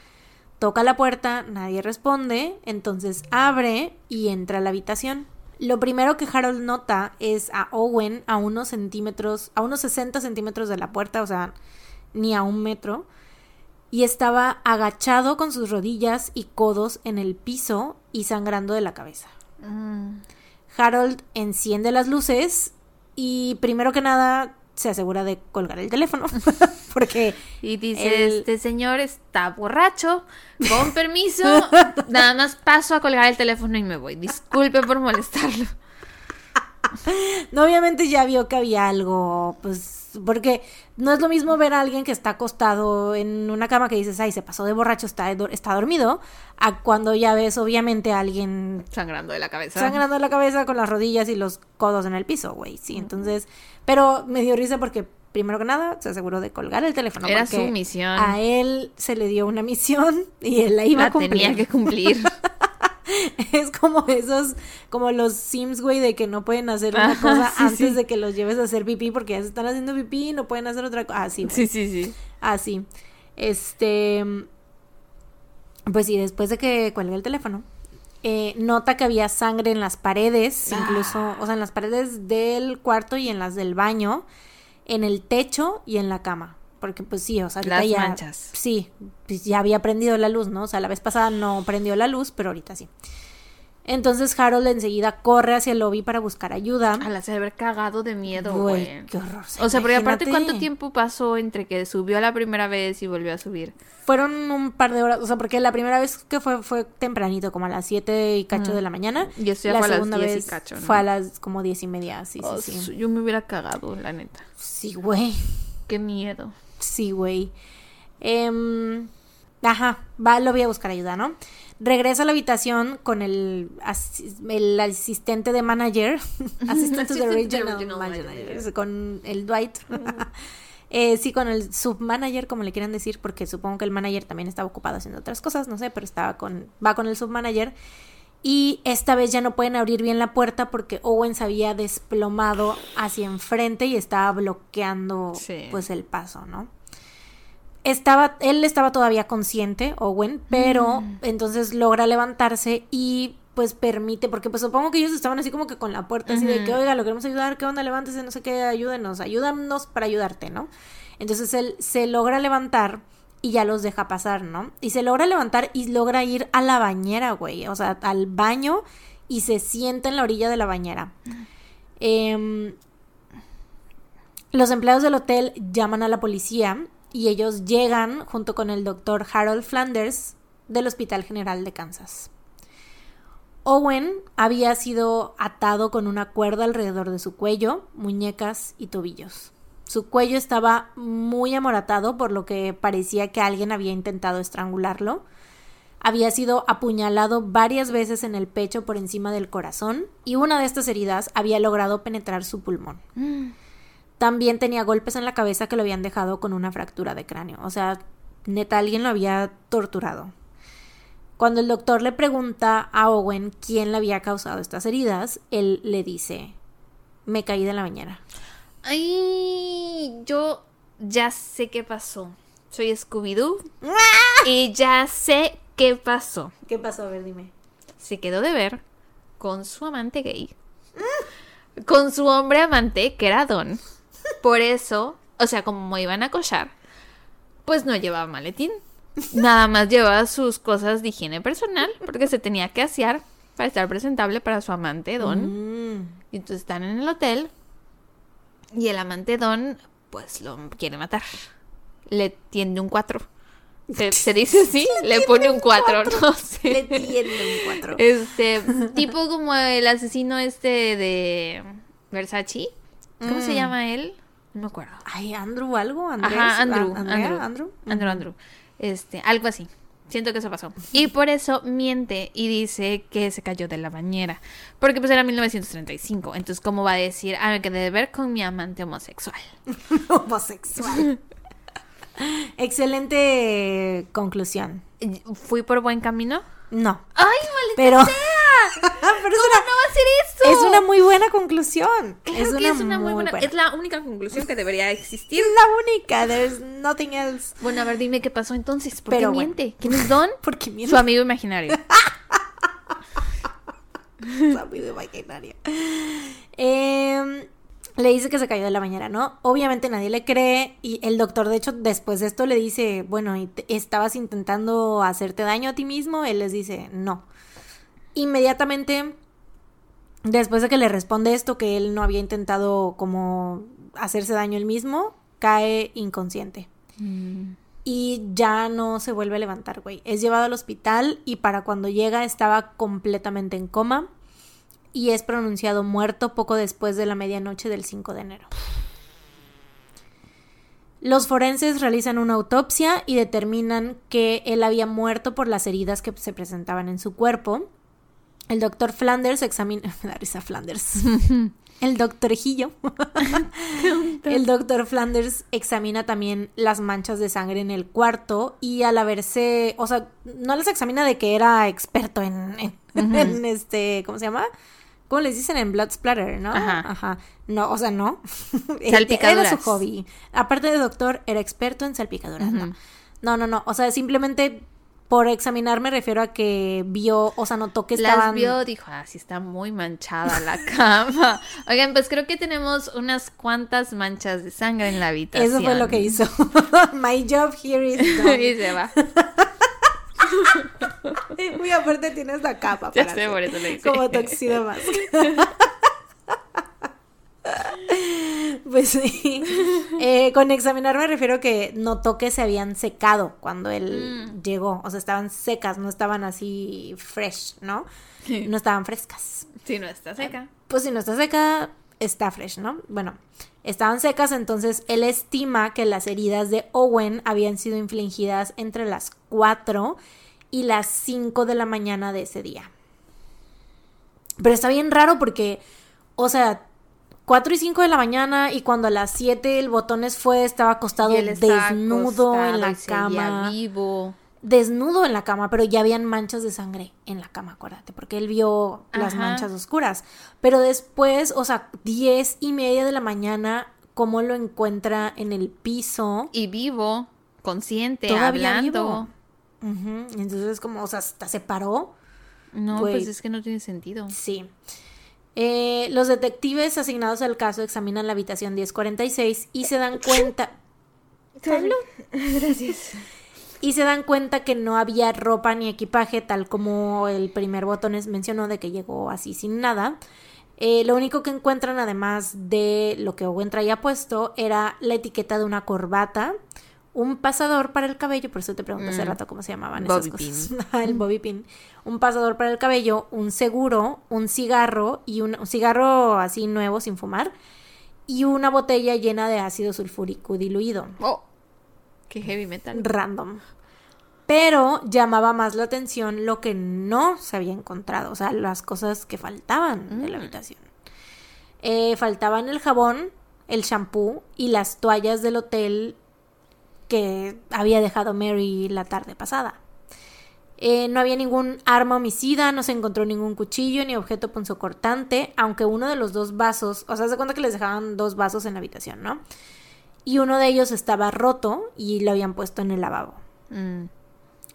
Toca la puerta, nadie responde, entonces abre y entra a la habitación. Lo primero que Harold nota es a Owen a unos centímetros, a unos 60 centímetros de la puerta, o sea, ni a un metro y estaba agachado con sus rodillas y codos en el piso y sangrando de la cabeza. Mm. Harold enciende las luces y primero que nada se asegura de colgar el teléfono porque Y dice, El- este señor está borracho, con permiso, nada más paso a colgar el teléfono y me voy. Disculpe por molestarlo. no obviamente ya vio que había algo pues porque no es lo mismo ver a alguien que está acostado en una cama que dices ay se pasó de borracho está, está dormido a cuando ya ves obviamente a alguien Sangrando de la cabeza. sangrando la cabeza con las rodillas y los codos en el piso, güey. Sí, entonces, pero me dio risa porque primero que nada se aseguró de colgar el teléfono. Era su misión. A él se le dio una misión y él la iba la a cumplir. tenía que cumplir. es como esos, como los Sims, güey, de que no pueden hacer una cosa antes de que los lleves a hacer pipí porque ya se están haciendo pipí y no pueden hacer otra cosa. Así, Sí, sí, sí. Así. Este. Pues sí, después de que cuelga el teléfono, eh, nota que había sangre en las paredes, incluso, o sea, en las paredes del cuarto y en las del baño, en el techo y en la cama. Porque pues sí, o sea, ahorita Las ya. manchas. Sí, pues ya había prendido la luz, ¿no? O sea, la vez pasada no prendió la luz, pero ahorita sí. Entonces Harold enseguida corre hacia el lobby para buscar ayuda. A la haber cagado de miedo, Güey, qué horror. O sea, porque aparte, imagínate. ¿cuánto tiempo pasó entre que subió la primera vez y volvió a subir? Fueron un par de horas, o sea, porque la primera vez que fue fue tempranito, como a las 7 y cacho de la mañana. Y eso ya la fue a las segunda 10 y cacho, ¿no? fue a las como 10 y media, sí, Oh, sí, sí. Yo me hubiera cagado, la neta. Sí, güey. Qué miedo. Sí, güey. Em, ajá, va, lo voy a buscar ayuda, ¿no? Regresa a la habitación con el, as- el asistente de manager, asistente de regional, regional manager, manager. con el Dwight. Eh, sí, con el submanager, como le quieran decir, porque supongo que el manager también estaba ocupado haciendo otras cosas, no sé, pero estaba con, va con el submanager. Y esta vez ya no pueden abrir bien la puerta porque Owen se había desplomado hacia enfrente y estaba bloqueando Sí. pues el paso, ¿no? Estaba, él estaba todavía consciente, Owen, pero entonces logra levantarse y pues permite, porque pues supongo que ellos estaban así como que con la puerta así de que, oiga, lo queremos ayudar, ¿qué onda? Levántese, no sé qué, ayúdenos, ayúdanos para ayudarte, ¿no? Entonces él se logra levantar y ya los deja pasar, ¿no? Y se logra levantar y logra ir a la bañera, güey, o sea, al baño y se sienta en la orilla de la bañera. Em, los empleados del hotel llaman a la policía y ellos llegan junto con el doctor Harold Flanders del Hospital General de Kansas. Owen había sido atado con una cuerda alrededor de su cuello, muñecas y tobillos. Su cuello estaba muy amoratado, por lo que parecía que alguien había intentado estrangularlo. Había sido apuñalado varias veces en el pecho por encima del corazón y una de estas heridas había logrado penetrar su pulmón. También tenía golpes en la cabeza que lo habían dejado con una fractura de cráneo. O sea, neta, alguien lo había torturado. Cuando el doctor le pregunta a Owen quién le había causado estas heridas, él le dice, me caí de la bañera. Ay, yo ya sé qué pasó. Soy Scooby-Doo. y ya sé qué pasó. ¿Qué pasó? A ver, dime. Se quedó de ver con su amante gay. Con su hombre amante, que era Don. Por eso, o sea, como iban a cochar, pues no llevaba maletín. Nada más llevaba sus cosas de higiene personal, porque se tenía que asear para estar presentable para su amante Don. Mm. Y entonces están en el hotel y el amante Don, pues lo quiere matar. Le tiende un 4. Se, se dice así, le pone un 4, no sé. Le tiende un cuatro. Este, tipo como el asesino este de Versace. ¿Cómo se Mm. llama él? No me acuerdo. Ay, Andrew algo, Andrés. Ajá, Andrew, ¿Andrea? Andrew. Andrew. Andrew, Andrew. Este, algo así. Siento que eso pasó. Y por eso miente y dice que se cayó de la bañera. Porque pues era 1935. Entonces, ¿cómo va a decir, ah, me quedé de ver con mi amante homosexual? Homosexual. Excelente conclusión. ¿Fui por buen camino? No. ¡Ay, maldita Pero. sea! pero es ¿Cómo una, no va a ser eso? es una muy buena conclusión. Claro es, que una es una muy buena... buena. Es la única conclusión que debería existir. Es la única. There's nothing else. Bueno, a ver, dime qué pasó entonces. ¿Por Pero qué bueno. miente? ¿Quién es Don? Porque miente. Su amigo imaginario. Su amigo imaginario. Em, le dice que se cayó de la bañera, ¿no? Obviamente nadie le cree y el doctor, de hecho, después de esto le dice, bueno, ¿y te- ¿estabas intentando hacerte daño a ti mismo? Él les dice, no. Inmediatamente, después de que le responde esto, que él no había intentado como hacerse daño él mismo, cae inconsciente. Y ya no se vuelve a levantar, güey. Es llevado al hospital y para cuando llega estaba completamente en coma y es pronunciado muerto poco después de la medianoche del 5 de enero. Los forenses realizan una autopsia y determinan que él había muerto por las heridas que se presentaban en su cuerpo. El doctor Flanders examina. Me da risa Flanders. El doctorjillo. el doctor Flanders examina también las manchas de sangre en el cuarto y al haberse, o sea, no las examina de que era experto en, en, este, ¿cómo se llama? ¿Cómo les dicen en Blood Splatter, no? Ajá. Ajá. No, o sea, no. era su hobby. Aparte de doctor, era experto en salpicaduras. no. no, no, no. O sea, simplemente por examinar me refiero a que vio, o sea, notó que estaban... Las vio, dijo, ah, sí está muy manchada la cama. Oigan, pues creo que tenemos unas cuantas manchas de sangre en la habitación. Eso fue lo que hizo. My job here is done. y se va. Muy aparte tienes la capa. Ya sé, por eso le. Como toxido más. Pues sí. Eh, con examinar me refiero que notó que se habían secado cuando él mm. llegó. O sea, estaban secas, no estaban así fresh, ¿no? No estaban frescas. Si no está seca. Pues si no está seca, está fresh, ¿no? Bueno, estaban secas, entonces él estima que las heridas de Owen habían sido infligidas entre las 4 y las 5 de la mañana de ese día. Pero está bien raro porque, o sea, 4 y 5 de la mañana y cuando a las 7 el botones fue, estaba acostado desnudo en la cama. Vivo. Desnudo en la cama, pero ya habían manchas de sangre en la cama, acuérdate, porque él vio las manchas oscuras. Pero después, o sea, 10 y media de la mañana, ¿cómo lo encuentra en el piso? Y vivo, consciente, hablando. Entonces, como, o sea, hasta se paró. No, pues es que no tiene sentido. Sí. Eh, los detectives asignados al caso examinan la habitación 1046 y se dan cuenta. Gracias. Y se dan cuenta que no había ropa ni equipaje, tal como el primer botones mencionó de que llegó así sin nada. Eh, lo único que encuentran, además de lo que Owen traía puesto, era la etiqueta de una corbata, un pasador para el cabello, por eso te pregunto hace mm. rato cómo se llamaban esas cosas. el bobby pin. Un pasador para el cabello, un seguro, un cigarro y un, cigarro así nuevo sin fumar y una botella llena de ácido sulfúrico diluido. Oh, qué heavy metal. Random. Pero llamaba más la atención lo que no se había encontrado, o sea, las cosas que faltaban en la mm. habitación. Eh, faltaban el jabón, el shampoo y las toallas del hotel que había dejado Mary la tarde pasada. Eh, no había ningún arma homicida, no se encontró ningún cuchillo ni objeto punzocortante, aunque uno de los dos vasos, o sea, se cuenta que les dejaban dos vasos en la habitación, ¿no? Y uno de ellos estaba roto y lo habían puesto en el lavabo. Mm.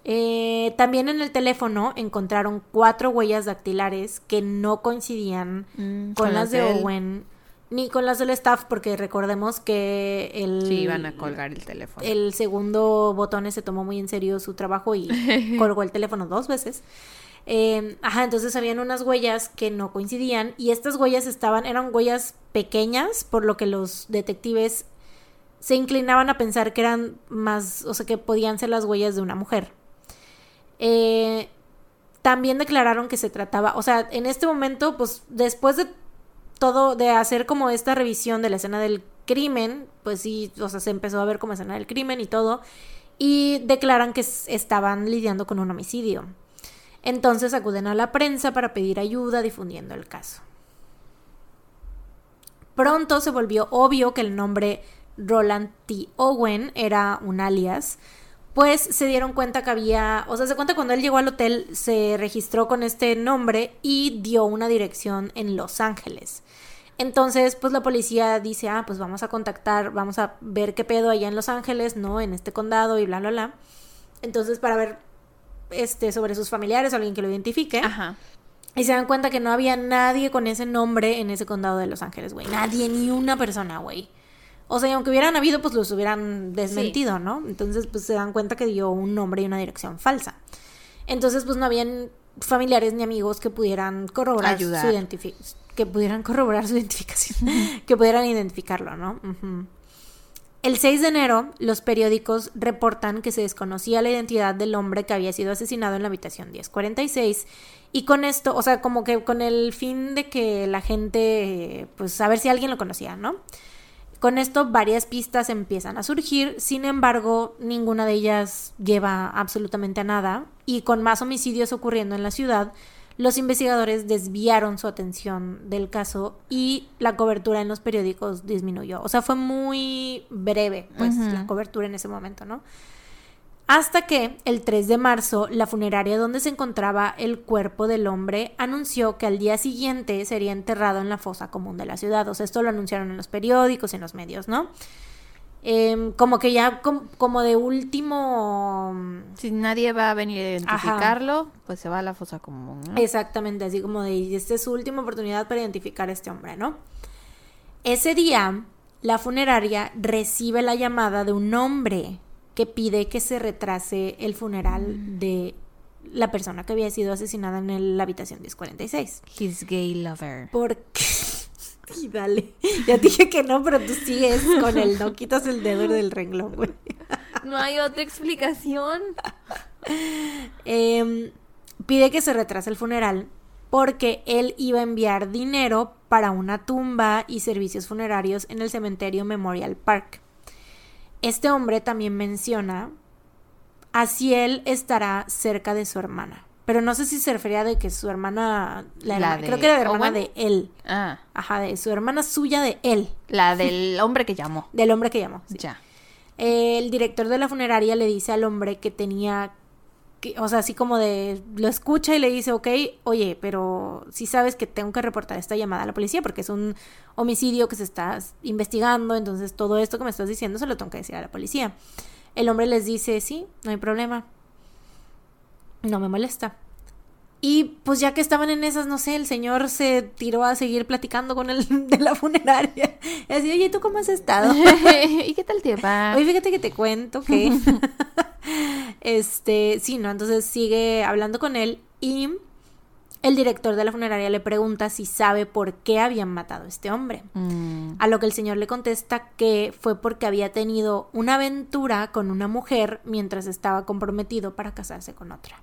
Eh, también en el teléfono encontraron cuatro huellas dactilares que no coincidían mm, con, las de Owen ni con las del staff, porque recordemos que el... Sí, iban a colgar el teléfono. El segundo botones se tomó muy en serio su trabajo y colgó el teléfono dos veces. Em, ajá, entonces habían unas huellas que no coincidían y estas huellas estaban, eran huellas pequeñas, por lo que los detectives se inclinaban a pensar que eran más, o sea, que podían ser las huellas de una mujer. Eh, también declararon que se trataba, o sea, en este momento, pues después de todo, de hacer como esta revisión de la escena del crimen, pues sí, o sea, se empezó a ver como escena del crimen y todo, y declaran que estaban lidiando con un homicidio. Entonces acuden a la prensa para pedir ayuda difundiendo el caso. Pronto se volvió obvio que el nombre Roland T. Owen era un alias, pues se dieron cuenta que había, o sea, se cuenta cuando él llegó al hotel, se registró con este nombre y dio una dirección en Los Ángeles. Entonces, pues la policía dice, ah, pues vamos a contactar, vamos a ver qué pedo allá en Los Ángeles, ¿no? En este condado y bla, bla, bla. Entonces, para ver, este, sobre sus familiares o alguien que lo identifique. Ajá. Y se dan cuenta que no había nadie con ese nombre en ese condado de Los Ángeles, güey. Nadie, ni una persona, güey. O sea, y aunque hubieran habido, pues los hubieran desmentido, ¿no? Entonces, pues se dan cuenta que dio un nombre y una dirección falsa. Entonces, pues no habían familiares ni amigos que pudieran corroborar su identificación. Que pudieran corroborar su identificación. que pudieran identificarlo, ¿no? El 6 de enero, los periódicos reportan que se desconocía la identidad del hombre que había sido asesinado en la habitación 1046. Y con esto, o sea, como que con el fin de que la gente, pues, a ver si alguien lo conocía, ¿no? Con esto varias pistas empiezan a surgir, sin embargo ninguna de ellas lleva absolutamente a nada y con más homicidios ocurriendo en la ciudad, los investigadores desviaron su atención del caso y la cobertura en los periódicos disminuyó. O sea, fue muy breve, pues, la cobertura en ese momento, ¿no? Hasta que el 3 de marzo, la funeraria donde se encontraba el cuerpo del hombre anunció que al día siguiente sería enterrado en la fosa común de la ciudad. O sea, esto lo anunciaron en los periódicos y en los medios, ¿no? Em, como que ya como de último... Si nadie va a venir a identificarlo, pues se va a la fosa común. Exactamente, así como de, esta es su última oportunidad para identificar a este hombre, ¿no? Ese día, la funeraria recibe la llamada de un hombre que pide que se retrase el funeral mm. de la persona que había sido asesinada en la habitación 1046. His gay lover. Porque... Y dale. Ya dije que no, pero tú sigues con el no quitas el dedo del renglón, güey. No hay otra explicación. Em, pide que se retrase el funeral porque él iba a enviar dinero para una tumba y servicios funerarios en el cementerio Memorial Park. Este hombre también menciona, así él estará cerca de su hermana. Pero no sé si se refería de que su hermana, la, creo que era la hermana de él. Ah. Ajá, de su hermana suya de él. La del hombre que llamó. del hombre que llamó. Ya. El director de la funeraria le dice al hombre que tenía o sea, así como de, lo escucha y le dice, ok, oye, pero si sabes que tengo que reportar esta llamada a la policía porque es un homicidio que se está investigando, entonces todo esto que me estás diciendo se lo tengo que decir a la policía. El hombre les dice, sí, no hay problema, no me molesta. Y pues ya que estaban en esas, no sé, el señor se tiró a seguir platicando con el de la funeraria. Y así, oye, ¿tú cómo has estado? ¿Y qué tal te va? Oye, fíjate que te cuento que... este, sí, ¿no? Entonces sigue hablando con él y el director de la funeraria le pregunta si sabe por qué habían matado a este hombre. Mm. A lo que el señor le contesta que fue porque había tenido una aventura con una mujer mientras estaba comprometido para casarse con otra.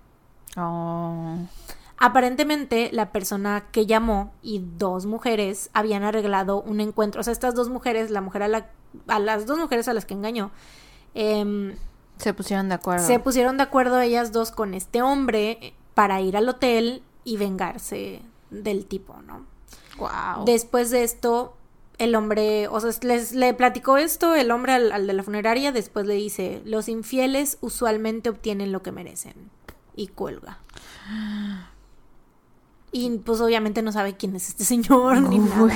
Oh. Aparentemente, la persona que llamó y dos mujeres habían arreglado un encuentro. O sea, estas dos mujeres, la mujer a, la, a las dos mujeres a las que engañó, eh, se pusieron de acuerdo. Se pusieron de acuerdo ellas dos con este hombre para ir al hotel y vengarse del tipo, ¿no? Wow. Después de esto, el hombre, o sea, les, le platicó esto el hombre al, de la funeraria, después le dice, los infieles usualmente obtienen lo que merecen. Y cuelga. Y pues obviamente no sabe quién es este señor ni nada.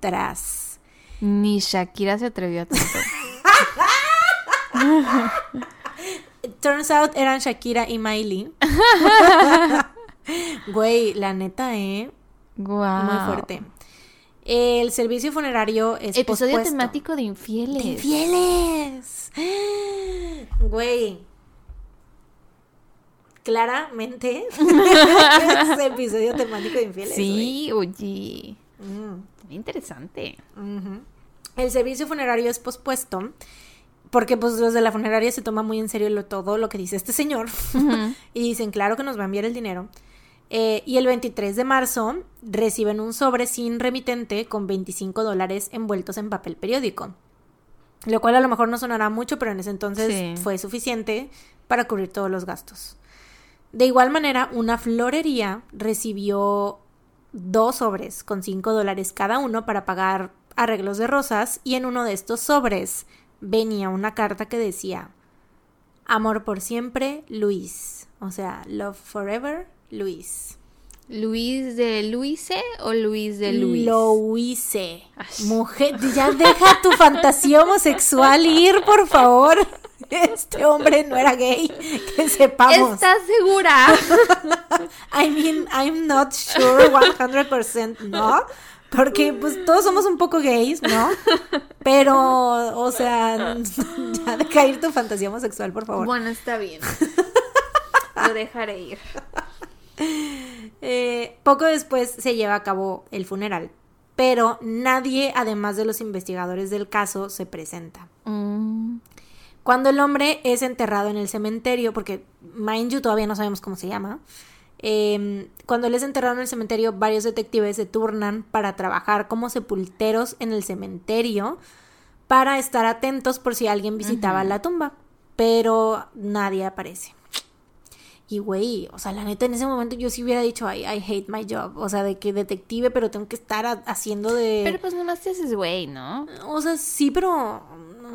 Tras. Ni Shakira se atrevió a tanto. Turns out eran Shakira y Miley. Güey, la neta, ¿eh? Muy fuerte. El servicio funerario es Episodio temático de infieles. De infieles. Güey. Claramente. es episodio temático de infieles. Sí, oye. Mm. Interesante. El servicio funerario es pospuesto porque pues los de la funeraria se toma muy en serio lo, todo lo que dice este señor y dicen, claro que nos va a enviar el dinero. Eh, y el 23 de marzo reciben un sobre sin remitente con 25 dólares envueltos en papel periódico. Lo cual a lo mejor no sonará mucho, pero en ese entonces fue suficiente para cubrir todos los gastos. De igual manera, una florería recibió dos sobres con 5 dólares cada uno para pagar arreglos de rosas y en uno de estos sobres venía una carta que decía, Amor por siempre, Luis. O sea, Love Forever, Luis. ¿Luis de Luise o Luis de Luis? Luise. Mujer, ya deja tu fantasía homosexual ir, por favor. Este hombre no era gay, que sepamos. ¿Estás segura? I mean, I'm not sure 100% no, porque pues todos somos un poco gays, ¿no? Pero, o sea, ya deja ir tu fantasía homosexual, por favor. Bueno, está bien. Lo dejaré ir. Eh, poco después se lleva a cabo el funeral, pero nadie, además de los investigadores del caso, se presenta. Mm. Cuando el hombre es enterrado en el cementerio, porque mind you todavía no sabemos cómo se llama, Em, cuando él es enterrado en el cementerio, varios detectives se turnan para trabajar como sepulteros en el cementerio para estar atentos por si alguien visitaba la tumba, pero nadie aparece. Y güey, o sea, la neta en ese momento yo sí hubiera dicho, I, I hate my job. O sea, de que detective, pero tengo que estar haciendo de. Pero pues nomás te haces güey, ¿no? O sea, sí, pero.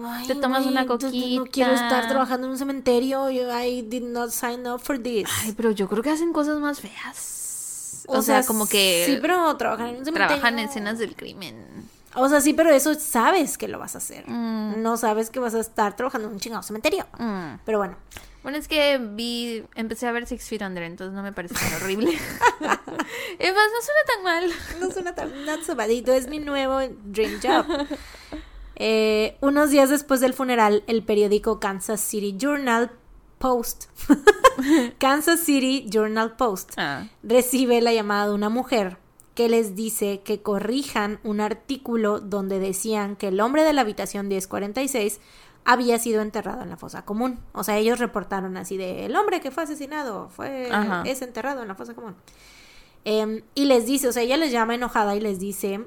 Ay, Te tomas una No quiero coquita. estar trabajando en un cementerio. I did not sign up for this. Ay, pero yo creo que hacen cosas más feas. O, O sea, sea, como que Sí, pero trabajar en un cementerio. trabajan en escenas del crimen. O sea, sí, pero eso sabes que lo vas a hacer. Mm. No sabes que vas a estar trabajando en un chingado cementerio. Mm. Pero bueno. Bueno, es que vi, empecé a ver Six Feet Under, entonces no me parece tan horrible. y pues no suena tan mal. No suena tan not so badito, es mi nuevo dream job. Eh, unos días después del funeral, el periódico Kansas City Journal Post, Kansas City Journal Post, Ah. recibe la llamada de una mujer que les dice que corrijan un artículo donde decían que el hombre de la habitación 1046 había sido enterrado en la fosa común. O sea, ellos reportaron así de el hombre que fue asesinado fue Ajá. es enterrado en la fosa común. Em, y les dice, o sea, ella les llama enojada y les dice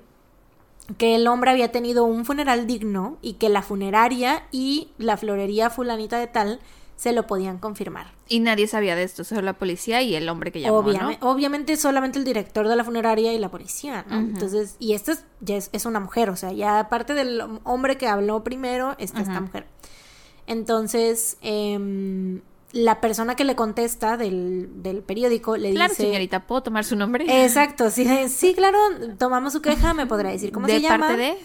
que el hombre había tenido un funeral digno y que la funeraria y la florería fulanita de tal se lo podían confirmar. Y nadie sabía de esto, solo la policía y el hombre que llamó, Obviame- Obviamente solamente el director de la funeraria y la policía, ¿no? Entonces, y esta es, ya es, es una mujer, o sea, ya aparte del hombre que habló primero, está esta Ujú. mujer. Entonces, em, la persona que le contesta del, del periódico le ¿no? Claro, dice... señorita, ¿puedo tomar su nombre? Exacto, sí, sí, claro, tomamos su queja, me podrá decir cómo de se llama. parte de...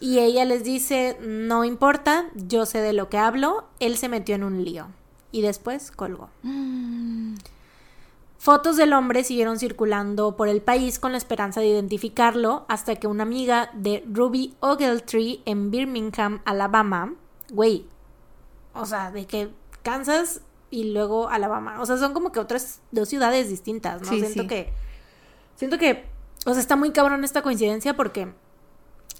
Y ella les dice, no importa, yo sé de lo que hablo, él se metió en un lío. Y después colgó. Mm, Fotos del hombre siguieron circulando por el país con la esperanza de identificarlo hasta que una amiga de Ruby Ogletree en Birmingham, Alabama, güey, o sea, de que Kansas y luego Alabama, o sea, son como que otras dos ciudades distintas, ¿no? Sí, siento sí. que, siento que, o sea, está muy cabrón esta coincidencia porque,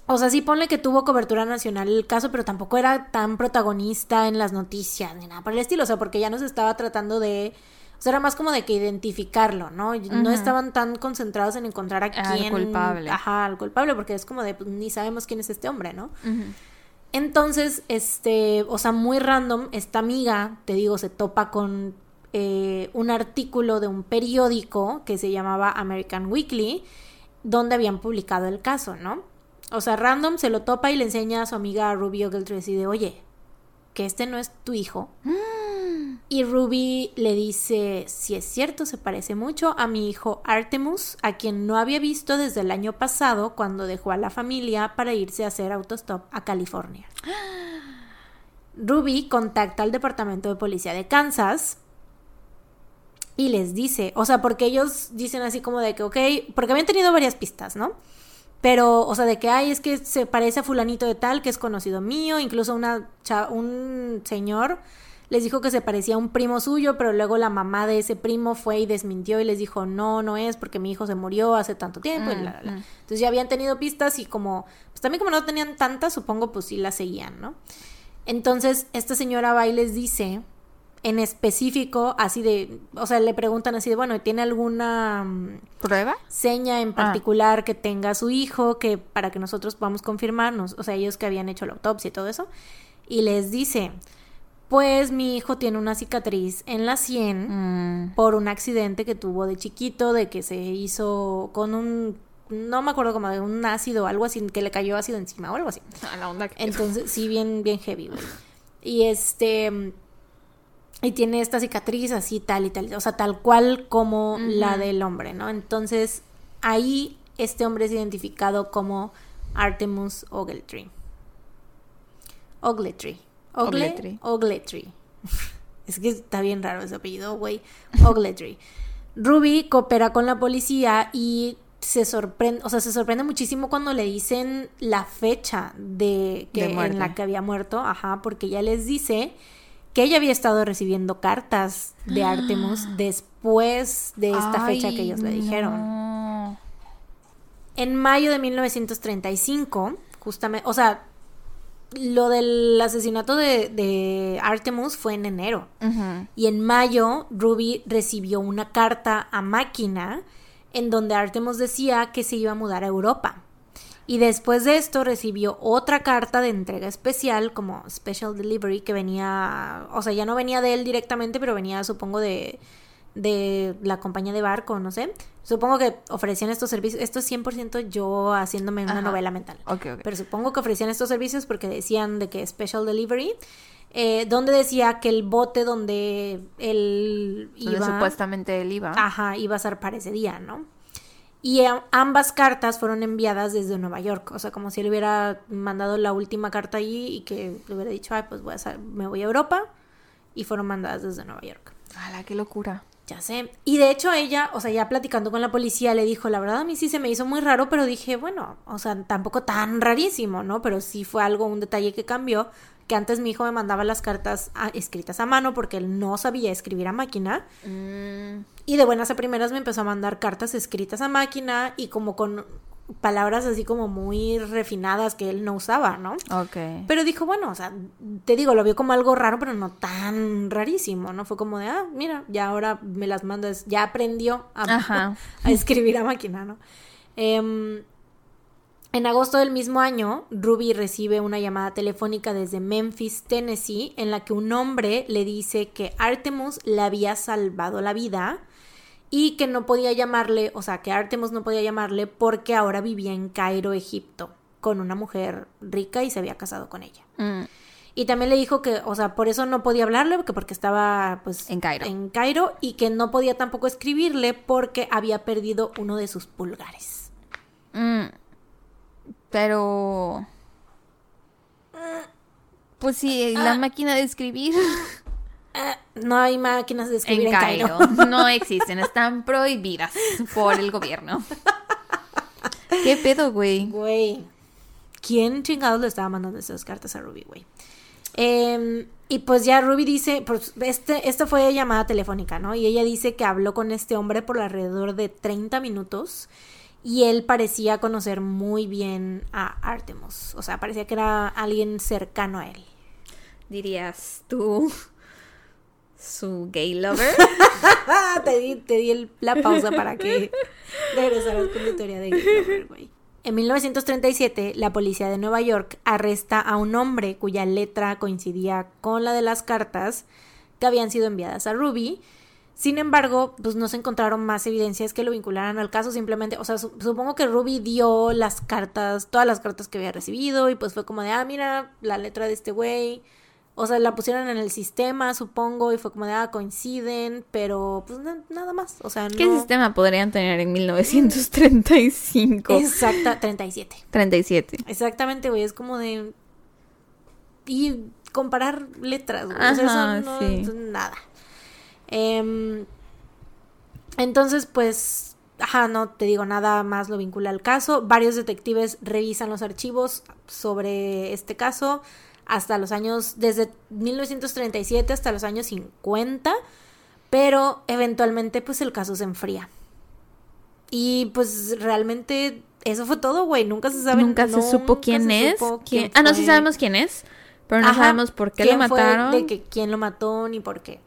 o sea, sí ponle que tuvo cobertura nacional el caso, pero tampoco era tan protagonista en las noticias ni nada por el estilo, o sea, porque ya no se estaba tratando de, o sea, era más como de que identificarlo, ¿no? No Ujú. estaban tan concentrados en encontrar a Al quién, culpable. ajá, al culpable, porque es como de, pues, ni sabemos quién es este hombre, ¿no? ujú. Entonces, este, o sea, muy random, esta amiga, te digo, se topa con eh, un artículo de un periódico que se llamaba American Weekly, donde habían publicado el caso, ¿no? O sea, random se lo topa y le enseña a su amiga Ruby Ogletree así de, oye, que este no es tu hijo. Y Ruby le dice, si es cierto, se parece mucho a mi hijo Artemus, a quien no había visto desde el año pasado cuando dejó a la familia para irse a hacer autostop a California. Ruby contacta al departamento de policía de Kansas y les dice, o sea, porque ellos dicen así como de que, ok, porque habían tenido varias pistas, ¿no? Pero, o sea, de que, ay, es que se parece a fulanito de tal, que es conocido mío, incluso una un señor les dijo que se parecía a un primo suyo, pero luego la mamá de ese primo fue y desmintió y les dijo, no, no es, porque mi hijo se murió hace tanto tiempo, y Mm, mm. Entonces ya habían tenido pistas y como, pues también como no tenían tantas, supongo, pues sí las seguían, ¿no? Entonces, esta señora va y les dice, en específico, así de, o sea, le preguntan así de, bueno, ¿tiene alguna mm, ¿Prueba? seña en Ah. particular que tenga su hijo, que para que nosotros podamos confirmarnos, o sea, ellos que habían hecho la autopsia y todo eso, y les dice, pues mi hijo tiene una cicatriz en la sien Mm. por un accidente que tuvo de chiquito, de que se hizo con un, no me acuerdo como de un ácido o algo así, que le cayó ácido encima o algo así. A la onda que... Entonces, sí, bien, bien heavy, güey. Y este. Y tiene esta cicatriz así, tal y tal. O sea, tal cual como la del hombre, ¿no? Entonces, ahí este hombre es identificado como Artemus Ogletree. Ogletree. Ogle- Ogletree. Ogletree. es que está bien raro ese apellido, güey. Ogletree. Ruby coopera con la policía y se sorprende, o sea, se sorprende muchísimo cuando le dicen la fecha de que De en la que había muerto, ajá, porque ella les dice que ella había estado recibiendo cartas de Artemus después de esta fecha que ellos le dijeron. no. En mayo de 1935, justamente, o sea, lo del asesinato de, de Artemus fue en enero. Y en mayo, Ruby recibió una carta a máquina en donde Artemus decía que se iba a mudar a Europa. Y después de esto recibió otra carta de entrega especial, como Special Delivery, que venía, o sea, ya no venía de él directamente, pero venía, supongo, de de la compañía de barco, no sé. Supongo que ofrecían estos servicios. Esto es 100% yo haciéndome una Ajá. novela mental. Ok, ok. Pero supongo que ofrecían estos servicios porque decían de que special delivery. eh, donde decía que el bote donde él Donde iba. supuestamente él iba. Ajá, iba a zarpar ese día, ¿no? Y ambas cartas fueron enviadas desde Nueva York. O sea, como si él hubiera mandado la última carta allí y que le hubiera dicho, ay, pues voy a me voy a Europa. Y fueron mandadas desde Nueva York. ¡Hala, qué locura! Ya sé. Y de hecho ella, o sea, ya platicando con la policía, le dijo, la verdad a mí sí se me hizo muy raro, pero dije, bueno, o sea, tampoco tan rarísimo, ¿no? Pero sí fue algo, un detalle que cambió, que antes mi hijo me mandaba las cartas a- escritas a mano porque él no sabía escribir a máquina. Mm, Y de buenas a primeras me empezó a mandar cartas escritas a máquina y como con palabras así como muy refinadas que él no usaba, ¿no? ok. Pero dijo, bueno, o sea, te digo, lo vio como algo raro, pero no tan rarísimo, ¿no? Fue como de, ah, mira, ya ahora me las mandas, ya aprendió a escribir a máquina, ¿no? Em, en agosto del mismo año, Ruby recibe una llamada telefónica desde Memphis, Tennessee, en la que un hombre le dice que Artemus le había salvado la vida y que no podía llamarle, o sea, que Artemus no podía llamarle porque ahora vivía en Cairo, Egipto, con una mujer rica y se había casado con ella. Mm, Y también le dijo que, o sea, por eso no podía hablarle, porque, porque estaba, pues, En Cairo. en Cairo, y que no podía tampoco escribirle porque había perdido uno de sus pulgares. mm. Pero... Pues sí, la máquina de escribir Ah, no hay máquinas de escribir en en, Cairo Cairo. no existen, están prohibidas por el gobierno. ¿Qué pedo, güey? Güey. ¿Quién chingados le estaba mandando esas cartas a Ruby, güey? Em, y pues ya Ruby dice, pues este, esta fue llamada telefónica, ¿no? Y ella dice que habló con este hombre por alrededor de 30 minutos y él parecía conocer muy bien a Artemus. O sea, parecía que era alguien cercano a él. Dirías tú su gay lover. te di, te di el- la pausa para que regresaras con tu teoría de Gay Lover, güey. En 1937, la policía de Nueva York arresta a un hombre cuya letra coincidía con la de las cartas que habían sido enviadas a Ruby. Sin embargo, pues no se encontraron más evidencias que lo vincularan al caso, simplemente, o sea, su- supongo que Ruby dio las cartas, todas las cartas que había recibido y pues fue como de, ah, mira, la letra de este güey, o sea, la pusieron en el sistema, supongo, y fue como de, ah, coinciden, pero pues na- nada más, o sea, ¿Qué sistema podrían tener en 1935? Exacta, 37. 37. Exactamente, güey, es como de... Y comparar letras, güey, o sea, Ajá, eso no sí. es nada. Em, entonces, pues, ajá, no te digo nada más lo vincula al caso. Varios detectives revisan los archivos sobre este caso hasta los años, desde 1937 hasta los años 50, pero eventualmente, pues, el caso se enfría. Y pues realmente eso fue todo, güey. Nunca se sabe. Nunca se supo quién se es. supo quién- Ah, no, sí sabemos quién es. Pero no Ajá, sabemos por qué lo fue, mataron. de que quién lo mató ni por qué.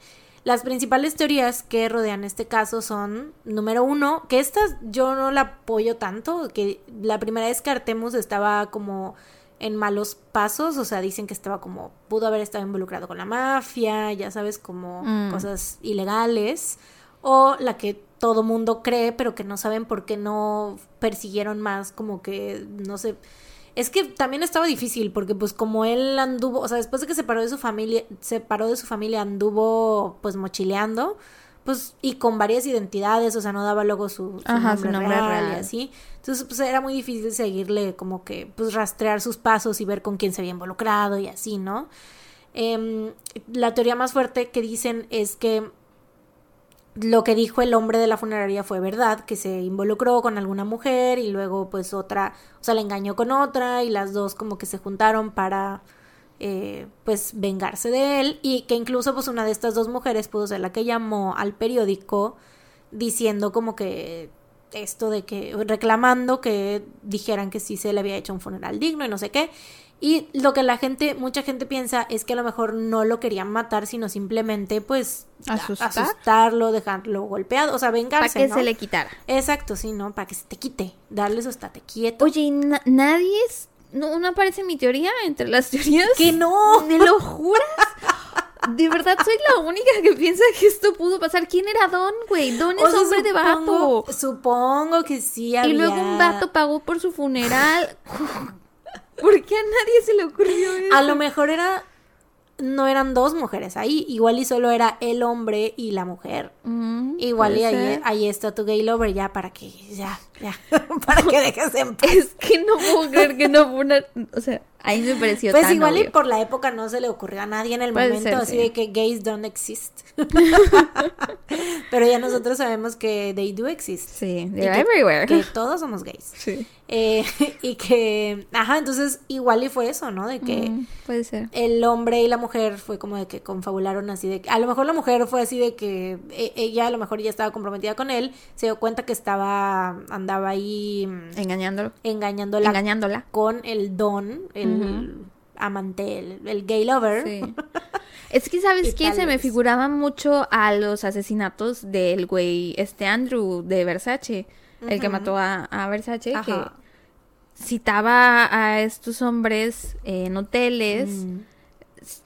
Las principales teorías que rodean este caso son, número uno, que esta yo no la apoyo tanto, que la primera vez que Artemus estaba como en malos pasos, o sea, dicen que estaba como, pudo haber estado involucrado con la mafia, ya sabes, como Mm. cosas ilegales, o la que todo mundo cree, pero que no saben por qué no persiguieron más, como que, no sé, es que también estaba difícil porque pues como él anduvo, o sea, después de que se separó de su familia, separó de su familia, anduvo pues mochileando, pues y con varias identidades, o sea, no daba luego su, su Ajá, su nombre, real, y así. Entonces, pues era muy difícil seguirle como que pues rastrear sus pasos y ver con quién se había involucrado y así, ¿no? Em, la teoría más fuerte que dicen es que lo que dijo el hombre de la funeraria fue verdad, que se involucró con alguna mujer y luego pues otra, o sea, la engañó con otra y las dos como que se juntaron para eh, pues vengarse de él y que incluso pues una de estas dos mujeres pudo ser la que llamó al periódico diciendo como que esto de que reclamando que dijeran que sí se le había hecho un funeral digno y no sé qué y lo que la gente, mucha gente piensa es que a lo mejor no lo querían matar, sino simplemente, pues, Asustar. asustarlo, dejarlo golpeado, o sea, Para vengarse, que ¿no? se le quitara. Exacto, sí, ¿no? Para que se te quite, darle su estate quieto. Oye, ¿y na- nadie es. No, no aparece mi teoría entre las teorías. ¡Que no! ¿Me lo juras? De verdad soy la única que piensa que esto pudo pasar. ¿Quién era Don, güey? Don es O sea, hombre de vato. Supongo que sí había... Y luego un vato pagó por su funeral. ¿Por qué a nadie se le ocurrió eso? A lo mejor era... No eran dos mujeres ahí. Igual y solo era el hombre y la mujer. Mm, Igual y ahí, ahí está tu gay lover ya para que... Ya, ya. para que dejes en paz. Es que no puedo creer que no fue una... O sea, ahí me pareció Pues tan igual y por la época no se le ocurrió a nadie en el Puede momento ser, así sí. de que gays don't exist. Pero ya nosotros sabemos que they do exist. Sí, they're que- everywhere. Que todos somos gays. Sí. Eh, y que, ajá, entonces igual y fue eso, ¿no? De que Mm, puede ser. el hombre y la mujer fue como de que confabularon así de que, a lo mejor la mujer fue así de que e- ella a lo mejor ya estaba comprometida con él, se dio cuenta que estaba, andaba ahí mm, Engañándolo. engañándola Engañándola. con el don, el amante, el, el gay lover. Sí. Es que, ¿sabes qué? Se me figuraba mucho a los asesinatos del güey, este Andrew de Versace, el que mató a, a Versace, Ajá. que citaba a estos hombres en hoteles, Mm.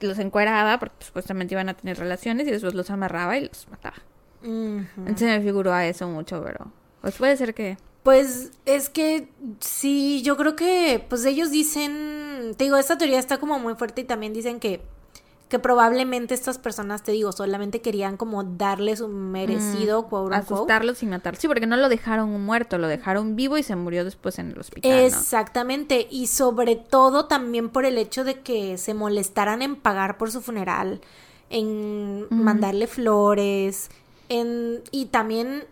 los encueraba porque supuestamente iban a tener relaciones y después los amarraba y los mataba. Ujú. Entonces me figuró a eso mucho, pero pues puede ser que... Pues es que sí, yo creo que pues ellos dicen, te digo, esta teoría está como muy fuerte y también dicen que que probablemente estas personas, te digo, solamente querían como darle su merecido, quote unquote. Asustarlos y matarlos. Sí, porque no lo dejaron muerto, lo dejaron vivo y se murió después en el hospital. ¿no? Exactamente, y sobre todo también por el hecho de que se molestaran en pagar por su funeral, en mandarle flores, en y también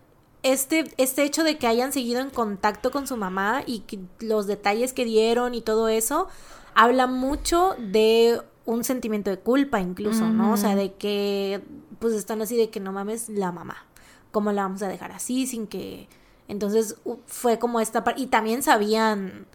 este este hecho de que hayan seguido en contacto con su mamá y que los detalles que dieron y todo eso habla mucho de un sentimiento de culpa incluso, ¿no? O sea, de que pues están así de que no mames la mamá. ¿Cómo la vamos a dejar así sin que entonces fue como esta parte y también sabían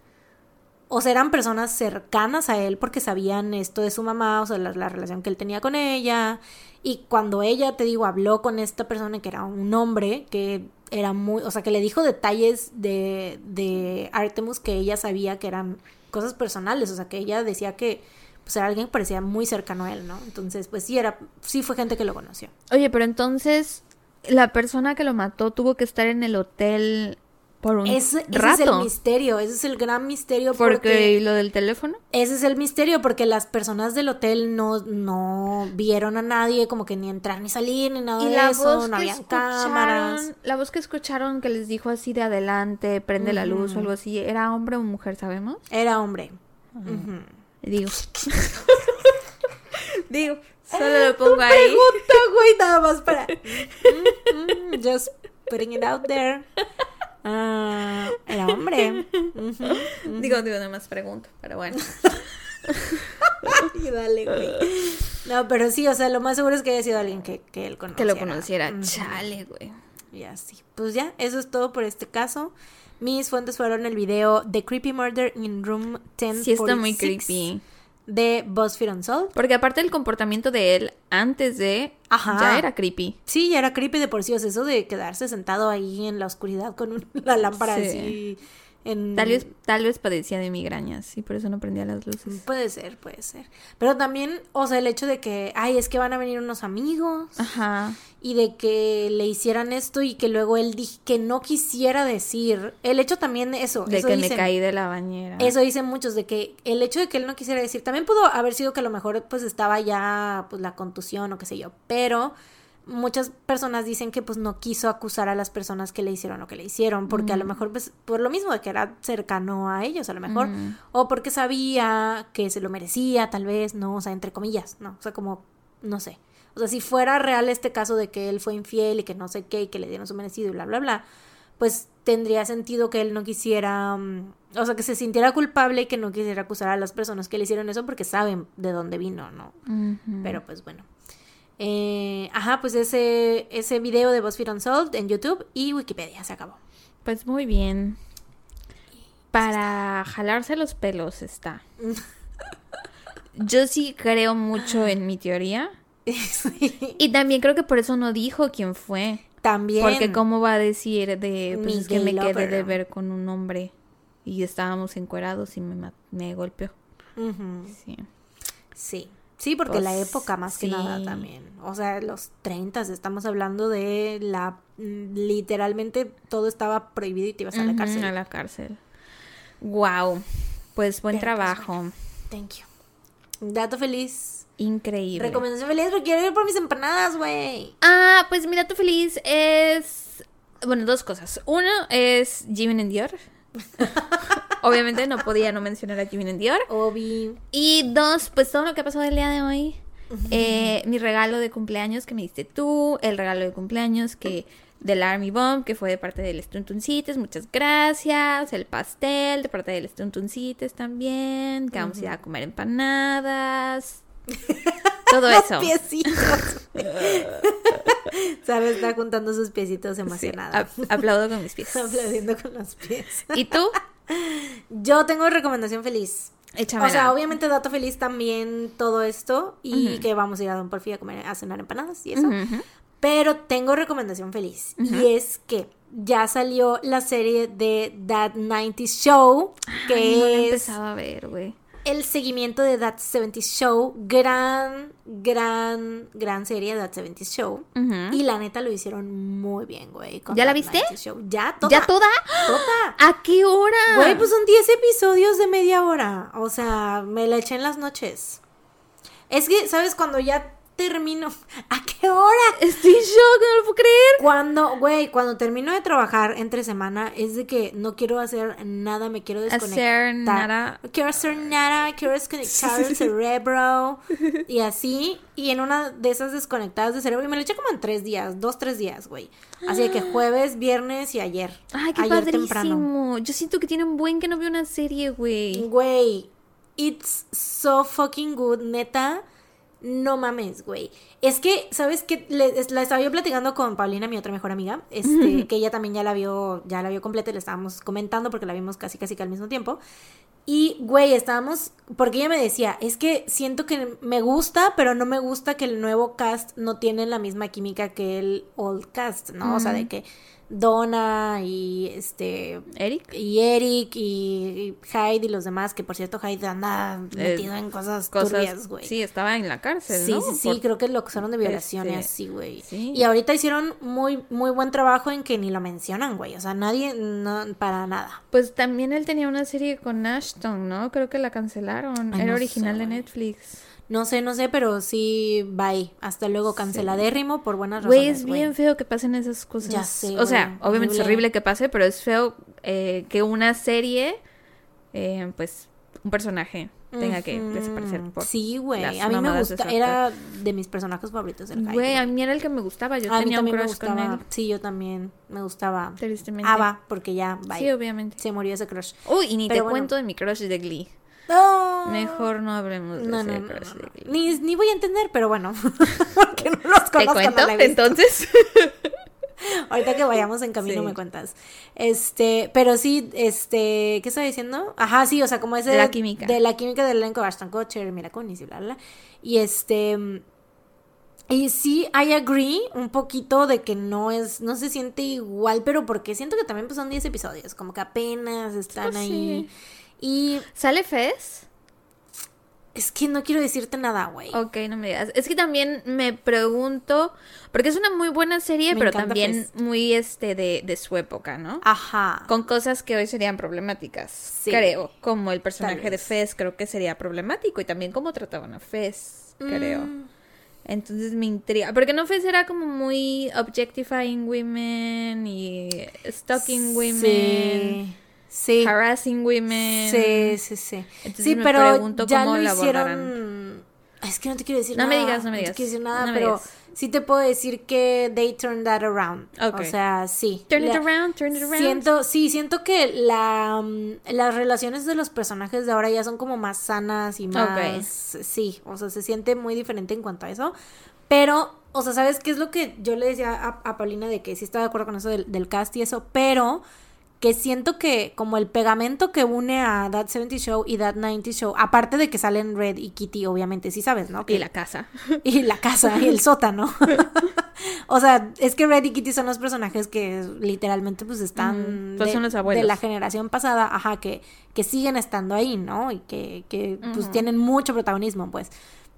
o sea, eran personas cercanas a él porque sabían esto de su mamá, o sea, la, la relación que él tenía con ella. Y cuando ella, te digo, habló con esta persona que era un hombre, que era muy, o sea, que le dijo detalles de, de Artemus que ella sabía que eran cosas personales, o sea, que ella decía que pues era alguien que parecía muy cercano a él, ¿no? Entonces, pues sí, era, sí fue gente que lo conoció. Oye, pero entonces la persona que lo mató tuvo que estar en el hotel por un Ese, ese es el misterio, ese es el gran misterio porque... porque lo del teléfono. Ese es el misterio, porque las personas del hotel no, no vieron a nadie, como que ni entrar ni salir, ni nada Y de la eso, voz no había cámaras. la voz que escucharon que les dijo así de adelante, prende la luz o algo así, ¿era hombre o mujer, sabemos? Era hombre. Ujú. Digo. Digo, solo lo pongo ahí. Pregunta, güey, nada más para. Mm, mm, just putting it out there. Ah, era hombre. Digo, digo, nada más pregunto, pero bueno. Ay, dale, güey. No, pero sí, o sea, lo más seguro es que haya sido alguien que, que él conociera. Que lo conociera. Chale, güey. Y así. Pues ya, eso es todo por este caso. Mis fuentes fueron el video The Creepy Murder in Room 1046 Sí está muy creepy. De BuzzFeed Unsolved. Porque aparte el comportamiento de él antes de Ajá. ya era creepy. Sí, ya era creepy de por sí, o sea, eso de quedarse sentado ahí en la oscuridad con un- la lámpara Sí. así en... Tal vez, tal vez padecía de migrañas y por eso no prendía las luces. Puede ser, puede ser. Pero también, o sea, el hecho de que, ay, es que van a venir unos amigos Ajá. y de que le hicieran esto y que luego él dije que no quisiera decir. El hecho también, eso. De eso que me caí de la bañera. Eso dicen muchos, de que el hecho de que él no quisiera decir, también pudo haber sido que a lo mejor pues estaba ya pues la contusión o qué sé yo, pero muchas personas dicen que pues no quiso acusar a las personas que le hicieron lo que le hicieron, porque a lo mejor pues por lo mismo de que era cercano a ellos a lo mejor, Mm. o porque sabía que se lo merecía tal vez, no, o sea, entre comillas, no, o sea, como, no sé. O sea, si fuera real este caso de que él fue infiel y que no sé qué y que le dieron su merecido y bla, bla, bla, pues tendría sentido que él no quisiera, mm, o sea, que se sintiera culpable y que no quisiera acusar a las personas que le hicieron eso porque saben de dónde vino, ¿no? Pero pues bueno. Eh, ajá, pues ese, ese video de BuzzFeed Unsolved en YouTube y Wikipedia se acabó. Pues muy bien. Para jalarse los pelos está. Yo sí creo mucho en mi teoría. Sí. Y también creo que por eso no dijo quién fue. También. Porque cómo va a decir de, pues es que me gay quedé de lover. ver con un hombre y estábamos encuerados y me, golpeó. Sí. Sí. Sí, porque Pues, la época más que nada también. O sea, los 30 estamos hablando de la mm, literalmente todo estaba prohibido y te ibas a la cárcel. A la cárcel. Wow. Pues buen Pero, pues, trabajo. Thank you. Dato feliz. Increíble. Recomendación feliz porque quiero ir por mis empanadas, güey. Ah, pues mi dato feliz es. Bueno, dos cosas. Uno es en Dior. Obviamente no podía no mencionar a Jimin Dior. Obi. Y dos, pues todo lo que ha pasado el día de hoy. Eh, mi regalo de cumpleaños que me diste tú. El regalo de cumpleaños que del Army Bomb, que fue de parte del Stuntuncites. Muchas gracias. El pastel de parte del Stuntuncites también. Que vamos a ir a comer empanadas. Todo Los eso. piecitos. Sara está juntando sus piecitos emocionada. ap- aplaudo con mis pies. Aplaudiendo con los pies. ¿Y tú? Yo tengo recomendación feliz. O sea, obviamente dato feliz también todo esto y que vamos a ir a Don Porfi a comer a cenar empanadas y eso. Pero tengo recomendación feliz y es que ya salió la serie de That 90 Show, que no es empezado a ver, güey. El seguimiento de That 70 Show, gran, gran, gran serie de That 70 Show. Y la neta lo hicieron muy bien, güey. con ¿Ya la That viste? 90 Show. Ya, toda. ¿Ya toda? Toda. ¿A qué hora? Güey, pues son 10 episodios de media hora. O sea, me la eché en las noches. Es que, ¿sabes? Cuando ya termino. ¿A qué hora? Estoy en shock, no lo puedo creer. Cuando, güey, cuando termino de trabajar entre semana, es de que no quiero hacer nada, me quiero desconectar. Hacer nada. Quiero hacer nada, quiero desconectar el cerebro. Y así. Y en una de esas desconectadas de cerebro, y me la eché como en tres días, dos, tres días, güey. Así de que jueves, viernes y ayer. Ay, qué ayer padrísimo. Yo siento que tiene un buen que no veo una serie, güey. Güey, it's so fucking good, neta. No mames, güey. Es que, ¿sabes qué? Le- la estaba yo platicando con Paulina, mi otra mejor amiga, este, que ella también ya la vio, ya la vio completa y le estábamos comentando porque la vimos casi casi que al mismo tiempo. Y, güey, estábamos, porque ella me decía, es que siento que me gusta, pero no me gusta que el nuevo cast no tiene la misma química que el old cast, ¿no? O sea, de que Donna y este ¿Eric? y Eric y, y Hyde y los demás, que por cierto Hyde anda metido en cosas, turbias, güey. Sí, estaba en la cárcel, Sí, ¿no? sí, sí, Por- creo que lo acusaron de violación y Este, así, güey. sí. Y ahorita hicieron muy, muy buen trabajo en que ni lo mencionan, güey. O sea, nadie, no, para nada. Pues también él tenía una serie con Ashton, ¿no? Creo que la cancelaron. Ay, Era no original sé, de. Netflix. No sé, no sé, pero sí, bye. Hasta luego, canceladérrimo por buenas razones. Güey, es bien feo que pasen esas cosas. Ya sé, O sea, obviamente es horrible. que pase, pero es feo eh, que una serie, eh, pues, un personaje tenga que desaparecer por... Sí, güey. A mí me de gusta. Era de mis personajes favoritos del Hyde. Güey, a mí era el que me gustaba. Yo A mí tenía un también me con él. Sí, yo también me gustaba. Tristemente. Ava, porque ya, bye. Sí, obviamente. Se murió ese crush. Uy, y ni Pero te bueno. cuento de mi crush de Glee. Mejor no hablemos de No. Ni, ni voy a entender, pero bueno. porque no los ¿Te conozco. cuento? la he visto. Entonces... Ahorita que vayamos en camino Sí. me cuentas. Este, pero sí, este, ¿qué estaba diciendo? Ajá, sí, o sea, como ese De la química. de la química del elenco de Ashton Kutcher, Mila Kunis y bla, bla, bla. Y este y sí, I agree un poquito de que no es, no se siente igual, pero porque siento que también pues son 10 episodios, como que apenas están Pues ahí. sí. Y ¿Sale Fez? es que no quiero decirte nada, güey. Ok, no me digas. Es que también me pregunto, porque es una muy buena serie, Me pero también Fez. muy este de, de su época, ¿no? Ajá. Con cosas que hoy serían problemáticas, Sí. creo. Como el personaje de. Fez creo que sería problemático y también cómo trataban a Fez, creo. Mm, Entonces me intriga. Porque no Fez era como muy objectifying women y stalking women, Sí. Sí. harassing women. Sí, sí, sí. Entonces sí, me pero pregunto ya cómo lo la hicieron. Es que no te quiero decir No me nada. digas, no me te digas. quiero decir nada, No pero sí te puedo decir que they turned that around. Ok. O sea, sí. Turn it La- around, turn it around. Siento, sí, siento que la, mm, las relaciones de los personajes de ahora ya son como más sanas y más, sí, o sea, se siente muy diferente en cuanto a eso, pero, o sea, ¿sabes qué es lo que yo le decía a, a Paulina de que sí estaba de acuerdo con eso del, del cast y eso, pero que siento que como el pegamento que une a That 70 Show y That 90 Show, aparte de que salen Red y Kitty, obviamente, sí sabes, ¿no? Que Y la casa. y la casa y el sótano. o sea, es que Red y Kitty son los personajes que literalmente pues están pues de, son los abuelos. de la generación pasada, ajá, que, que siguen estando ahí, ¿no? Y que, que pues tienen mucho protagonismo, pues.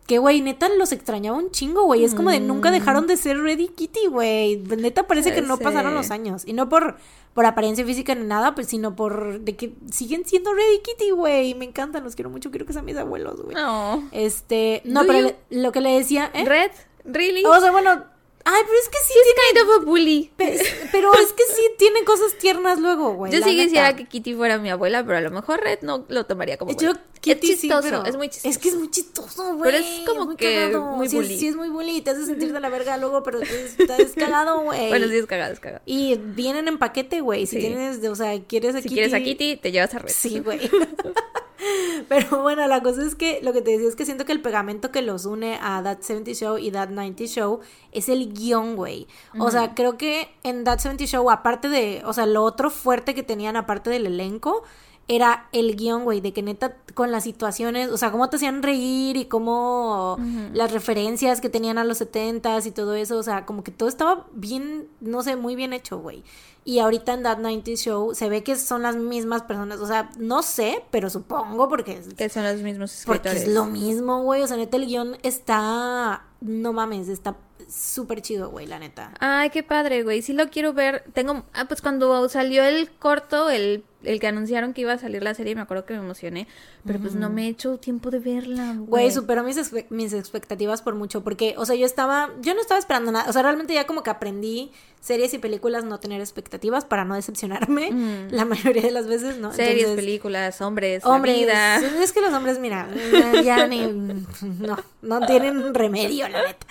Que, güey, neta los extrañaba un chingo, güey. Es como de nunca dejaron de ser Red y Kitty, güey. Neta parece que no pasaron los años. Y no por, por apariencia física ni nada, pues sino por de que siguen siendo Red y Kitty, güey. Me encantan, los quiero mucho. Quiero que sean mis abuelos, güey. No. Este, no, Do pero you- le- lo que le decía, ¿eh? Red, really? O sea, bueno, ay, pero es que sí He's tiene, kind of a bully. pe- pero es que sí tiene cosas tiernas luego, güey. Yo sí quisiera que Kitty fuera mi abuela, pero a lo mejor Red no lo tomaría como Yo. Kitty, es sí, chistoso, pero- es muy chistoso. Es que es muy chistoso, güey. Pero es como muy que cagado. muy sí, bully. Es, sí, es muy bully. Te hace sentir de la verga luego, pero es, es cagado, güey. Bueno, sí es cagado, es cagado. Y vienen en paquete, güey. Si Sí. tienes, o sea, quieres a Si Kitty. quieres a Kitty, te llevas a Red. Sí, güey. Pero bueno, la cosa es que lo que te decía es que siento que el pegamento que los une a That 70 Show y That 90 Show es el guion, güey. O sea, creo que en That 70 Show, aparte de, o sea, lo otro fuerte que tenían aparte del elenco, era el guion, güey, de que neta con las situaciones, o sea, cómo te hacían reír y cómo las referencias que tenían a los 70s y todo eso, o sea, como que todo estaba bien, no sé, muy bien hecho, güey. Y ahorita en That 90 Show se ve que son las mismas personas, o sea, no sé, pero supongo porque Que son los mismos porque escritores. es lo mismo, güey, o sea, neta el guion está, no mames, está súper chido, güey, la neta. Ay, qué padre, güey. Sí lo quiero ver. Tengo. Ah, pues cuando salió el corto, el, el que anunciaron que iba a salir la serie, me acuerdo que me emocioné. Pero pues no me he hecho tiempo de verla, güey. Superó mis, expe- mis expectativas por mucho, porque, o sea, yo estaba, yo no estaba esperando nada, o sea, realmente ya como que aprendí series y películas no tener expectativas para no decepcionarme la mayoría de las veces, ¿no? Series, Entonces, películas, hombres, Hombres, vida. es que los hombres, mira, ya ni, no, no tienen remedio, la neta.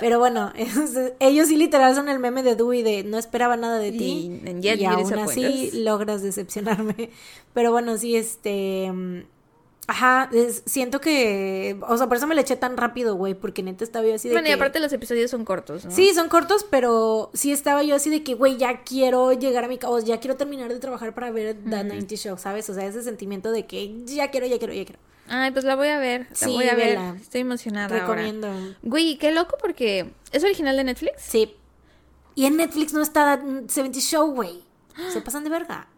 Pero bueno, es- ellos sí literal son el meme de Dewey de no esperaba nada de ti Y- y you aún así disappoint us. Pero bueno, sí, este, mm, ajá, es- siento que, o sea, por eso me le eché tan rápido, güey, porque neta estaba yo así de Bueno, y que- aparte los episodios son cortos, ¿no? Sí, son cortos, pero sí estaba yo así de que, güey, ya quiero llegar a mi casa, ya quiero terminar de trabajar para ver The 90 Show, ¿sabes? O sea, ese sentimiento de que ya quiero, ya quiero, ya quiero. Ay, pues la voy a ver. La Sí, voy a ver. vela. Estoy emocionada. ahora. Recomiendo. Güey, qué loco porque. ¿Es original de Netflix? Sí. Y en Netflix no está The 70 Show, güey. Se pasan de verga.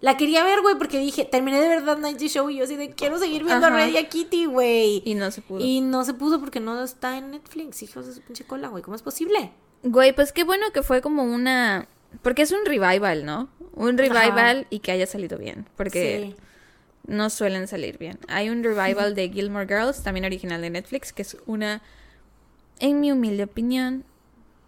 La quería ver, güey, porque dije, terminé de ver The 90 Show y yo así de quiero seguir viendo a Ajá. A Kitty, güey. Y no se pudo. Y no se pudo porque no está en Netflix, hijos de su pinche cola, güey. ¿Cómo es posible? Güey, pues qué bueno que fue como una. Porque es un revival, ¿no? Un revival y que haya salido bien. Porque Sí. no suelen salir bien. Hay un revival de Gilmore Girls, también original de Netflix, que es una, en mi humilde opinión,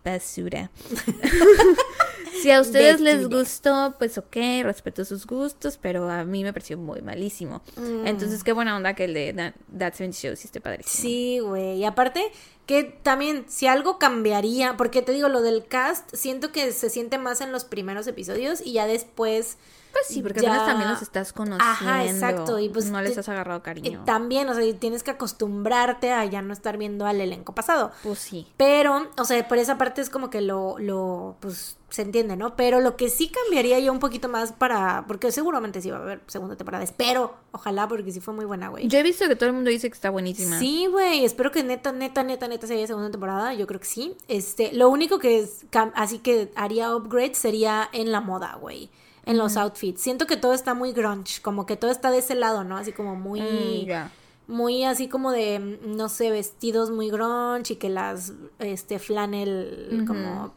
basura. si a ustedes les gustó, pues ok, respeto sus gustos, pero a mí me pareció muy malísimo. Mm. Entonces, qué buena onda que el de That, That 70 Show esté padrísimo. Sí, güey. Y aparte, que también, si algo cambiaría, porque te digo, lo del cast, siento que se siente más en los primeros episodios y ya después. Pues sí, porque ya- apenas también los estás conociendo. Ajá, exacto, y pues no les has agarrado cariño. también, o sea, tienes que acostumbrarte a ya no estar viendo al elenco pasado. Pues sí. Pero, o sea, por esa parte es como que lo, lo, pues, se entiende, ¿no? Pero lo que sí cambiaría yo un poquito más para, porque seguramente sí va a haber segunda temporada, espero, ojalá, porque sí fue muy buena, güey. Yo he visto que todo el mundo dice que está buenísima. Sí, güey, espero que neta, neta, neta, neta se haya segunda temporada, yo creo que sí. Este, lo único que es, así que haría upgrade sería en la moda, güey. En los outfits. Siento que todo está muy grunge, como que todo está de ese lado, ¿no? Así como muy Mm, muy así como de no sé, vestidos muy grunge y que las este flannel Ujú. como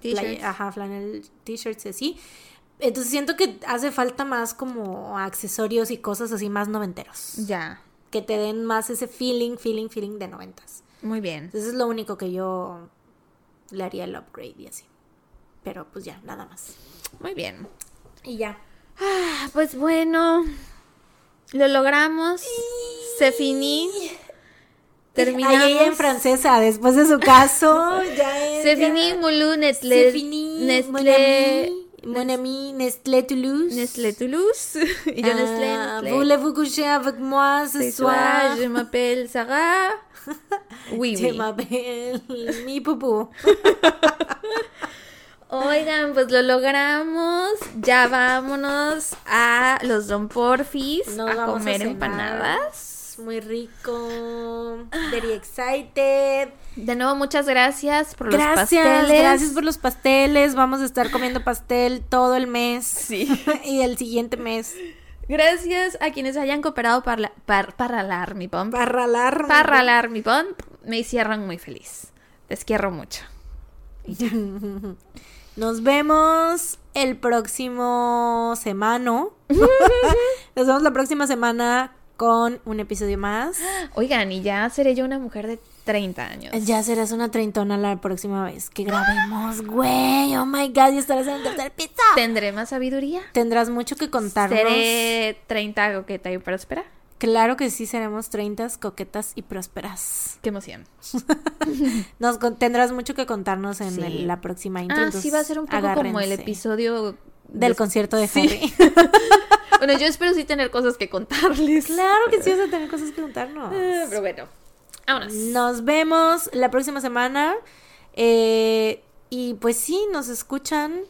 T-shirts. ajá, flannel t-shirts así. Entonces siento que hace falta más como accesorios y cosas así más noventeros, Ya. que te den más ese feeling, feeling, feeling de noventas. Muy bien. Entonces es lo único que yo le haría el upgrade y así. Pero pues ya, nada más. Muy bien. Y ya. Ah, Pues bueno, lo logramos. Se finí. Terminamos. Ay, ella en francesa, después de su caso, ya es. Se finí, Moulou, Nestlé. C'est fini, mon Nestlé. ami, mon ami Nestlé Toulouse. Nestlé Toulouse. y yo Nestlé. Ah, Nestlé. Voulez-vous coucher avec moi ce soir? je m'appelle Sarah. Oui, Je oui. m'appelle mi pupú. Oigan, pues lo logramos. Ya vámonos a los Don Porfis Nos a comer cenar. empanadas. Muy rico. Very excited. De nuevo, muchas gracias por los pasteles. gracias por los pasteles. Vamos a estar comiendo pastel todo el mes. Sí. y el siguiente mes. Gracias a quienes hayan cooperado para, la- par- para la mi pump. Para ralar. Para mi pump. Me hicieron muy feliz. Les quiero mucho. Nos vemos el próximo semana. Nos vemos la próxima semana con un episodio más. Oigan, y ya seré yo una mujer de 30 años. Ya serás una treintona la próxima vez que grabemos, güey. Oh my god, y estarás en el tercer piso. ¿Tendré más sabiduría? Tendrás mucho que contarnos. ¿Seré 30 coqueta y próspera? Claro que sí, seremos treintas, coquetas y prósperas. Qué emoción. Nos tendrás mucho que contarnos en Sí. el- la próxima intro. Ah, sí, va a ser un poco como el episodio del de- concierto de Sí. Harry. Bueno, yo espero sí tener cosas que contarles. claro que sí vas a tener cosas que contarnos. Ah, Pero bueno, vámonos. Nos vemos la próxima semana. eh, y pues sí, nos escuchan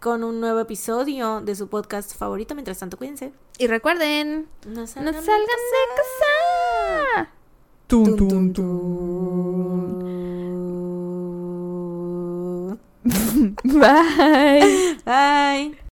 con un nuevo episodio de su podcast favorito. Mientras tanto, cuídense. Y recuerden, No no salgan salgan de de casa. Tum, tum, tum. Bye. Bye.